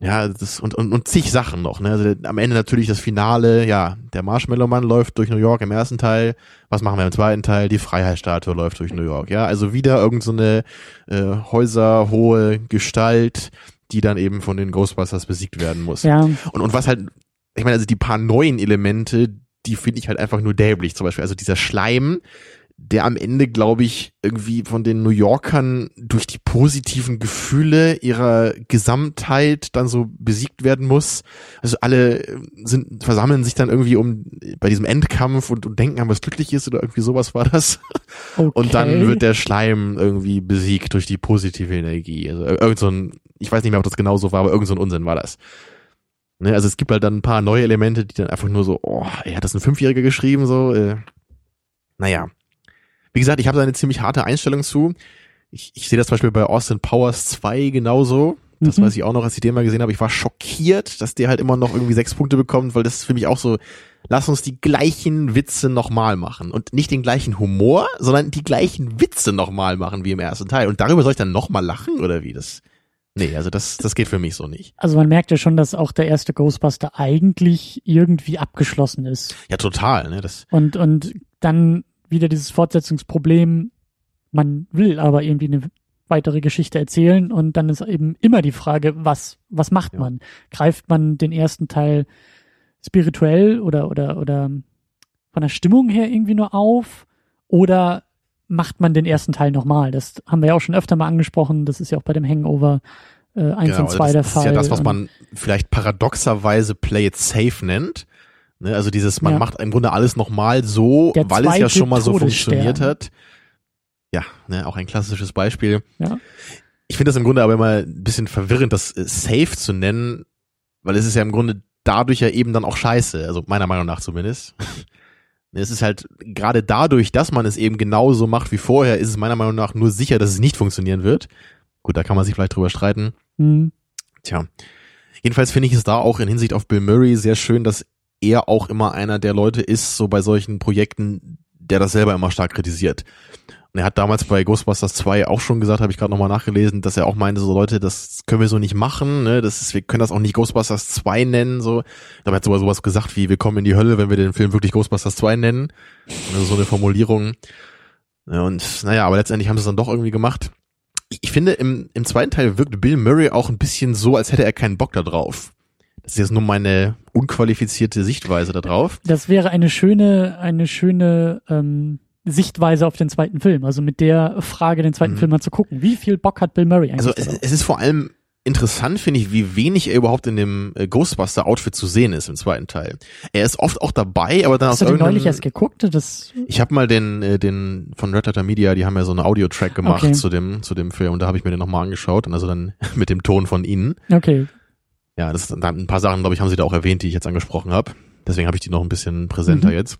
Ja, das und, und, und zig Sachen noch, ne? Also am Ende natürlich das Finale, ja, der Marshmallow-Mann läuft durch New York im ersten Teil. Was machen wir im zweiten Teil? Die Freiheitsstatue läuft durch New York, ja. Also wieder irgend so eine äh, häuserhohe Gestalt, die dann eben von den Ghostbusters besiegt werden muss. ja, Und, und was halt, ich meine, also die paar neuen Elemente, die finde ich halt einfach nur dämlich. Zum Beispiel, also dieser Schleim, der am Ende, glaube ich, irgendwie von den New Yorkern durch die positiven Gefühle ihrer Gesamtheit dann so besiegt werden muss. Also alle äh, sind, versammeln sich dann irgendwie um bei diesem Endkampf und, und denken an was Glückliches oder irgendwie sowas war das. okay. Und dann wird der Schleim irgendwie besiegt durch die positive Energie. Also ir- irgend so ein, ich weiß nicht mehr, ob das genau so war, aber irgend so ein Unsinn war das. Ne, also es gibt halt dann ein paar neue Elemente, die dann einfach nur so, oh, ey, hat das ein Fünfjähriger geschrieben, so, äh, naja. Wie gesagt, ich habe da eine ziemlich harte Einstellung zu. Ich, ich sehe das zum Beispiel bei Austin Powers 2 genauso. Das Mhm. weiß ich auch noch, als ich den mal gesehen habe. Ich war schockiert, dass der halt immer noch irgendwie sechs Punkte bekommt, weil das ist für mich auch so, lass uns die gleichen Witze nochmal machen. Und nicht den gleichen Humor, sondern die gleichen Witze nochmal machen wie im ersten Teil. Und darüber soll ich dann nochmal lachen oder wie? Das, nee, also das, das geht für mich so nicht. Also man merkt ja schon, dass auch der erste Ghostbuster eigentlich irgendwie abgeschlossen ist. Ja, total, ne, das, Und, und dann wieder dieses Fortsetzungsproblem, man will aber irgendwie eine weitere Geschichte erzählen und dann ist eben immer die Frage, was, was macht Ja. man? Greift man den ersten Teil spirituell oder, oder, oder von der Stimmung her irgendwie nur auf oder macht man den ersten Teil nochmal? Das haben wir ja auch schon öfter mal angesprochen. Das ist ja auch bei dem Hangover äh, 1 genau, und 2 das, der das Fall. ist ja das, was man vielleicht paradoxerweise Play it safe nennt. Ne, also dieses, man Ja. macht im Grunde alles nochmal so, Der weil es ja schon mal so funktioniert hat. Ja, ne, auch ein klassisches Beispiel. Ja. Ich finde das im Grunde aber immer ein bisschen verwirrend, das äh, safe zu nennen, weil es ist ja im Grunde dadurch ja eben dann auch scheiße, also meiner Meinung nach zumindest. Es ist halt gerade dadurch, dass man es eben genauso macht wie vorher, ist es meiner Meinung nach nur sicher, dass es nicht funktionieren wird. Gut, da kann man sich vielleicht drüber streiten. Hm. Tja. Jedenfalls finde ich es da auch in Hinsicht auf Bill Murray sehr schön, dass er auch immer einer der Leute ist, so bei solchen Projekten, der das selber immer stark kritisiert. Und er hat damals bei Ghostbusters 2 auch schon gesagt, habe ich gerade nochmal nachgelesen, dass er auch meinte, so Leute, das können wir so nicht machen, ne? Das ist, wir können das auch nicht Ghostbusters 2 nennen, so. Er hat sogar sowas gesagt wie, wir kommen in die Hölle, wenn wir den Film wirklich Ghostbusters 2 nennen. Also so eine Formulierung. Und naja, aber letztendlich haben sie es dann doch irgendwie gemacht. Ich, ich finde, im, im zweiten Teil wirkt Bill Murray auch ein bisschen so, als hätte er keinen Bock da drauf. Das ist jetzt nur meine unqualifizierte Sichtweise da drauf. Das wäre eine schöne, eine schöne ähm, Sichtweise auf den zweiten Film. Also mit der Frage, den zweiten Mhm. Film mal zu gucken. Wie viel Bock hat Bill Murray eigentlich? Also es, es ist vor allem interessant, finde ich, wie wenig er überhaupt in dem äh, Ghostbuster-Outfit zu sehen ist im zweiten Teil. Er ist oft auch dabei, aber dann Hast aus du den neulich erst geguckt? Das, Ich habe mal den, äh, den von Red Letter Media, die haben ja so einen Audio-Track gemacht Okay. zu dem zu dem Film und da habe ich mir den nochmal angeschaut und also dann mit dem Ton von ihnen. okay. Ja, das da ein paar Sachen, glaube ich, haben sie da auch erwähnt, die ich jetzt angesprochen habe. Deswegen habe ich die noch ein bisschen präsenter Mhm. jetzt.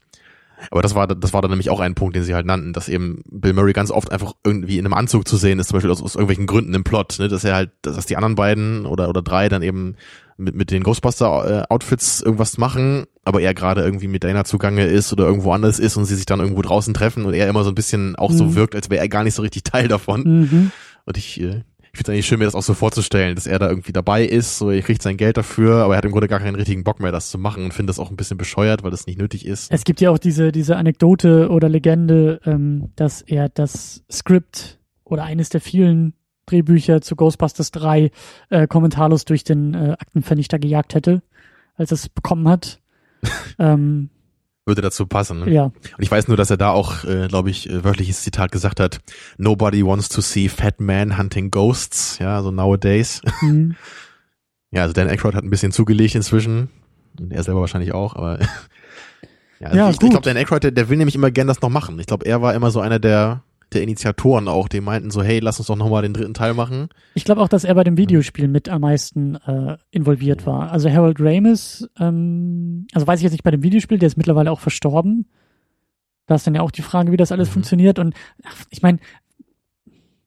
Aber das war, das war dann nämlich auch ein Punkt, den sie halt nannten, dass eben Bill Murray ganz oft einfach irgendwie in einem Anzug zu sehen ist, zum Beispiel aus, aus irgendwelchen Gründen im Plot, ne, dass er halt, dass die anderen beiden oder, oder drei dann eben mit, mit den Ghostbuster-Outfits irgendwas machen, aber er gerade irgendwie mit Dana zugange ist oder irgendwo anders ist und sie sich dann irgendwo draußen treffen und er immer so ein bisschen auch so Mhm. wirkt, als wäre er gar nicht so richtig Teil davon. Mhm. Und ich, äh, ich finde es eigentlich schön, mir das auch so vorzustellen, dass er da irgendwie dabei ist, so er kriegt sein Geld dafür, aber er hat im Grunde gar keinen richtigen Bock mehr, das zu machen und finde das auch ein bisschen bescheuert, weil das nicht nötig ist. Es gibt ja auch diese, diese Anekdote oder Legende, ähm, dass er das Skript oder eines der vielen Drehbücher zu Ghostbusters 3 äh, kommentarlos durch den äh, Aktenvernichter gejagt hätte, als er es bekommen hat. ähm, Würde dazu passen. Ne? ja, Und ich weiß nur, dass er da auch, äh, glaube ich, äh, wörtliches Zitat gesagt hat, Nobody wants to see fat man hunting ghosts, ja, so nowadays. mhm. Ja, also Dan Aykroyd hat ein bisschen zugelegt inzwischen. Und er selber wahrscheinlich auch, aber ja, also Ja, ich, ich glaube, Dan Aykroyd, der, der will nämlich immer gern das noch machen. Ich glaube, er war immer so einer der, der Initiatoren auch, die meinten so, hey, lass uns doch nochmal den dritten Teil machen. Ich glaube auch, dass er bei dem Videospiel mit am meisten äh, involviert war. Also Harold Ramis, ähm, also weiß ich jetzt nicht bei dem Videospiel, der ist mittlerweile auch verstorben. Da ist dann ja auch die Frage, wie das alles Mhm. funktioniert. Und ach, ich meine,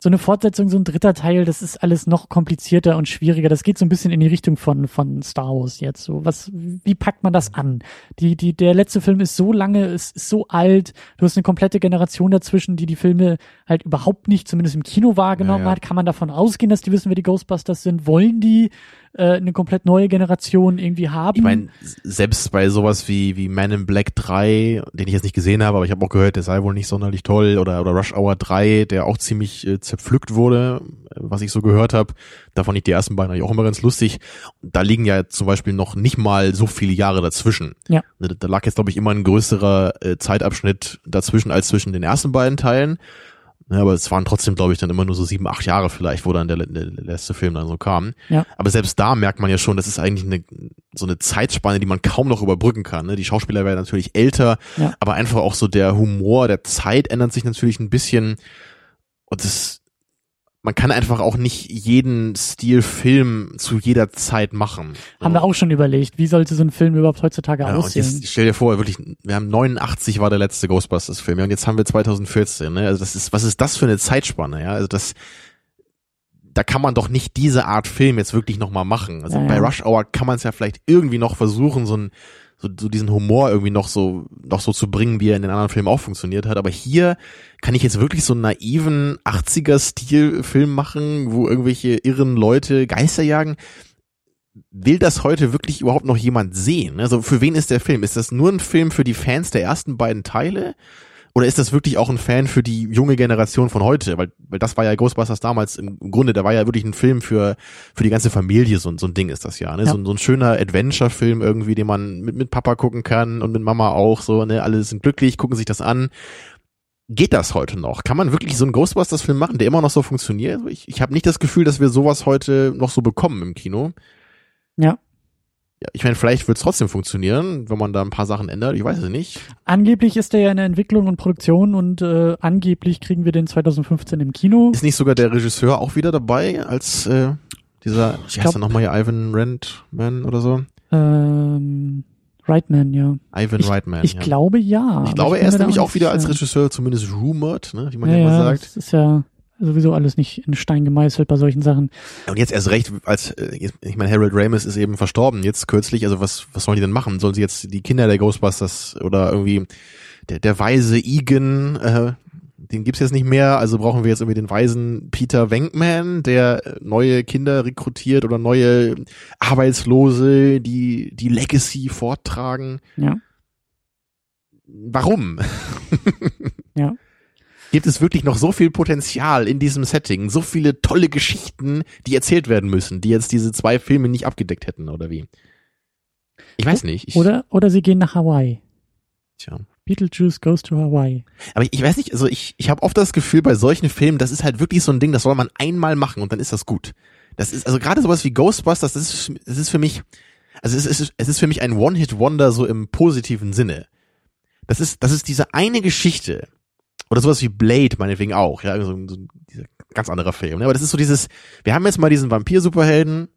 so eine Fortsetzung, so ein dritter Teil, das ist alles noch komplizierter und schwieriger. Das geht so ein bisschen in die Richtung von, von Star Wars jetzt. So, was, wie packt man das an? Die, die, der letzte Film ist so lange, ist, ist so alt. Du hast eine komplette Generation dazwischen, die die Filme halt überhaupt nicht, zumindest im Kino wahrgenommen Ja, ja. hat. Kann man davon ausgehen, dass die wissen, wer die Ghostbusters sind? Wollen die äh, eine komplett neue Generation irgendwie haben? Ich meine, selbst bei sowas wie, wie Man in Black 3, den ich jetzt nicht gesehen habe, aber ich habe auch gehört, der sei wohl nicht sonderlich toll, oder, oder Rush Hour 3, der auch ziemlich äh, zerpflückt wurde, was ich so gehört habe. Davon nicht die ersten beiden eigentlich auch immer ganz lustig. Da liegen ja zum Beispiel noch nicht mal so viele Jahre dazwischen. Ja. Da, da lag jetzt, glaube ich, immer ein größerer äh, Zeitabschnitt dazwischen als zwischen den ersten beiden Teilen. Ja, aber es waren trotzdem, glaube ich, dann immer nur so sieben, acht Jahre vielleicht, wo dann der, der, letzte Film dann so kam. Ja. Aber selbst da merkt man ja schon, das ist eigentlich eine, so eine Zeitspanne, die man kaum noch überbrücken kann. Ne? Die Schauspieler werden natürlich älter, Ja. aber einfach auch so der Humor der Zeit ändert sich natürlich ein bisschen. Und das, man kann einfach auch nicht jeden Stil Film zu jeder Zeit machen. haben wir auch schon überlegt, wie sollte so ein Film überhaupt heutzutage Ja, und aussehen? jetzt stell dir vor, wirklich, wir haben 89 war der letzte Ghostbusters-Film, ja, und jetzt haben wir 2014, ne? Also das ist, was ist das für eine Zeitspanne, ja? Also das, da kann man doch nicht diese Art Film jetzt wirklich nochmal machen. Also Ja, ja. bei Rush Hour kann man es ja vielleicht irgendwie noch versuchen, so ein, so, so diesen Humor irgendwie noch so, noch so zu bringen, wie er in den anderen Filmen auch funktioniert hat. Aber hier kann ich jetzt wirklich so einen naiven 80er-Stil-Film machen, wo irgendwelche irren Leute Geister jagen will das heute wirklich überhaupt noch jemand sehen? Also für wen ist der Film? Ist das nur ein Film für die Fans der ersten beiden Teile? Oder ist das wirklich auch ein Fan für die junge Generation von heute? Weil, weil das war ja Ghostbusters damals im, im Grunde, da war ja wirklich ein Film für, für die ganze Familie, so, ein- so ein Ding ist das ja. Ne? Ja. So, ein- so ein schöner Adventure-Film irgendwie, den man mit, mit Papa gucken kann und mit Mama auch so, ne? Alle sind glücklich, gucken sich das an. Geht das heute noch? Kann man wirklich so einen Ghostbusters-Film machen, der immer noch so funktioniert? Ich, ich habe nicht das Gefühl, dass wir sowas heute noch so bekommen im Kino. Ja. Ja, ich meine, vielleicht wird es trotzdem funktionieren, wenn man da ein paar Sachen ändert. Ich weiß es nicht. Angeblich ist er ja in der Entwicklung und Produktion und äh, angeblich kriegen wir den 2015 im Kino. Ist nicht sogar der Regisseur auch wieder dabei als äh, dieser, Ich heißt er nochmal hier, Ivan Reitman oder so? Ähm, Reitman, ja. Ivan Reitman. Ich ja. glaube ja. Ich glaube, bin er ist nämlich auch wieder als. Regisseur zumindest rumored, ne, wie man ja, ja, immer sagt. Das ist ja sowieso alles nicht in Stein gemeißelt bei solchen Sachen. Und jetzt erst recht, als äh, ich meine, Harold Ramis ist eben verstorben jetzt kürzlich. Also was was sollen die denn machen? Sollen sie jetzt die Kinder der Ghostbusters oder irgendwie der der weise Egan, äh, den gibt's jetzt nicht mehr. Also brauchen wir jetzt irgendwie den weisen Peter Wenkman, der neue Kinder rekrutiert oder neue Arbeitslose, die die Legacy forttragen. Ja. Warum? Ja. Gibt es wirklich noch so viel Potenzial in diesem Setting, so viele tolle Geschichten, die erzählt werden müssen, die jetzt diese zwei Filme nicht abgedeckt hätten oder wie? Ich weiß nicht. Ich, Oder, oder sie gehen nach Hawaii. Tja. Beetlejuice goes to Hawaii. Aber ich, ich weiß nicht, also ich, ich habe oft das Gefühl bei solchen Filmen, das ist halt wirklich so ein Ding, das soll man einmal machen und dann ist das gut. Das ist also gerade sowas wie Ghostbusters, das ist, das ist für mich, also es ist, es ist für mich ein One-Hit-Wonder so im positiven Sinne. Das ist, das ist diese eine Geschichte oder sowas wie Blade meinetwegen auch, ja, so, so dieser ganz anderer Film. Ne? Aber das ist so dieses, wir haben jetzt mal diesen Vampir-Superhelden,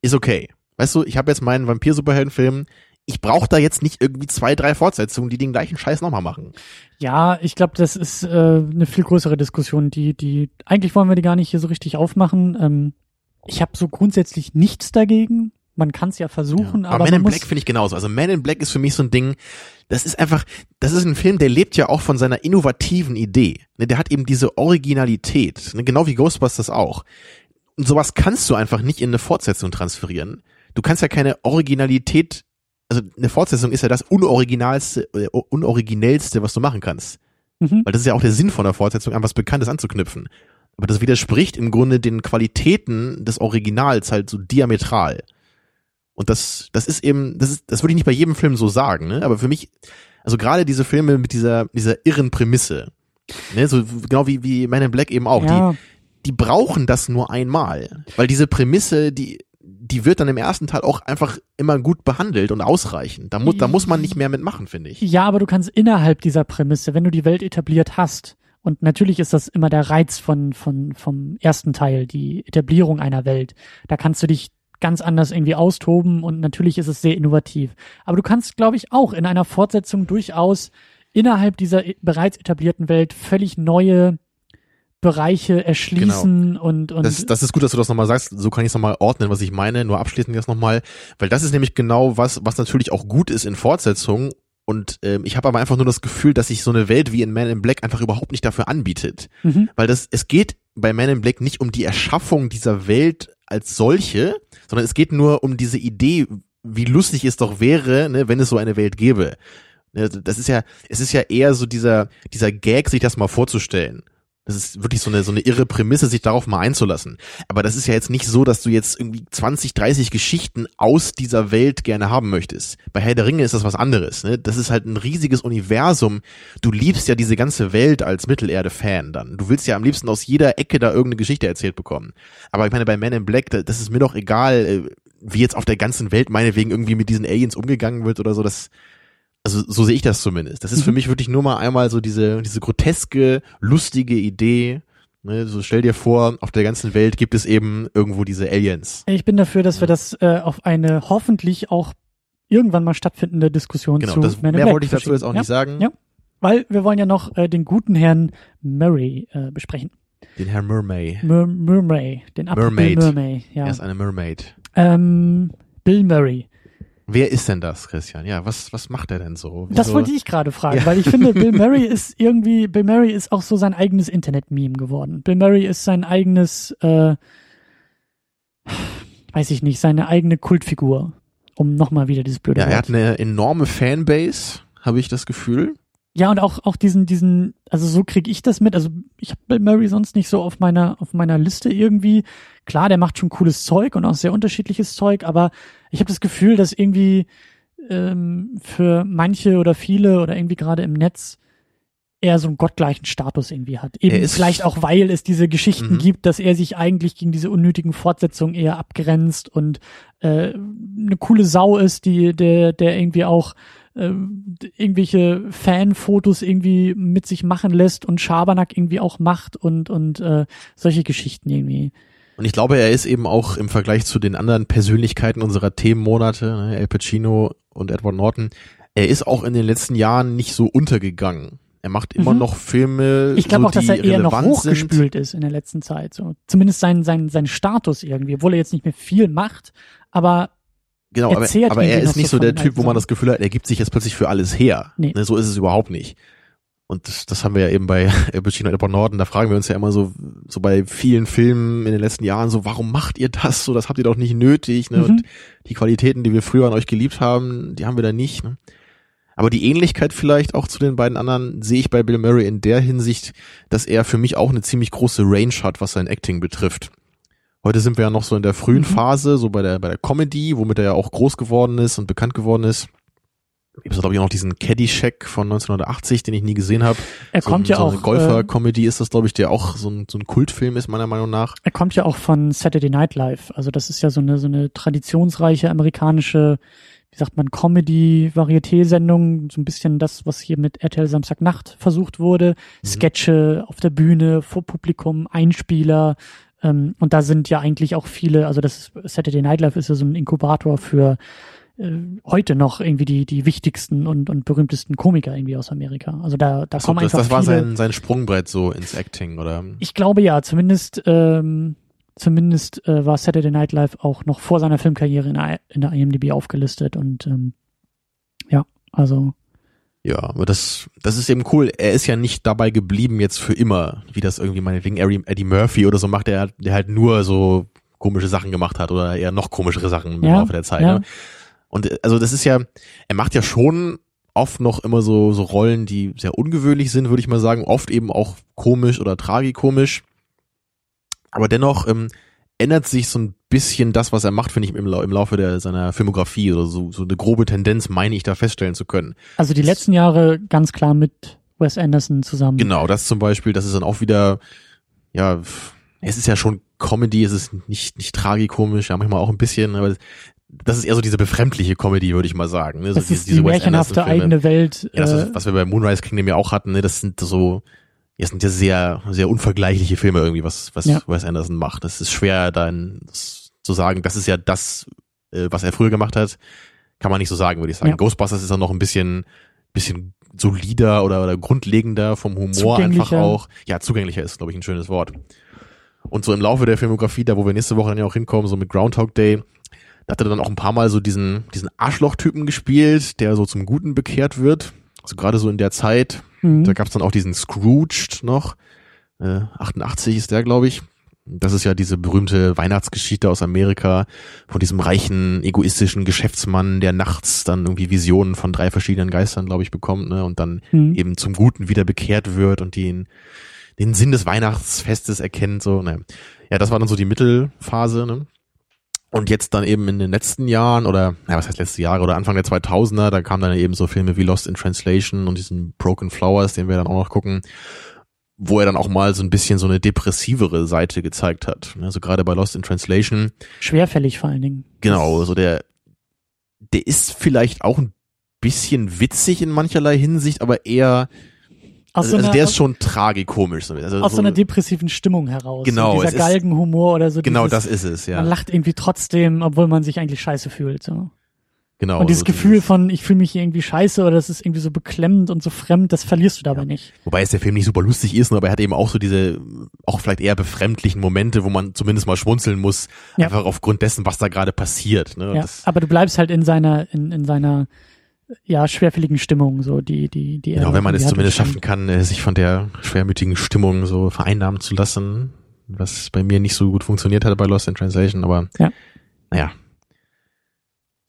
ist okay. Weißt du, ich habe jetzt meinen Vampir-Superhelden-Film, ich brauche da jetzt nicht irgendwie zwei, drei Fortsetzungen, die den gleichen Scheiß nochmal machen. Ja, ich glaube, das ist äh, eine viel größere Diskussion, die, die, eigentlich wollen wir die gar nicht hier so richtig aufmachen. Ähm, ich habe so grundsätzlich nichts dagegen. Man kann es ja versuchen, Ja. aber, Aber Man in Black finde ich genauso. Also Man in Black ist für mich so ein Ding, das ist einfach, das ist ein Film, der lebt ja auch von seiner innovativen Idee. Ne, Der hat eben diese Originalität, ne, genau wie Ghostbusters auch. Und sowas kannst du einfach nicht in eine Fortsetzung transferieren. Du kannst ja keine Originalität, also eine Fortsetzung ist ja das unoriginalste, äh, unoriginellste, was du machen kannst. mhm. Weil das ist ja auch der Sinn von der Fortsetzung, an was Bekanntes anzuknüpfen. Aber das widerspricht im Grunde den Qualitäten des Originals halt so diametral. Und das, das ist eben, das ist, das würde ich nicht bei jedem Film so sagen, ne? Aber für mich, also gerade diese Filme mit dieser, dieser irren Prämisse, ne? So genau wie, wie Man in Black eben auch, ja, die, die brauchen das nur einmal. Weil diese Prämisse, die, die wird dann im ersten Teil auch einfach immer gut behandelt und ausreichend. Da muss, da muss man nicht mehr mitmachen, finde ich. ja, aber du kannst innerhalb dieser Prämisse, wenn du die Welt etabliert hast, und natürlich ist das immer der Reiz von, von, vom ersten Teil, die Etablierung einer Welt. Da kannst du dich ganz anders irgendwie austoben und natürlich ist es sehr innovativ. Aber du kannst, glaube ich, auch in einer Fortsetzung durchaus innerhalb dieser e- bereits etablierten Welt völlig neue Bereiche erschließen und, und Das, das ist gut, dass du das nochmal sagst. So kann ich es nochmal ordnen, was ich meine. Nur abschließend jetzt nochmal, weil das ist nämlich genau was, was natürlich auch gut ist in Fortsetzungen. Und ähm, ich habe aber einfach nur das Gefühl, dass sich so eine Welt wie in Man in Black einfach überhaupt nicht dafür anbietet. mhm. Weil das, es geht bei Man in Black nicht um die Erschaffung dieser Welt als solche, sondern es geht nur um diese Idee, wie lustig es doch wäre, ne, wenn es so eine Welt gäbe. Ne, Das ist ja, es ist ja eher so dieser, dieser Gag, sich das mal vorzustellen. Das ist wirklich so eine, so eine irre Prämisse, sich darauf mal einzulassen. Aber das ist ja jetzt nicht so, dass du jetzt irgendwie 20, 30 Geschichten aus dieser Welt gerne haben möchtest. Bei Herr der Ringe ist das was anderes. Ne? Das ist halt ein riesiges Universum. Du liebst ja diese ganze Welt als Mittelerde-Fan dann. Du willst ja am liebsten aus jeder Ecke da irgendeine Geschichte erzählt bekommen. Aber ich meine, bei Man in Black, da- das ist mir doch egal, äh, wie jetzt auf der ganzen Welt meinetwegen irgendwie mit diesen Aliens umgegangen wird oder so. Das, also so sehe ich das zumindest. Das ist für Mhm. mich wirklich nur mal einmal so diese, diese groteske, lustige Idee. Ne, so stell dir vor, auf der ganzen Welt gibt es eben irgendwo diese Aliens. Ich bin dafür, dass wir das äh, auf eine hoffentlich auch irgendwann mal stattfindende Diskussion Genau, zu das, in mehr wollte ich dazu jetzt auch verschieben. nicht sagen. Ja. Weil wir wollen ja noch äh, den guten Herrn Murray äh, besprechen. Den Herrn Mermay. Mur Murray, den Apfel Mermaid. Bill Murray, ja. Er ist eine Mermaid. Ähm, Bill Murray. Wer ist denn das, Christian? Ja, was, was macht er denn so? Das Wieso- wollte ich gerade fragen, Ja. weil ich finde, Bill Murray ist irgendwie, Bill Murray ist auch so sein eigenes Internet-Meme geworden. Bill Murray ist sein eigenes, äh, weiß ich nicht, seine eigene Kultfigur. Um nochmal wieder dieses blöde Ja, er hat eine enorme Fanbase, habe ich das Gefühl. Ja, und auch, auch diesen, diesen, also so krieg ich das mit. Also ich habe Bill Murray sonst nicht so auf meiner, auf meiner Liste irgendwie. Klar, der macht schon cooles Zeug und auch sehr unterschiedliches Zeug, aber ich habe das Gefühl, dass irgendwie ähm, für manche oder viele oder irgendwie gerade im Netz er so einen gottgleichen Status irgendwie hat. Eben vielleicht auch, weil es diese Geschichten Mhm. gibt, dass er sich eigentlich gegen diese unnötigen Fortsetzungen eher abgrenzt und äh, eine coole Sau ist, die der der irgendwie auch äh, irgendwelche Fanfotos irgendwie mit sich machen lässt und Schabernack irgendwie auch macht und und äh, solche Geschichten irgendwie. Und ich glaube, er ist eben auch im Vergleich zu den anderen Persönlichkeiten unserer Themenmonate, ne, El Pacino und Edward Norton, er ist auch in den letzten Jahren nicht so untergegangen. Er macht immer Mhm. noch Filme, Ich glaube so, auch, dass er eher noch hochgespült ist in der letzten Zeit. So zumindest sein sein sein Status irgendwie, obwohl er jetzt nicht mehr viel macht, aber Genau, Er aber, aber er ist nicht so der Typ, wo man das Gefühl hat, er gibt sich jetzt plötzlich für alles her. Nee. Ne, so ist es überhaupt nicht. Und das, das haben wir ja eben bei und Edward Norton, da fragen wir uns ja immer so, so bei vielen Filmen in den letzten Jahren so, warum macht ihr das so? Das habt ihr doch nicht nötig. Ne? Mhm. Und die Qualitäten, die wir früher an euch geliebt haben, die haben wir da nicht. Ne? Aber die Ähnlichkeit vielleicht auch zu den beiden anderen sehe ich bei Bill Murray in der Hinsicht, dass er für mich auch eine ziemlich große Range hat, was sein Acting betrifft. Heute sind wir ja noch so in der frühen Mhm. Phase, so bei der, bei der Comedy, womit er ja auch groß geworden ist und bekannt geworden ist. Gibt es, glaube ich, auch noch diesen Caddyshack von 1980, den ich nie gesehen habe. er so kommt ein, ja so auch eine äh, Golfer-Comedy ist das, glaube ich, der auch so ein, so ein Kultfilm ist, meiner Meinung nach. Er kommt ja auch von Saturday Night Live. Also das ist ja so eine so eine traditionsreiche amerikanische, wie sagt man, Comedy-Varieté-Sendung. So ein bisschen das, was hier mit RTL Samstagnacht versucht wurde. Mhm. Sketche auf der Bühne, vor Publikum, Einspieler. Ähm, und da sind ja eigentlich auch viele, also das ist, Saturday Night Live ist ja so ein Inkubator für äh, heute noch irgendwie die, die wichtigsten und, und berühmtesten Komiker irgendwie aus Amerika. Also da, da So, kommen das, einfach das war viele, sein, sein Sprungbrett so ins Acting, oder? Ich glaube ja, zumindest, ähm, zumindest äh, war Saturday Night Live auch noch vor seiner Filmkarriere in der, in der IMDb aufgelistet und ähm, ja, also Ja, aber das, das ist eben cool. Er ist ja nicht dabei geblieben jetzt für immer, wie das irgendwie meinetwegen Eddie, Eddie Murphy oder so macht, der, der halt nur so komische Sachen gemacht hat oder eher noch komischere Sachen im Ja, Laufe der Zeit. ja. Ne? Und also das ist ja, er macht ja schon oft noch immer so, so Rollen, die sehr ungewöhnlich sind, würde ich mal sagen. Oft eben auch komisch oder tragikomisch. Aber dennoch ähm, ändert sich so ein bisschen das, was er macht, finde ich, im, Lau- im Laufe der, seiner Filmografie oder so, so eine grobe Tendenz, meine ich da feststellen zu können. Also die letzten Jahre ganz klar mit Wes Anderson zusammen. Genau, das zum Beispiel, das ist dann auch wieder, ja, es ist ja schon Comedy, es ist nicht, nicht tragikomisch, ja, manchmal auch ein bisschen, aber das ist eher so diese befremdliche Comedy, würde ich mal sagen. Ne? So Das ist die Wes märchenhafte eigene Welt. Ja, das äh, was wir bei Moonrise Kingdom ja auch hatten, ne? das sind so, das sind ja sehr, sehr unvergleichliche Filme irgendwie, was, was Ja. Wes Anderson macht. Das ist schwer dann das zu sagen, das ist ja das, äh, was er früher gemacht hat, kann man nicht so sagen, würde ich sagen. Ja. Ghostbusters ist dann noch ein bisschen, bisschen solider oder, oder grundlegender vom Humor einfach auch. Ja, zugänglicher ist, glaube ich, ein schönes Wort. Und so im Laufe der Filmografie, da wo wir nächste Woche dann ja auch hinkommen, so mit Groundhog Day, da hat er dann auch ein paar Mal so diesen, diesen Arschloch-Typen gespielt, der so zum Guten bekehrt wird. Also gerade so in der Zeit, mhm. da gab es dann auch diesen Scrooged noch. Äh, 88 ist der, glaube ich. Das ist ja diese berühmte Weihnachtsgeschichte aus Amerika von diesem reichen, egoistischen Geschäftsmann, der nachts dann irgendwie Visionen von drei verschiedenen Geistern, glaube ich, bekommt, ne? Und dann Mhm. eben zum Guten wieder bekehrt wird und den, den Sinn des Weihnachtsfestes erkennt, so, ne. Ja, das war dann so die Mittelphase, ne. Und jetzt dann eben in den letzten Jahren oder, ja, was heißt letzte Jahre oder Anfang der 2000er, da kamen dann eben so Filme wie Lost in Translation und diesen Broken Flowers, den wir dann auch noch gucken, wo er dann auch mal so ein bisschen so eine depressivere Seite gezeigt hat. Also gerade bei Lost in Translation, Schwerfällig vor allen Dingen. genau, so der, der ist vielleicht auch ein bisschen witzig in mancherlei Hinsicht, aber eher, Aus, also, so also einer, der aus, ist schon tragikomisch. so. Also aus so einer depressiven Stimmung heraus. Genau, So es dieser Galgenhumor oder so. genau dieses, das ist es, ja. Man lacht irgendwie trotzdem, obwohl man sich eigentlich scheiße fühlt. So. Genau. und dieses so Gefühl von, ich fühle mich hier irgendwie scheiße oder es ist irgendwie so beklemmend und so fremd, das verlierst du dabei nicht. Wobei es der Film nicht super lustig ist, aber er hat eben auch so diese, auch vielleicht eher befremdlichen Momente, wo man zumindest mal schmunzeln muss, Ja. einfach aufgrund dessen, was da gerade passiert. Ne? Ja. Das, Aber du bleibst halt in seiner, in, in seiner ja, schwerfälligen Stimmung, so die, die, die genau, wenn man es hat zumindest schaffen kann, äh, sich von der schwermütigen Stimmung so vereinnahmen zu lassen, was bei mir nicht so gut funktioniert hatte bei Lost in Translation, aber Ja. naja.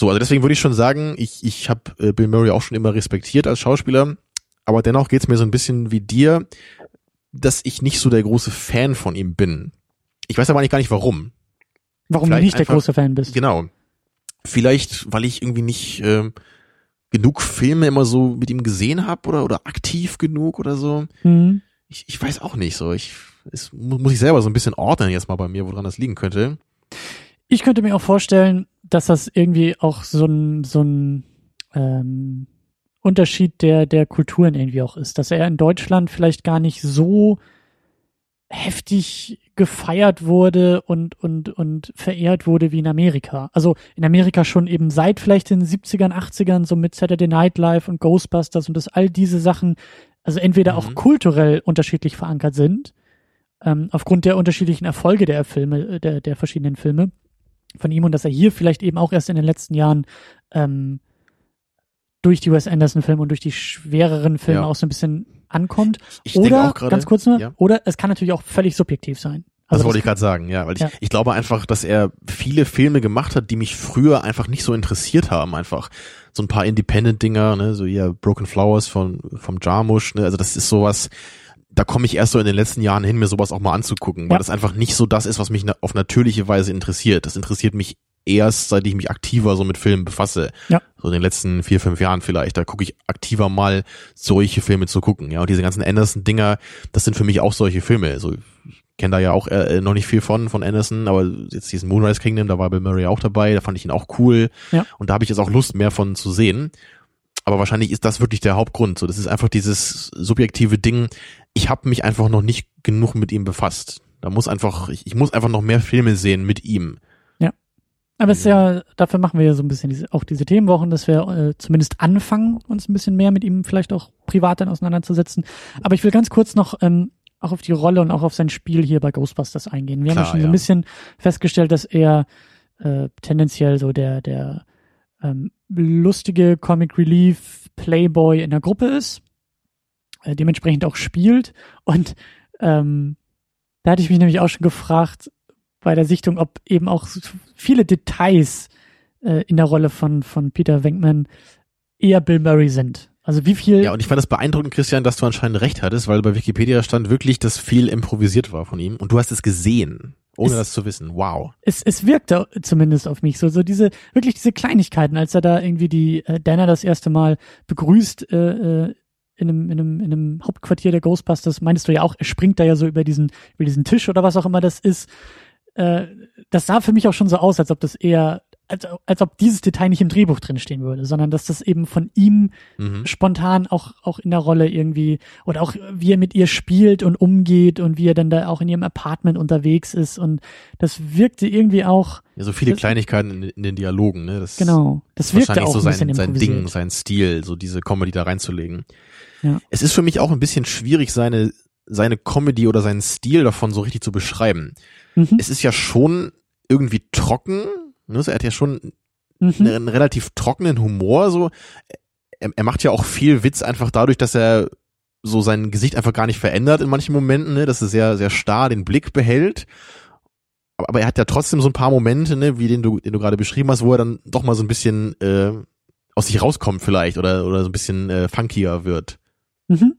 So, also deswegen würde ich schon sagen, ich, ich habe äh, Bill Murray auch schon immer respektiert als Schauspieler, aber dennoch geht's mir so ein bisschen wie dir, dass ich nicht so der große Fan von ihm bin. Ich weiß aber eigentlich gar nicht warum. Warum du vielleicht nicht der einfach- große Fan bist. Genau. Vielleicht, weil ich irgendwie nicht ähm, genug Filme immer so mit ihm gesehen habe oder oder aktiv genug oder so. Mhm. Ich, ich weiß auch nicht so. Ich es mu- muss ich selber so ein bisschen ordnen jetzt mal bei mir, woran das liegen könnte. Ich könnte mir auch vorstellen, dass das irgendwie auch so ein, so ein ähm, Unterschied der, der Kulturen irgendwie auch ist. Dass er in Deutschland vielleicht gar nicht so heftig gefeiert wurde und, und, und verehrt wurde wie in Amerika. Also in Amerika schon eben seit vielleicht den 70ern, 80ern, so mit Saturday Night Live und Ghostbusters und dass all diese Sachen, also entweder auch Mhm. kulturell unterschiedlich verankert sind, ähm, aufgrund der unterschiedlichen Erfolge der Filme, äh, der, der verschiedenen Filme von ihm und dass er hier vielleicht eben auch erst in den letzten Jahren ähm, durch die Wes Anderson-Filme und durch die schwereren Filme Ja. auch so ein bisschen ankommt. Ich oder, auch gerade. ganz kurz nur, ja. oder es kann natürlich auch völlig subjektiv sein. Das Also wollte ich gerade sagen, ja, weil ich, Ja. ich glaube einfach, dass er viele Filme gemacht hat, die mich früher einfach nicht so interessiert haben, einfach. So ein paar Independent-Dinger, ne, so hier Broken Flowers von, vom Jarmusch, ne, also das ist sowas, da komme ich erst so in den letzten Jahren hin, mir sowas auch mal anzugucken, weil Ja. das einfach nicht so das ist, was mich auf natürliche Weise interessiert. Das interessiert mich erst, seit ich mich aktiver so mit Filmen befasse. Ja. So in den letzten vier, fünf Jahren vielleicht. Da gucke ich aktiver mal, solche Filme zu gucken. Ja, und diese ganzen Anderson-Dinger, das sind für mich auch solche Filme. So, ich kenne da ja auch äh, noch nicht viel von, von Anderson, aber jetzt diesen Moonrise Kingdom, da war Bill Murray auch dabei, da fand ich ihn auch cool. Ja. Und da habe ich jetzt auch Lust, mehr von zu sehen. Aber wahrscheinlich ist das wirklich der Hauptgrund. So, das ist einfach dieses subjektive Ding. Ich habe mich einfach noch nicht genug mit ihm befasst. Da muss einfach, ich, ich muss einfach noch mehr Filme sehen mit ihm. Ja. Aber es ist ja, dafür machen wir ja so ein bisschen diese, auch diese Themenwochen, dass wir äh, zumindest anfangen, uns ein bisschen mehr mit ihm vielleicht auch privat dann auseinanderzusetzen. Aber ich will ganz kurz noch ähm, auch auf die Rolle und auch auf sein Spiel hier bei Ghostbusters eingehen. Wir Klar, haben ja schon ja. so ein bisschen festgestellt, dass er äh, tendenziell so der, der ähm, lustige Comic Relief Playboy in der Gruppe ist, äh, dementsprechend auch spielt. Und ähm, da hatte ich mich nämlich auch schon gefragt bei der Sichtung, ob eben auch so viele Details äh, in der Rolle von, von Peter Venkman eher Bill Murray sind. Also wie viel Ja, und ich fand das beeindruckend, Christian, dass du anscheinend recht hattest, weil bei Wikipedia stand wirklich, dass viel improvisiert war von ihm. Und du hast es gesehen, ohne Es- das zu wissen. Wow. es, es wirkte zumindest auf mich so, so diese, wirklich diese Kleinigkeiten, als er da irgendwie die äh, Dana das erste Mal begrüßt äh, äh, in einem, in, einem, in einem Hauptquartier der Ghostbusters, meinst du ja auch, er springt da ja so über diesen, über diesen Tisch oder was auch immer das ist. Äh, das sah für mich auch schon so aus, als ob das eher, als, als ob dieses Detail nicht im Drehbuch drin stehen würde, sondern dass das eben von ihm Mhm. spontan auch, auch in der Rolle irgendwie, oder auch wie er mit ihr spielt und umgeht und wie er dann da auch in ihrem Apartment unterwegs ist und das wirkte irgendwie auch, Ja, so viele Das- Kleinigkeiten in, in den Dialogen, ne? Das genau, das ist wirkte auch so ein sein, sein. Ding, sein Stil, so diese Comedy da reinzulegen. Ja. Es ist für mich auch ein bisschen schwierig, seine, seine Comedy oder seinen Stil davon so richtig zu beschreiben. Mhm. Es ist ja schon irgendwie trocken, ne? Er hat ja schon Mhm. einen relativ trockenen Humor, so. Er, er macht ja auch viel Witz einfach dadurch, dass er so sein Gesicht einfach gar nicht verändert in manchen Momenten, ne, dass er sehr, sehr starr den Blick behält. Aber, aber er hat ja trotzdem so ein paar Momente, ne, wie den du, den du gerade beschrieben hast, wo er dann doch mal so ein bisschen äh, aus sich rauskommt vielleicht oder, oder so ein bisschen äh, funkier wird. Mhm.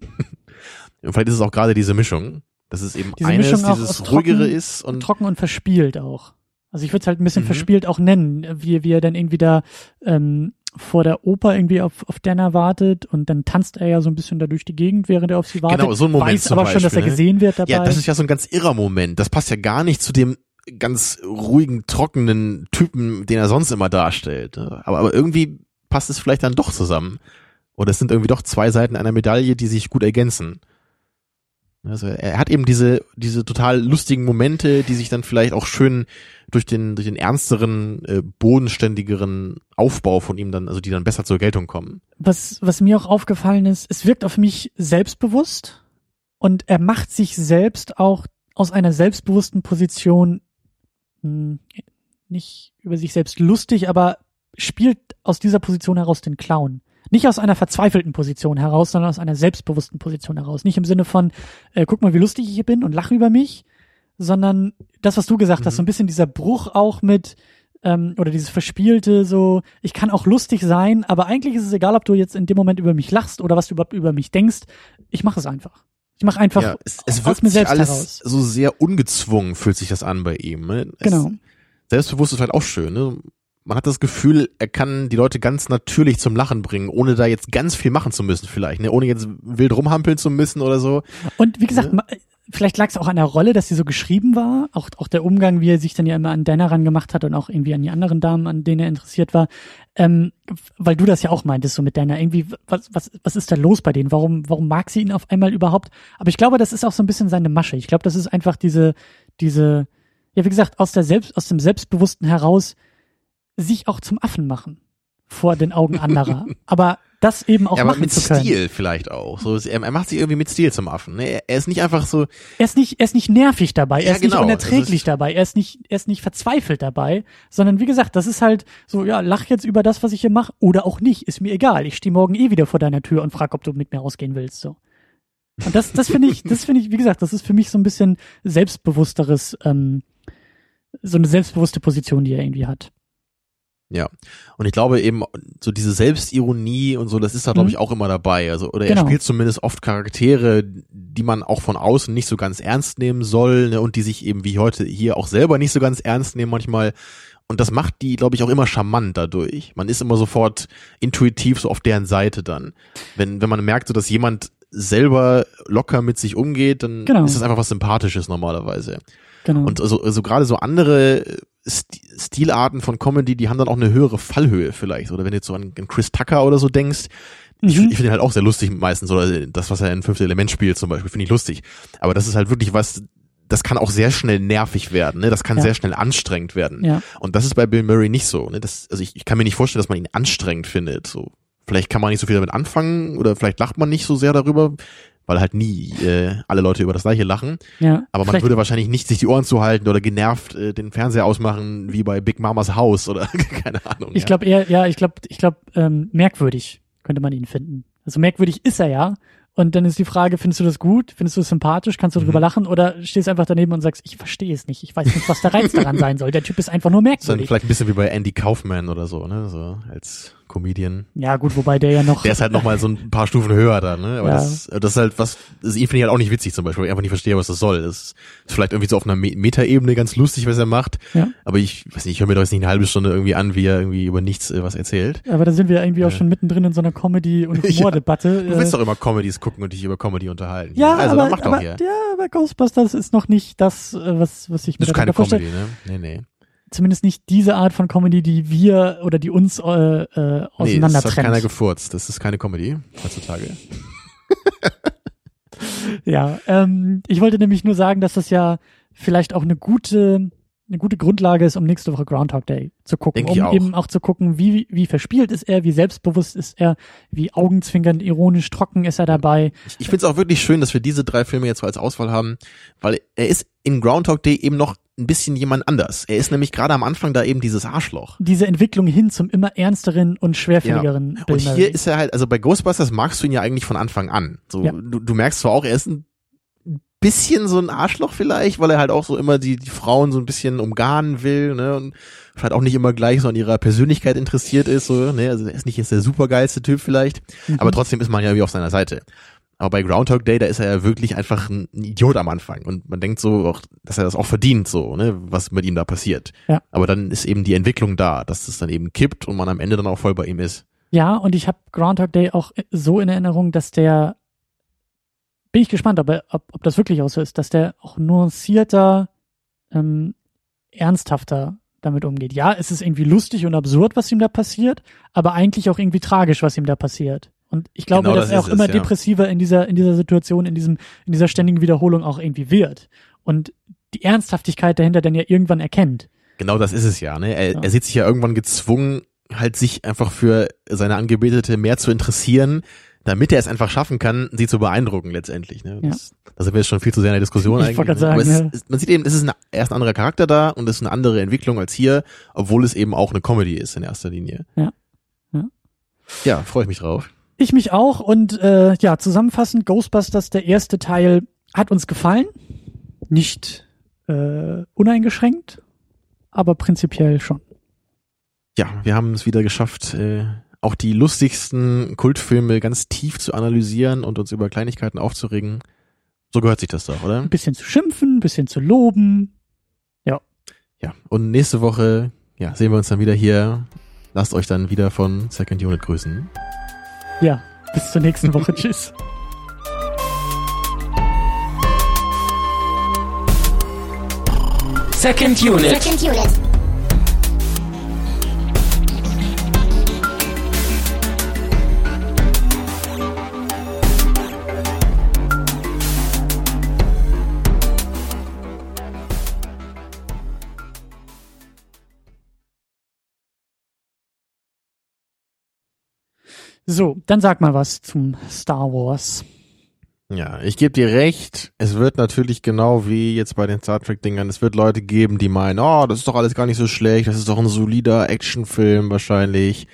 Und vielleicht ist es auch gerade diese Mischung, dass es eben Diese eines dieses ruhigere trocken- ist und Trocken und verspielt auch. Also ich würde es halt ein bisschen Mhm. verspielt auch nennen, wie, wie er dann irgendwie da ähm, vor der Oper irgendwie auf, auf Dana wartet und dann tanzt er ja so ein bisschen da durch die Gegend, während er auf sie wartet. Genau, so ein Moment Weiß zum aber schon, dass er Beispiel, ne? gesehen wird dabei. Ja, das ist ja so ein ganz irrer Moment. Das passt ja gar nicht zu dem ganz ruhigen, trockenen Typen, den er sonst immer darstellt. Aber, aber irgendwie passt es vielleicht dann doch zusammen. Oder es sind irgendwie doch zwei Seiten einer Medaille, die sich gut ergänzen. Also er hat eben diese, diese total lustigen Momente, die sich dann vielleicht auch schön durch den, durch den ernsteren, äh, bodenständigeren Aufbau von ihm dann, also die dann besser zur Geltung kommen. was, was mir auch aufgefallen ist, es wirkt auf mich selbstbewusst und er macht sich selbst auch aus einer selbstbewussten Position mh, nicht über sich selbst lustig, aber spielt aus dieser Position heraus den Clown. Nicht aus einer verzweifelten Position heraus, sondern aus einer selbstbewussten Position heraus. Nicht im Sinne von, äh, guck mal, wie lustig ich hier bin und lache über mich, sondern das, was du gesagt hast, Mhm. so ein bisschen dieser Bruch auch mit, ähm, oder dieses Verspielte, so, ich kann auch lustig sein, aber eigentlich ist es egal, ob du jetzt in dem Moment über mich lachst oder was du überhaupt über mich denkst. Ich mache es einfach. Ich mache einfach ja, es, es wirkt mir sich selbst alles heraus. so sehr ungezwungen, fühlt sich das an bei ihm. Ne? Es, Genau. Selbstbewusst ist halt auch schön. Ne? Man hat das Gefühl, er kann die Leute ganz natürlich zum Lachen bringen, ohne da jetzt ganz viel machen zu müssen vielleicht, ne? ohne jetzt wild rumhampeln zu müssen oder so. Und wie gesagt, Ja. ma- vielleicht lag es auch an der Rolle, dass sie so geschrieben war. Auch, auch der Umgang, wie er sich dann ja immer an Dana rangemacht hat und auch irgendwie an die anderen Damen, an denen er interessiert war. Ähm, weil du das ja auch meintest, so mit Dana. Irgendwie, was, was, was ist da los bei denen? Warum, warum mag sie ihn auf einmal überhaupt? Aber ich glaube, das ist auch so ein bisschen seine Masche. Ich glaube, das ist einfach diese, diese, ja, wie gesagt, aus der Selbst, aus dem Selbstbewussten heraus sich auch zum Affen machen vor den Augen anderer. aber das eben auch ja, aber machen mit zu können. Stil vielleicht auch. So, er, er macht sich irgendwie mit Stil zum Affen. Ne? Er, er ist nicht einfach so, Er ist nicht, er ist nicht nervig dabei, er Ja, ist nicht genau. unerträglich Das ist- dabei, er ist nicht, er ist nicht verzweifelt dabei, sondern wie gesagt, das ist halt so, ja, lach jetzt über das, was ich hier mache, oder auch nicht, ist mir egal. Ich stehe morgen eh wieder vor deiner Tür und frag, ob du mit mir rausgehen willst, so. Und das, das finde ich, das finde ich, wie gesagt, das ist für mich so ein bisschen selbstbewussteres, ähm, so eine selbstbewusste Position, die er irgendwie hat. Ja. Und ich glaube eben, so diese Selbstironie und so, das ist da, glaube Mhm. ich, auch immer dabei. Also, oder Genau. er spielt zumindest oft Charaktere, die man auch von außen nicht so ganz ernst nehmen soll, ne? und die sich eben wie heute hier auch selber nicht so ganz ernst nehmen manchmal. Und das macht die, glaube ich, auch immer charmant dadurch. Man ist immer sofort intuitiv so auf deren Seite dann. Wenn, wenn man merkt, so dass jemand selber locker mit sich umgeht, dann Genau. ist das einfach was Sympathisches normalerweise. Genau. Und also, also gerade so andere Stilarten von Comedy, die haben dann auch eine höhere Fallhöhe vielleicht. Oder wenn du jetzt so an, an Chris Tucker oder so denkst, ich, Mhm. ich finde ihn halt auch sehr lustig meistens. Oder das, was er in Fünfte Element spielt zum Beispiel, finde ich lustig. Aber das ist halt wirklich was, das kann auch sehr schnell nervig werden, ne? Das kann Ja. sehr schnell anstrengend werden. Ja. Und das ist bei Bill Murray nicht so. Ne? Das, also ich, ich kann mir nicht vorstellen, dass man ihn anstrengend findet. So, vielleicht kann man nicht so viel damit anfangen oder vielleicht lacht man nicht so sehr darüber, weil halt nie äh, alle Leute über das gleiche lachen. Ja. Aber man Vielleicht- würde wahrscheinlich nicht sich die Ohren zuhalten oder genervt äh, den Fernseher ausmachen, wie bei Big Mamas Haus oder keine Ahnung. Ich glaube eher, ja, ich glaube, ich glaube, ähm, merkwürdig könnte man ihn finden. Also merkwürdig ist er ja. Und dann ist die Frage, findest du das gut? Findest du es sympathisch? Kannst du Mhm. drüber lachen? Oder stehst einfach daneben und sagst, ich verstehe es nicht. Ich weiß nicht, was der Reiz daran sein soll. Der Typ ist einfach nur Ist dann merkwürdig. vielleicht ein bisschen wie bei Andy Kaufman oder so, ne? So als Comedian. Ja, gut, wobei der ja noch. Der ist halt nochmal so ein paar Stufen höher da, ne? Aber Ja. das, das ist halt was, das ihn finde ich halt auch nicht witzig zum Beispiel, weil ich einfach nicht verstehe, was das soll. Das ist vielleicht irgendwie so auf einer Me- Metaebene ganz lustig, was er macht. Ja. Aber ich weiß nicht, ich höre mir doch jetzt nicht eine halbe Stunde irgendwie an, wie er irgendwie über nichts äh, was erzählt. Aber da sind wir irgendwie auch Ja. schon mittendrin in so einer Comedy- und Ja. Humordebatte. Du willst Äh, doch immer Comedies gucken und dich über Comedy unterhalten. ja, also aber, dann mach doch aber, hier. ja, aber Ghostbusters ist noch nicht das, äh, was, was ich mir Das ist keine vorstelle. Comedy, ne? Nee, nee. Zumindest nicht diese Art von Comedy, die wir oder die uns äh, äh, Nee, das hat keiner gefurzt. Das ist keine Comedy heutzutage. Ja, ähm, ich wollte nämlich nur sagen, dass das ja vielleicht auch eine gute, eine gute Grundlage ist, um nächste Woche Groundhog Day zu gucken, Denk um auch. eben auch zu gucken, wie wie verspielt ist er, wie selbstbewusst ist er, wie augenzwinkernd, ironisch, trocken ist er dabei. Ich, ich finde es auch wirklich schön, dass wir diese drei Filme jetzt so als Auswahl haben, weil er ist in Groundhog Day eben noch ein bisschen jemand anders. Er ist nämlich gerade am Anfang da eben dieses Arschloch. Diese Entwicklung hin zum immer ernsteren und schwerfälligeren Bill Und Murray. hier ist er halt, also bei Ghostbusters magst du ihn ja eigentlich von Anfang an. So, Ja. du, du merkst zwar auch, er ist ein bisschen so ein Arschloch vielleicht, weil er halt auch so immer die, die Frauen so ein bisschen umgarnen will, ne, und vielleicht auch nicht immer gleich so an ihrer Persönlichkeit interessiert ist, so, ne, also er ist nicht jetzt der supergeilste Typ vielleicht, Mhm. aber trotzdem ist man ja wie auf seiner Seite. Aber bei Groundhog Day, da ist er ja wirklich einfach ein Idiot am Anfang und man denkt so, auch, dass er das auch verdient, so, ne, was mit ihm da passiert. Ja. Aber dann ist eben die Entwicklung da, dass es dann eben kippt und man am Ende dann auch voll bei ihm ist. Ja, und ich habe Groundhog Day auch so in Erinnerung, dass der, bin ich gespannt, ob, er, ob, ob das wirklich auch so ist, dass der auch nuancierter, ähm, ernsthafter damit umgeht. Ja, es ist irgendwie lustig und absurd, was ihm da passiert, aber eigentlich auch irgendwie tragisch, was ihm da passiert. Und ich glaube, Genau dass das er auch es, immer ja. depressiver in dieser, in dieser Situation, in diesem, in dieser ständigen Wiederholung auch irgendwie wird. Und die Ernsthaftigkeit dahinter dann ja irgendwann erkennt. Genau das ist es ja, ne? Er, Ja. er sieht sich ja irgendwann gezwungen, halt sich einfach für seine Angebetete mehr zu interessieren, damit er es einfach schaffen kann, sie zu beeindrucken letztendlich. Ne? Das, Da sind wir jetzt schon viel zu sehr in der Diskussion Ich eigentlich. ne? gerade Aber es, sagen, ist- man sieht eben, es ist ein, er ist ein anderer Charakter da und es ist eine andere Entwicklung als hier, obwohl es eben auch eine Comedy ist in erster Linie. Ja. Ja. Ja, freue ich mich drauf. Ich mich auch und äh, ja, zusammenfassend, Ghostbusters, der erste Teil, hat uns gefallen. Nicht äh, uneingeschränkt, aber prinzipiell schon. Ja, wir haben es wieder geschafft, äh, auch die lustigsten Kultfilme ganz tief zu analysieren und uns über Kleinigkeiten aufzuregen. So gehört sich das doch, oder? Ein bisschen zu schimpfen, ein bisschen zu loben. Ja, und nächste Woche ja, sehen wir uns dann wieder hier. Lasst euch dann wieder von Second Unit grüßen. Ja, bis zur nächsten Woche. Tschüss. Second Unit. Second unit. So, dann sag mal was zum Star Wars. Ja, ich gebe dir recht. Es wird natürlich genau wie jetzt bei den Star Trek Dingern, es wird Leute geben, die meinen, oh, das ist doch alles gar nicht so schlecht, das ist doch ein solider Actionfilm wahrscheinlich.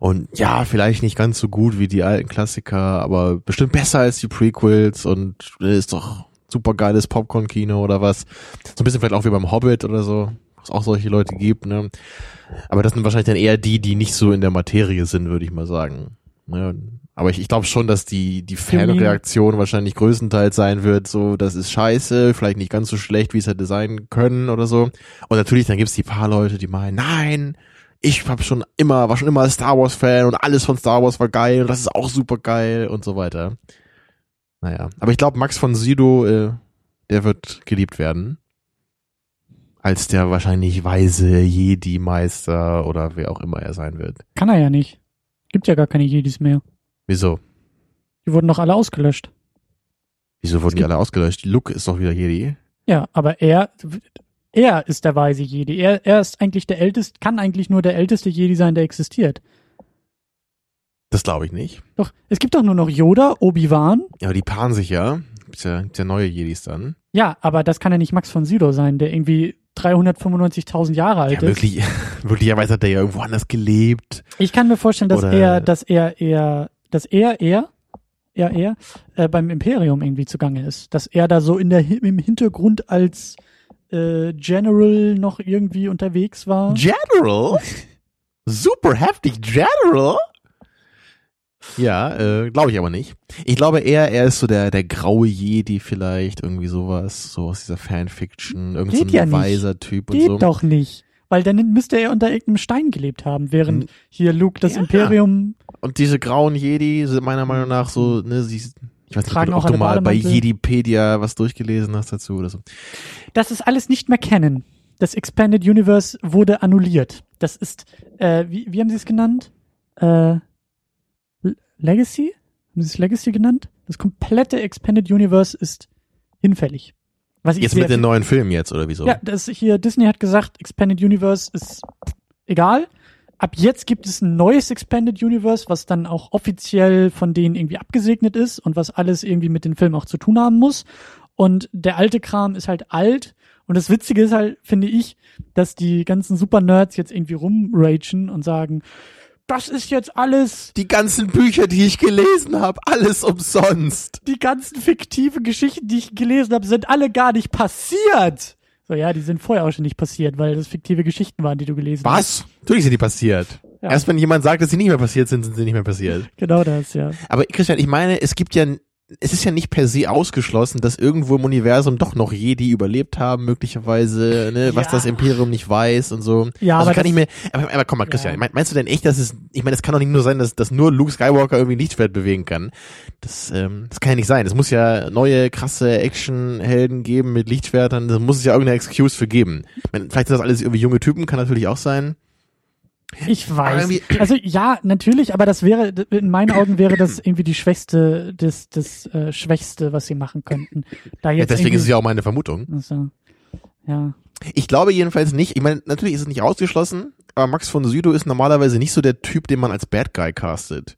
Und ja, vielleicht nicht ganz so gut wie die alten Klassiker, aber bestimmt besser als die Prequels und äh, ist doch super geiles Popcorn-Kino oder was. So ein bisschen vielleicht auch wie beim Hobbit oder so, was auch solche Leute gibt, ne? Aber das sind wahrscheinlich dann eher die, die nicht so in der Materie sind, würde ich mal sagen. Ne? Aber ich, ich glaube schon, dass die, die Fanreaktion wahrscheinlich größtenteils sein wird, so, das ist scheiße, vielleicht nicht ganz so schlecht, wie es hätte sein können oder so. Und natürlich, dann gibt's die paar Leute, die meinen, nein, ich hab schon immer, war schon immer Star Wars Fan und alles von Star Wars war geil und das ist auch super geil und so weiter. Naja, aber ich glaube, Max von Sydow, äh, der wird geliebt werden. Als der wahrscheinlich weise Jedi-Meister oder wer auch immer er sein wird. Kann er ja nicht. Gibt ja gar keine Jedis mehr. Wieso? Die wurden doch alle ausgelöscht. Wieso wurden die gibt- alle ausgelöscht? Luke ist doch wieder Jedi. Ja, aber er, er ist der weise Jedi. Er, er ist eigentlich der älteste, kann eigentlich nur der älteste Jedi sein, der existiert. Das glaube ich nicht. Doch, es gibt doch nur noch Yoda, Obi-Wan. Ja, aber die paaren sich ja. Gibt's ja, gibt's ja neue Jedis dann. Ja, aber das kann ja nicht Max von Sydow sein, der irgendwie 395.000 Jahre alt Ja, ist. wirklich, möglicherweise hat er ja irgendwo anders gelebt. Ich kann mir vorstellen, dass Oder- er, dass er eher, dass er eher, er eher äh, beim Imperium irgendwie zugange ist, dass er da so in der im Hintergrund als äh, General noch irgendwie unterwegs war. General? Super heftig, General? Ja, äh, glaube ich aber nicht. Ich glaube eher, er ist so der, der graue Jedi vielleicht, irgendwie sowas, so aus dieser Fanfiction, irgend so Geht ein ja nicht. weiser Typ und Geht so. doch nicht. Weil dann müsste er unter irgendeinem Stein gelebt haben, während Hm. hier Luke das Ja. Imperium. Und diese grauen Jedi sind meiner Meinung nach so, ne, sie, ich weiß nicht, Tragen ob auch du mal bei. Jedipedia was durchgelesen hast dazu oder so. Das ist alles nicht mehr Canon. Das Expanded Universe wurde annulliert. Das ist, äh, wie, wie haben sie es genannt? Äh, Legacy? Haben sie es Legacy genannt? Das komplette Expanded Universe ist hinfällig. Was ich Jetzt mit den neuen Filmen jetzt, oder wieso? Ja, das hier, Disney hat gesagt, Expanded Universe ist egal. Ab jetzt gibt es ein neues Expanded Universe, was dann auch offiziell von denen irgendwie abgesegnet ist und was alles irgendwie mit den Filmen auch zu tun haben muss. Und der alte Kram ist halt alt. Und das Witzige ist halt, finde ich, dass die ganzen Super-Nerds jetzt irgendwie rumragen und sagen, das ist jetzt alles Die ganzen Bücher, die ich gelesen habe, alles umsonst. die ganzen fiktiven Geschichten, die ich gelesen habe, sind alle gar nicht passiert. So, ja, die sind vorher auch schon nicht passiert, weil das fiktive Geschichten waren, die du gelesen hast. Was? Natürlich sind die passiert. Ja. Erst wenn jemand sagt, dass sie nicht mehr passiert sind, sind sie nicht mehr passiert. Genau das, ja. Aber Christian, ich meine, es gibt ja, es ist ja nicht per se ausgeschlossen, dass irgendwo im Universum doch noch Jedi überlebt haben, möglicherweise, ne, was Ja. das Imperium nicht weiß und so. Ja, also aber kann ich mir, aber, aber komm mal, Christian, Ja. mein- meinst du denn echt, dass es, ich meine, es kann doch nicht nur sein, dass, dass nur Luke Skywalker irgendwie ein Lichtschwert bewegen kann. Das, ähm, das kann ja nicht sein. Es muss ja neue, krasse Actionhelden geben mit Lichtschwertern, da muss es ja irgendeine Excuse für geben. Ich meine, vielleicht sind das alles irgendwie junge Typen, kann natürlich auch sein. Ich weiß. Also ja, natürlich, aber das wäre, in meinen Augen wäre das irgendwie die schwächste, das, das äh, Schwächste, was sie machen könnten. Da Ja, jetzt deswegen ist es ja auch meine Vermutung. Also, ja. Ich glaube jedenfalls nicht. Ich meine, natürlich ist es nicht ausgeschlossen, aber Max von Sydow ist normalerweise nicht so der Typ, den man als Bad Guy castet.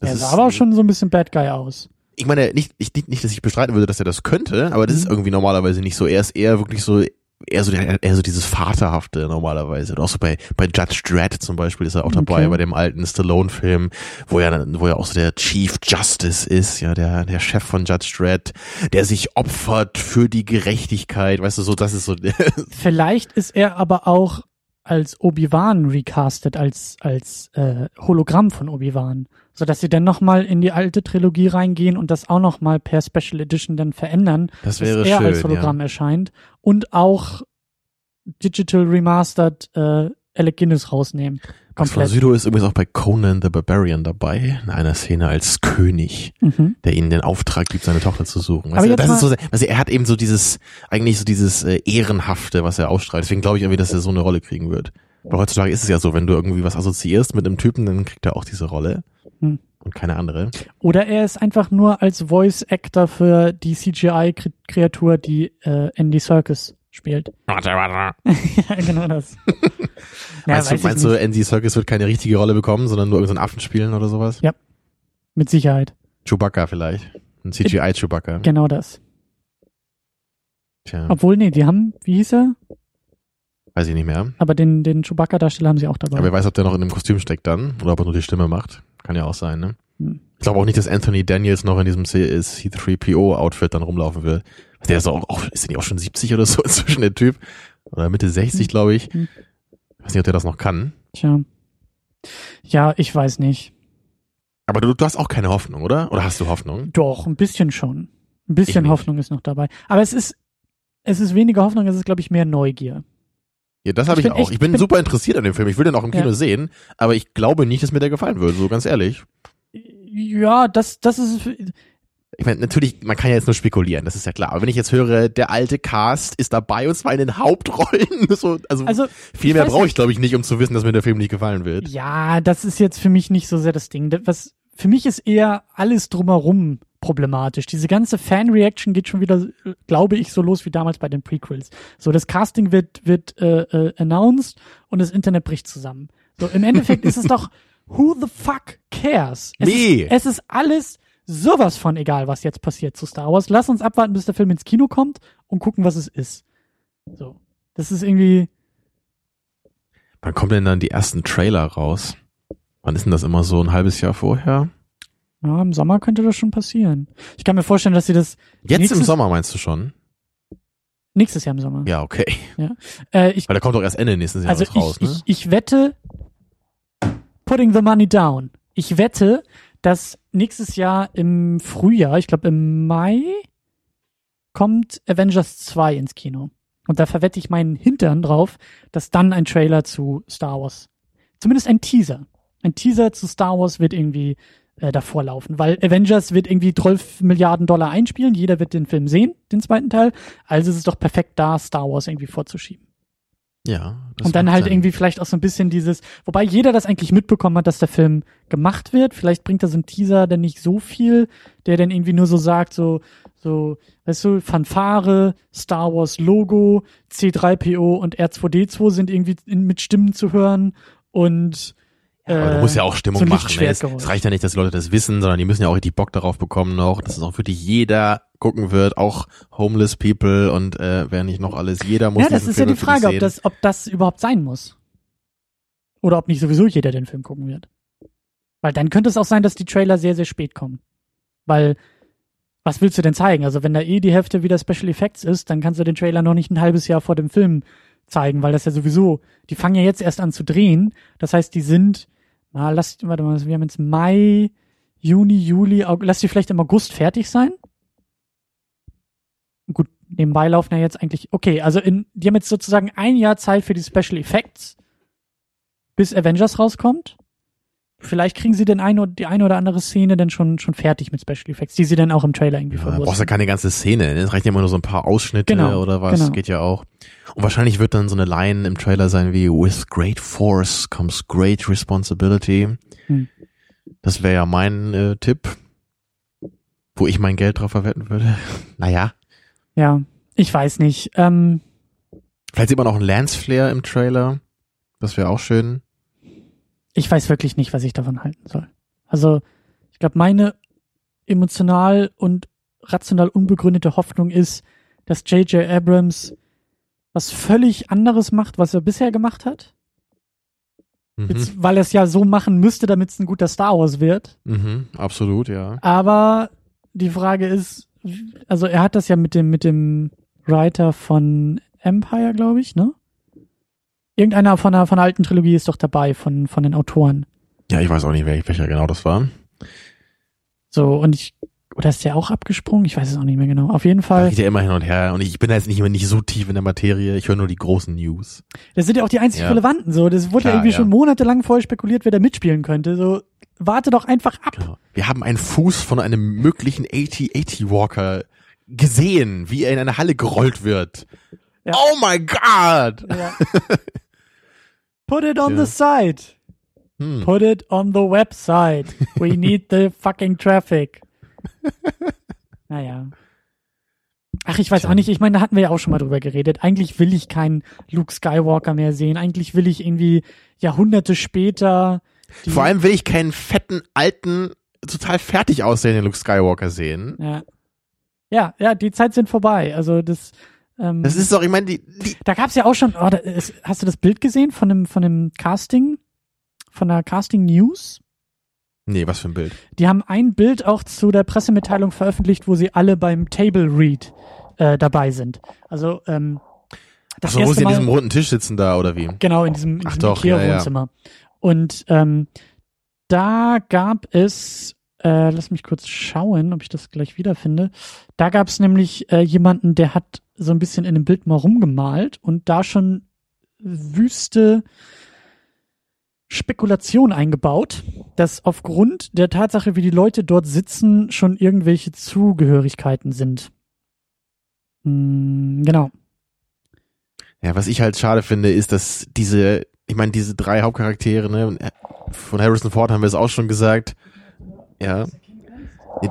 Das Er sah aber auch schon so ein bisschen Bad Guy aus. Ich meine, nicht, ich, nicht, nicht, dass ich bestreiten würde, dass er das könnte, aber das ist Mhm. irgendwie normalerweise nicht so. Er ist eher wirklich so, eher so, eher so dieses Vaterhafte normalerweise. Oder auch so bei, bei Judge Dredd zum Beispiel ist er auch dabei, Okay. bei dem alten Stallone-Film, wo er, wo er auch so der Chief Justice ist, ja, der, der Chef von Judge Dredd, der sich opfert für die Gerechtigkeit, weißt du, so, das ist so, Vielleicht ist er aber auch als Obi-Wan recastet, als, als äh, Hologramm von Obi-Wan. Sodass sie dann nochmal in die alte Trilogie reingehen und das auch nochmal per Special Edition dann verändern, das dass wäre er schön. als Hologramm erscheint und auch Digital Remastered äh, Alec Guinness rausnehmen. Komplett. Sydow ist übrigens auch bei Conan the Barbarian dabei, in einer Szene als König. Mhm. der ihnen den Auftrag gibt, seine Tochter zu suchen. Aber Weißt jetzt das ist so, also er hat eben so dieses, eigentlich so dieses äh, Ehrenhafte, was er ausstrahlt. Deswegen glaube ich irgendwie, dass er so eine Rolle kriegen wird. Aber heutzutage ist es ja so, wenn du irgendwie was assoziierst mit einem Typen, dann kriegt er auch diese Rolle. Hm. Und keine andere. Oder er ist einfach nur als Voice Actor für die CGI-Kreatur, die äh, Andy Serkis spielt. ja, genau das. ja, meinst du, meinst du. Andy Serkis wird keine richtige Rolle bekommen, sondern nur irgendeinen Affen spielen oder sowas? Ja. Mit Sicherheit. Chewbacca vielleicht. Ein CGI-Chewbacca. Genau das. Tja, Obwohl, nee, die haben, wie hieß er? weiß ich nicht mehr. Aber den, den Chewbacca-Darsteller haben sie auch dabei. Aber wer weiß, ob der noch in einem Kostüm steckt dann oder ob er nur die Stimme macht. Kann ja auch sein, ne? Hm. Ich glaube auch nicht, dass Anthony Daniels noch in diesem C- C3PO-Outfit dann rumlaufen will. Der ist auch, auch ist der auch schon 70 oder so inzwischen, der Typ? Oder Mitte 60, glaube ich. Hm. Ich weiß nicht, ob der das noch kann. Tja. Ja, ich weiß nicht. Aber du, du hast auch keine Hoffnung, oder? Oder hast du Hoffnung? Doch, ein bisschen schon. Ein bisschen. Hoffnung ist noch dabei. Aber es ist, es ist weniger Hoffnung, es ist, glaube ich, mehr Neugier. Ja, das habe Ich ich, auch. echt- ich bin, bin- super interessiert an dem Film. Ich will den auch im Kino Ja. sehen, aber ich glaube nicht, dass mir der gefallen würde, so ganz ehrlich. Ja, das, das ist, Ich meine, natürlich, man kann ja jetzt nur spekulieren, das ist ja klar. Aber wenn ich jetzt höre, der alte Cast ist dabei und zwar in den Hauptrollen, so, also, also, viel mehr brauche ich, glaube ich, nicht, um zu wissen, dass mir der Film nicht gefallen wird. ja, das ist jetzt für mich nicht so sehr das Ding. Was, für mich ist eher alles drumherum problematisch. Diese ganze Fan-Reaction geht schon wieder, glaube ich, so los wie damals bei den Prequels. So, das Casting wird, wird äh, äh, announced und das Internet bricht zusammen. So, im Endeffekt ist es doch, who the fuck cares? Es, Nee. ist, es ist alles sowas von egal, was jetzt passiert zu Star Wars. Lass uns abwarten, bis der Film ins Kino kommt und gucken, was es ist. So. Das ist irgendwie, Wann kommen denn dann die ersten Trailer raus? Wann ist denn das immer so? Ein halbes Jahr vorher? ja, im Sommer könnte das schon passieren. Ich kann mir vorstellen, dass sie das Jetzt Nächstes- im Sommer meinst du schon? nächstes Jahr im Sommer. Ja, okay. Äh, ich Weil der kommt doch erst Ende nächsten Jahres Also ich, raus, ne? ich, ich wette, putting the money down. Ich wette, dass nächstes Jahr im Frühjahr, ich glaube im Mai, kommt Avengers 2 ins Kino. Und da verwette ich meinen Hintern drauf, dass dann ein Trailer zu Star Wars, zumindest ein Teaser, ein Teaser zu Star Wars wird irgendwie äh, davor laufen, weil Avengers wird irgendwie 12 Milliarden Dollar einspielen, jeder wird den Film sehen, den zweiten Teil, also ist es doch perfekt da, Star Wars irgendwie vorzuschieben. Ja. das Und dann halt Sinn. irgendwie vielleicht auch so ein bisschen dieses, wobei jeder das eigentlich mitbekommen hat, dass der Film gemacht wird. Vielleicht bringt da so ein Teaser dann nicht so viel, der dann irgendwie nur so sagt, so, so, weißt du, Fanfare, Star Wars Logo, C3PO und R2D2 sind irgendwie in, mit Stimmen zu hören und Ja, aber äh, du musst ja auch Stimmung so ein machen. Ne? Es, es reicht ja nicht, dass die Leute das wissen, sondern die müssen ja auch richtig Bock darauf bekommen noch, dass es auch wirklich jeder gucken wird, auch homeless people und äh, wer nicht noch alles, jeder muss Ja, das ist ja Film die Frage, ob das, ob das überhaupt sein muss. Oder ob nicht sowieso jeder den Film gucken wird. Weil dann könnte es auch sein, dass die Trailer sehr, sehr spät kommen. Weil, was willst du denn zeigen? Also wenn da eh die Hälfte wieder Special Effects ist, dann kannst du den Trailer noch nicht ein halbes Jahr vor dem Film zeigen, weil das ja sowieso, die fangen ja jetzt erst an zu drehen. Das heißt, die sind, mal, lass, warte mal, wir haben jetzt Mai, Juni, Juli, August, lass die vielleicht im August fertig sein. Gut, nebenbei laufen ja jetzt eigentlich, okay, also in, die haben jetzt sozusagen ein Jahr Zeit für die Special Effects, bis Avengers rauskommt. Vielleicht kriegen sie den ein oder, die eine oder andere Szene dann schon, schon fertig mit Special Effects, die sie dann auch im Trailer irgendwie Ja, da brauchst du verwursten. keine ganze Szene. ne? Es reicht ja immer nur so ein paar Ausschnitte Genau, oder was. genau. Geht ja auch. Und wahrscheinlich wird dann so eine Line im Trailer sein wie With great force comes great responsibility. Hm. Das wäre ja mein äh, Tipp, wo ich mein Geld drauf verwetten würde. Naja. Ja, ich weiß nicht. Ähm, Vielleicht sieht man auch einen Lance Flair im Trailer. Das wäre auch schön. Ich weiß wirklich nicht, was ich davon halten soll. Also, ich glaube, meine emotional und rational unbegründete Hoffnung ist, dass J.J. Abrams was völlig anderes macht, was er bisher gemacht hat. Mhm. Jetzt, weil er es ja so machen müsste, damit es ein guter Star Wars wird. Mhm, absolut, ja. Aber die Frage ist, also er hat das ja mit dem, mit dem Writer von Empire, glaube ich, ne? Irgendeiner von der, von der alten Trilogie ist doch dabei, von, von den Autoren. Ja, ich weiß auch nicht, welcher genau das war. So, und ich, oder ist der auch abgesprungen? Ich weiß es auch nicht mehr genau. Auf jeden Da Fall. geht ja immer hin und her. Und ich bin da jetzt nicht immer nicht so tief in der Materie. Ich höre nur die großen News. Das sind ja auch die einzig Ja. relevanten, so. Das wurde Klar, ja irgendwie ja. schon monatelang vorher spekuliert, wer da mitspielen könnte. So, warte doch einfach ab. Genau. Wir haben einen Fuß von einem möglichen 80-80 Walker gesehen, wie er in eine Halle gerollt wird. Ja. Oh my God! Ja. Put it on Ja. the site. Hm. Put it on the website. We need the fucking traffic. Naja. Ach, ich weiß auch nicht. Ich meine, da hatten wir ja auch schon mal drüber geredet. Eigentlich will ich keinen Luke Skywalker mehr sehen. Eigentlich will ich irgendwie Jahrhunderte später. Vor allem will ich keinen fetten, alten, total fertig aussehenden Luke Skywalker sehen. Ja. Ja, ja, die Zeit sind vorbei. Also das. Ähm, Das ist doch, ich meine, die, die da gab's ja auch schon. Oh, da, ist, hast du das Bild gesehen von dem von dem Casting, von der Casting News? Nee, was für ein Bild. Die haben ein Bild auch zu der Pressemitteilung veröffentlicht, wo sie alle beim Table Read äh, dabei sind. Also ähm, das Achso, wo erste sie in Mal diesem runden Tisch sitzen da, oder wie? genau in diesem, in Ach diesem doch, ja, ja. Ikea-Wohnzimmer. Und ähm, da gab es, äh, lass mich kurz schauen, ob ich das gleich wiederfinde. Da gab es nämlich äh, jemanden, der hat so ein bisschen in dem Bild mal rumgemalt und da schon wüste Spekulation eingebaut, dass aufgrund der Tatsache, wie die Leute dort sitzen, schon irgendwelche Zugehörigkeiten sind. Hm, genau. Ja, was ich halt schade finde, ist, dass diese, ich meine, diese drei Hauptcharaktere, ne, von Harrison Ford haben wir es auch schon gesagt. Ja.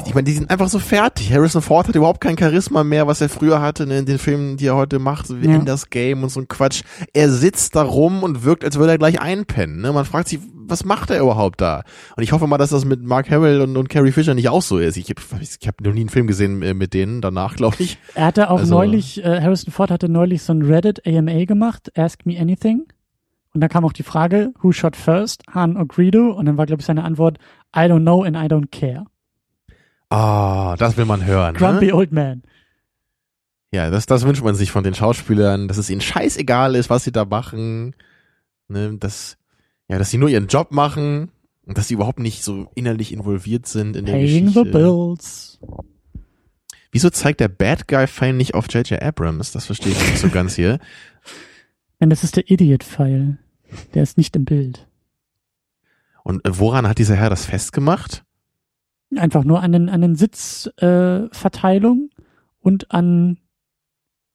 Ich meine, die sind einfach so fertig. Harrison Ford hat überhaupt kein Charisma mehr, was er früher hatte ne, in den Filmen, die er heute macht, so wie Ja. in das Game und so ein Quatsch. Er sitzt da rum und wirkt, als würde er gleich einpennen. Ne? Man fragt sich, was macht er überhaupt da? Und ich hoffe mal, dass das mit Mark Hamill und, und Carrie Fisher nicht auch so ist. Ich habe ich hab noch nie einen Film gesehen äh, mit denen danach, glaube ich. Er hatte auch Also- neulich, äh, Harrison Ford hatte neulich so ein Reddit AMA gemacht, Ask Me Anything. Und da kam auch die Frage, who shot first, Han or Greedo? Und dann war, glaube ich, seine Antwort, I don't know and I don't care. Ah, das will man hören. Grumpy Ne? Old Man. Ja, das, das wünscht man sich von den Schauspielern, dass es ihnen scheißegal ist, was sie da machen. Ne, dass, ja, dass sie nur ihren Job machen und dass sie überhaupt nicht so innerlich involviert sind in der Paying Geschichte. the bills. Wieso zeigt der Bad Guy Pfeil nicht auf J.J. Abrams? Das verstehe ich nicht so ganz hier. Denn das ist der Idiot-File. Der ist nicht im Bild. Und woran hat dieser Herr das festgemacht? Einfach nur an den, an den Sitzverteilung äh, und an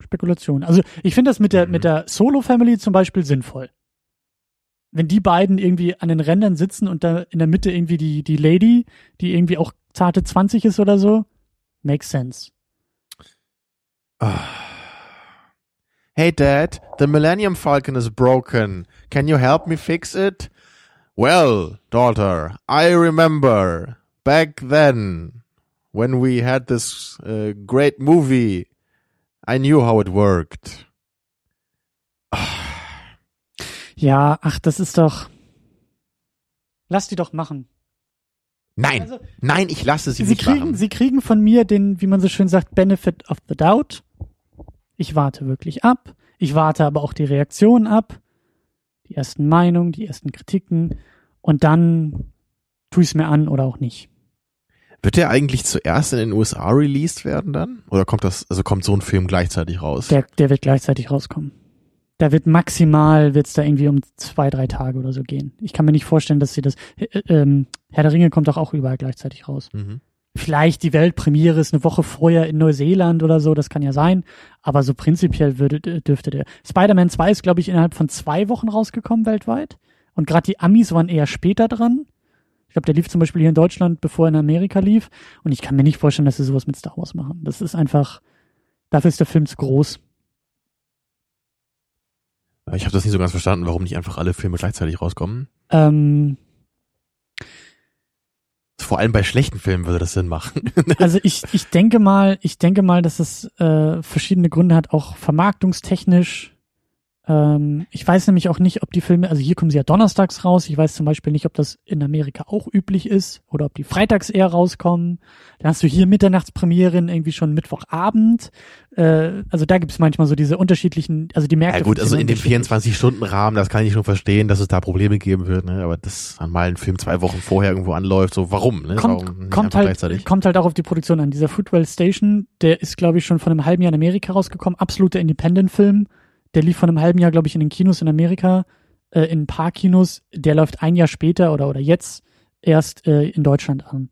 Spekulation. Also ich finde das mit der, Mhm. mit der Solo-Family zum Beispiel sinnvoll. Wenn die beiden irgendwie an den Rändern sitzen und da in der Mitte irgendwie die, die Lady, die irgendwie auch zarte 20 ist oder so, makes sense. Ah. Hey Dad, the Millennium Falcon is broken. Can you help me fix it? Well, daughter, I remember back then when we had this uh, great movie. I knew how it worked. Ja, ach, das ist doch. Lass die doch machen. Nein, Also, nein, ich lasse sie, Sie nicht kriegen, machen. sie kriegen von mir den, wie man so schön sagt, Benefit of the Doubt. Ich warte wirklich ab. Ich warte aber auch die Reaktion ab. Die ersten Meinungen, die ersten Kritiken. Und dann tue ich es mir an oder auch nicht. Wird der eigentlich zuerst in den USA released werden dann? Oder kommt das, also kommt so ein Film gleichzeitig raus? Der, der wird gleichzeitig rauskommen. Da wird maximal, wird's da irgendwie um zwei, drei Tage oder so gehen. Ich kann mir nicht vorstellen, dass sie das, äh, ähm, Herr der Ringe kommt doch auch überall gleichzeitig raus. mhm. Vielleicht die Weltpremiere ist eine Woche vorher in Neuseeland oder so, das kann ja sein. Aber so prinzipiell würde, dürfte der. Spider-Man 2 ist, glaube ich, innerhalb von zwei Wochen rausgekommen weltweit. Und gerade die Amis waren eher später dran. Ich glaube, der lief zum Beispiel hier in Deutschland, bevor er in Amerika lief. Und ich kann mir nicht vorstellen, dass sie sowas mit Star Wars machen. Das ist einfach, dafür ist der Film zu groß. Ich habe das nicht so ganz verstanden, warum nicht einfach alle Filme gleichzeitig rauskommen. Ähm, Vor allem bei schlechten Filmen würde das Sinn machen. also ich, ich denke mal, ich denke mal, dass es äh, verschiedene Gründe hat, auch vermarktungstechnisch. Ähm, ich weiß nämlich auch nicht, ob die Filme, also hier kommen sie ja donnerstags raus. Ich weiß zum Beispiel nicht, ob das in Amerika auch üblich ist oder ob die freitags eher rauskommen. Dann hast du hier Mitternachtspremieren irgendwie schon Mittwochabend. Äh, also da gibt es manchmal so diese unterschiedlichen, also die Märkte. Ja gut, also in dem funktionieren 24-Stunden-Rahmen, das kann ich schon verstehen, dass es da Probleme geben wird, ne? aber das an mal ein Film zwei Wochen vorher irgendwo anläuft, so warum? Ne? kommt, warum kommt halt, kommt halt auch auf die Produktion an. Dieser Foodwell Station, der ist, glaube ich, schon von einem halben Jahr in Amerika rausgekommen. Absoluter Independent-Film. Der lief von einem halben Jahr, glaube ich, in den Kinos in Amerika, äh, in ein paar Kinos. Der läuft ein Jahr später oder, oder jetzt erst äh, in Deutschland an.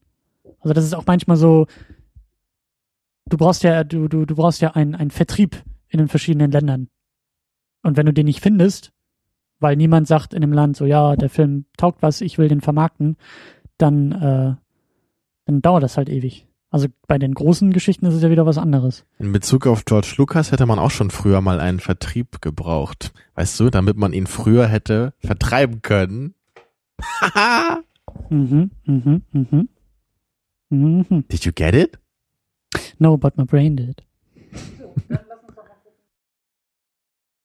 Also das ist auch manchmal so, du brauchst ja, du, du, du brauchst ja einen, einen Vertrieb in den verschiedenen Ländern. Und wenn du den nicht findest, weil niemand sagt in dem Land so, ja, der Film taugt was, ich will den vermarkten, dann, äh, dann dauert das halt ewig. Also bei den großen Geschichten ist es ja wieder was anderes. In Bezug auf George Lucas hätte man auch schon früher mal einen Vertrieb gebraucht. Weißt du, damit man ihn früher hätte vertreiben können. Haha! Mhm, mhm, mhm. Mhm. Did you get it? No, but my brain did.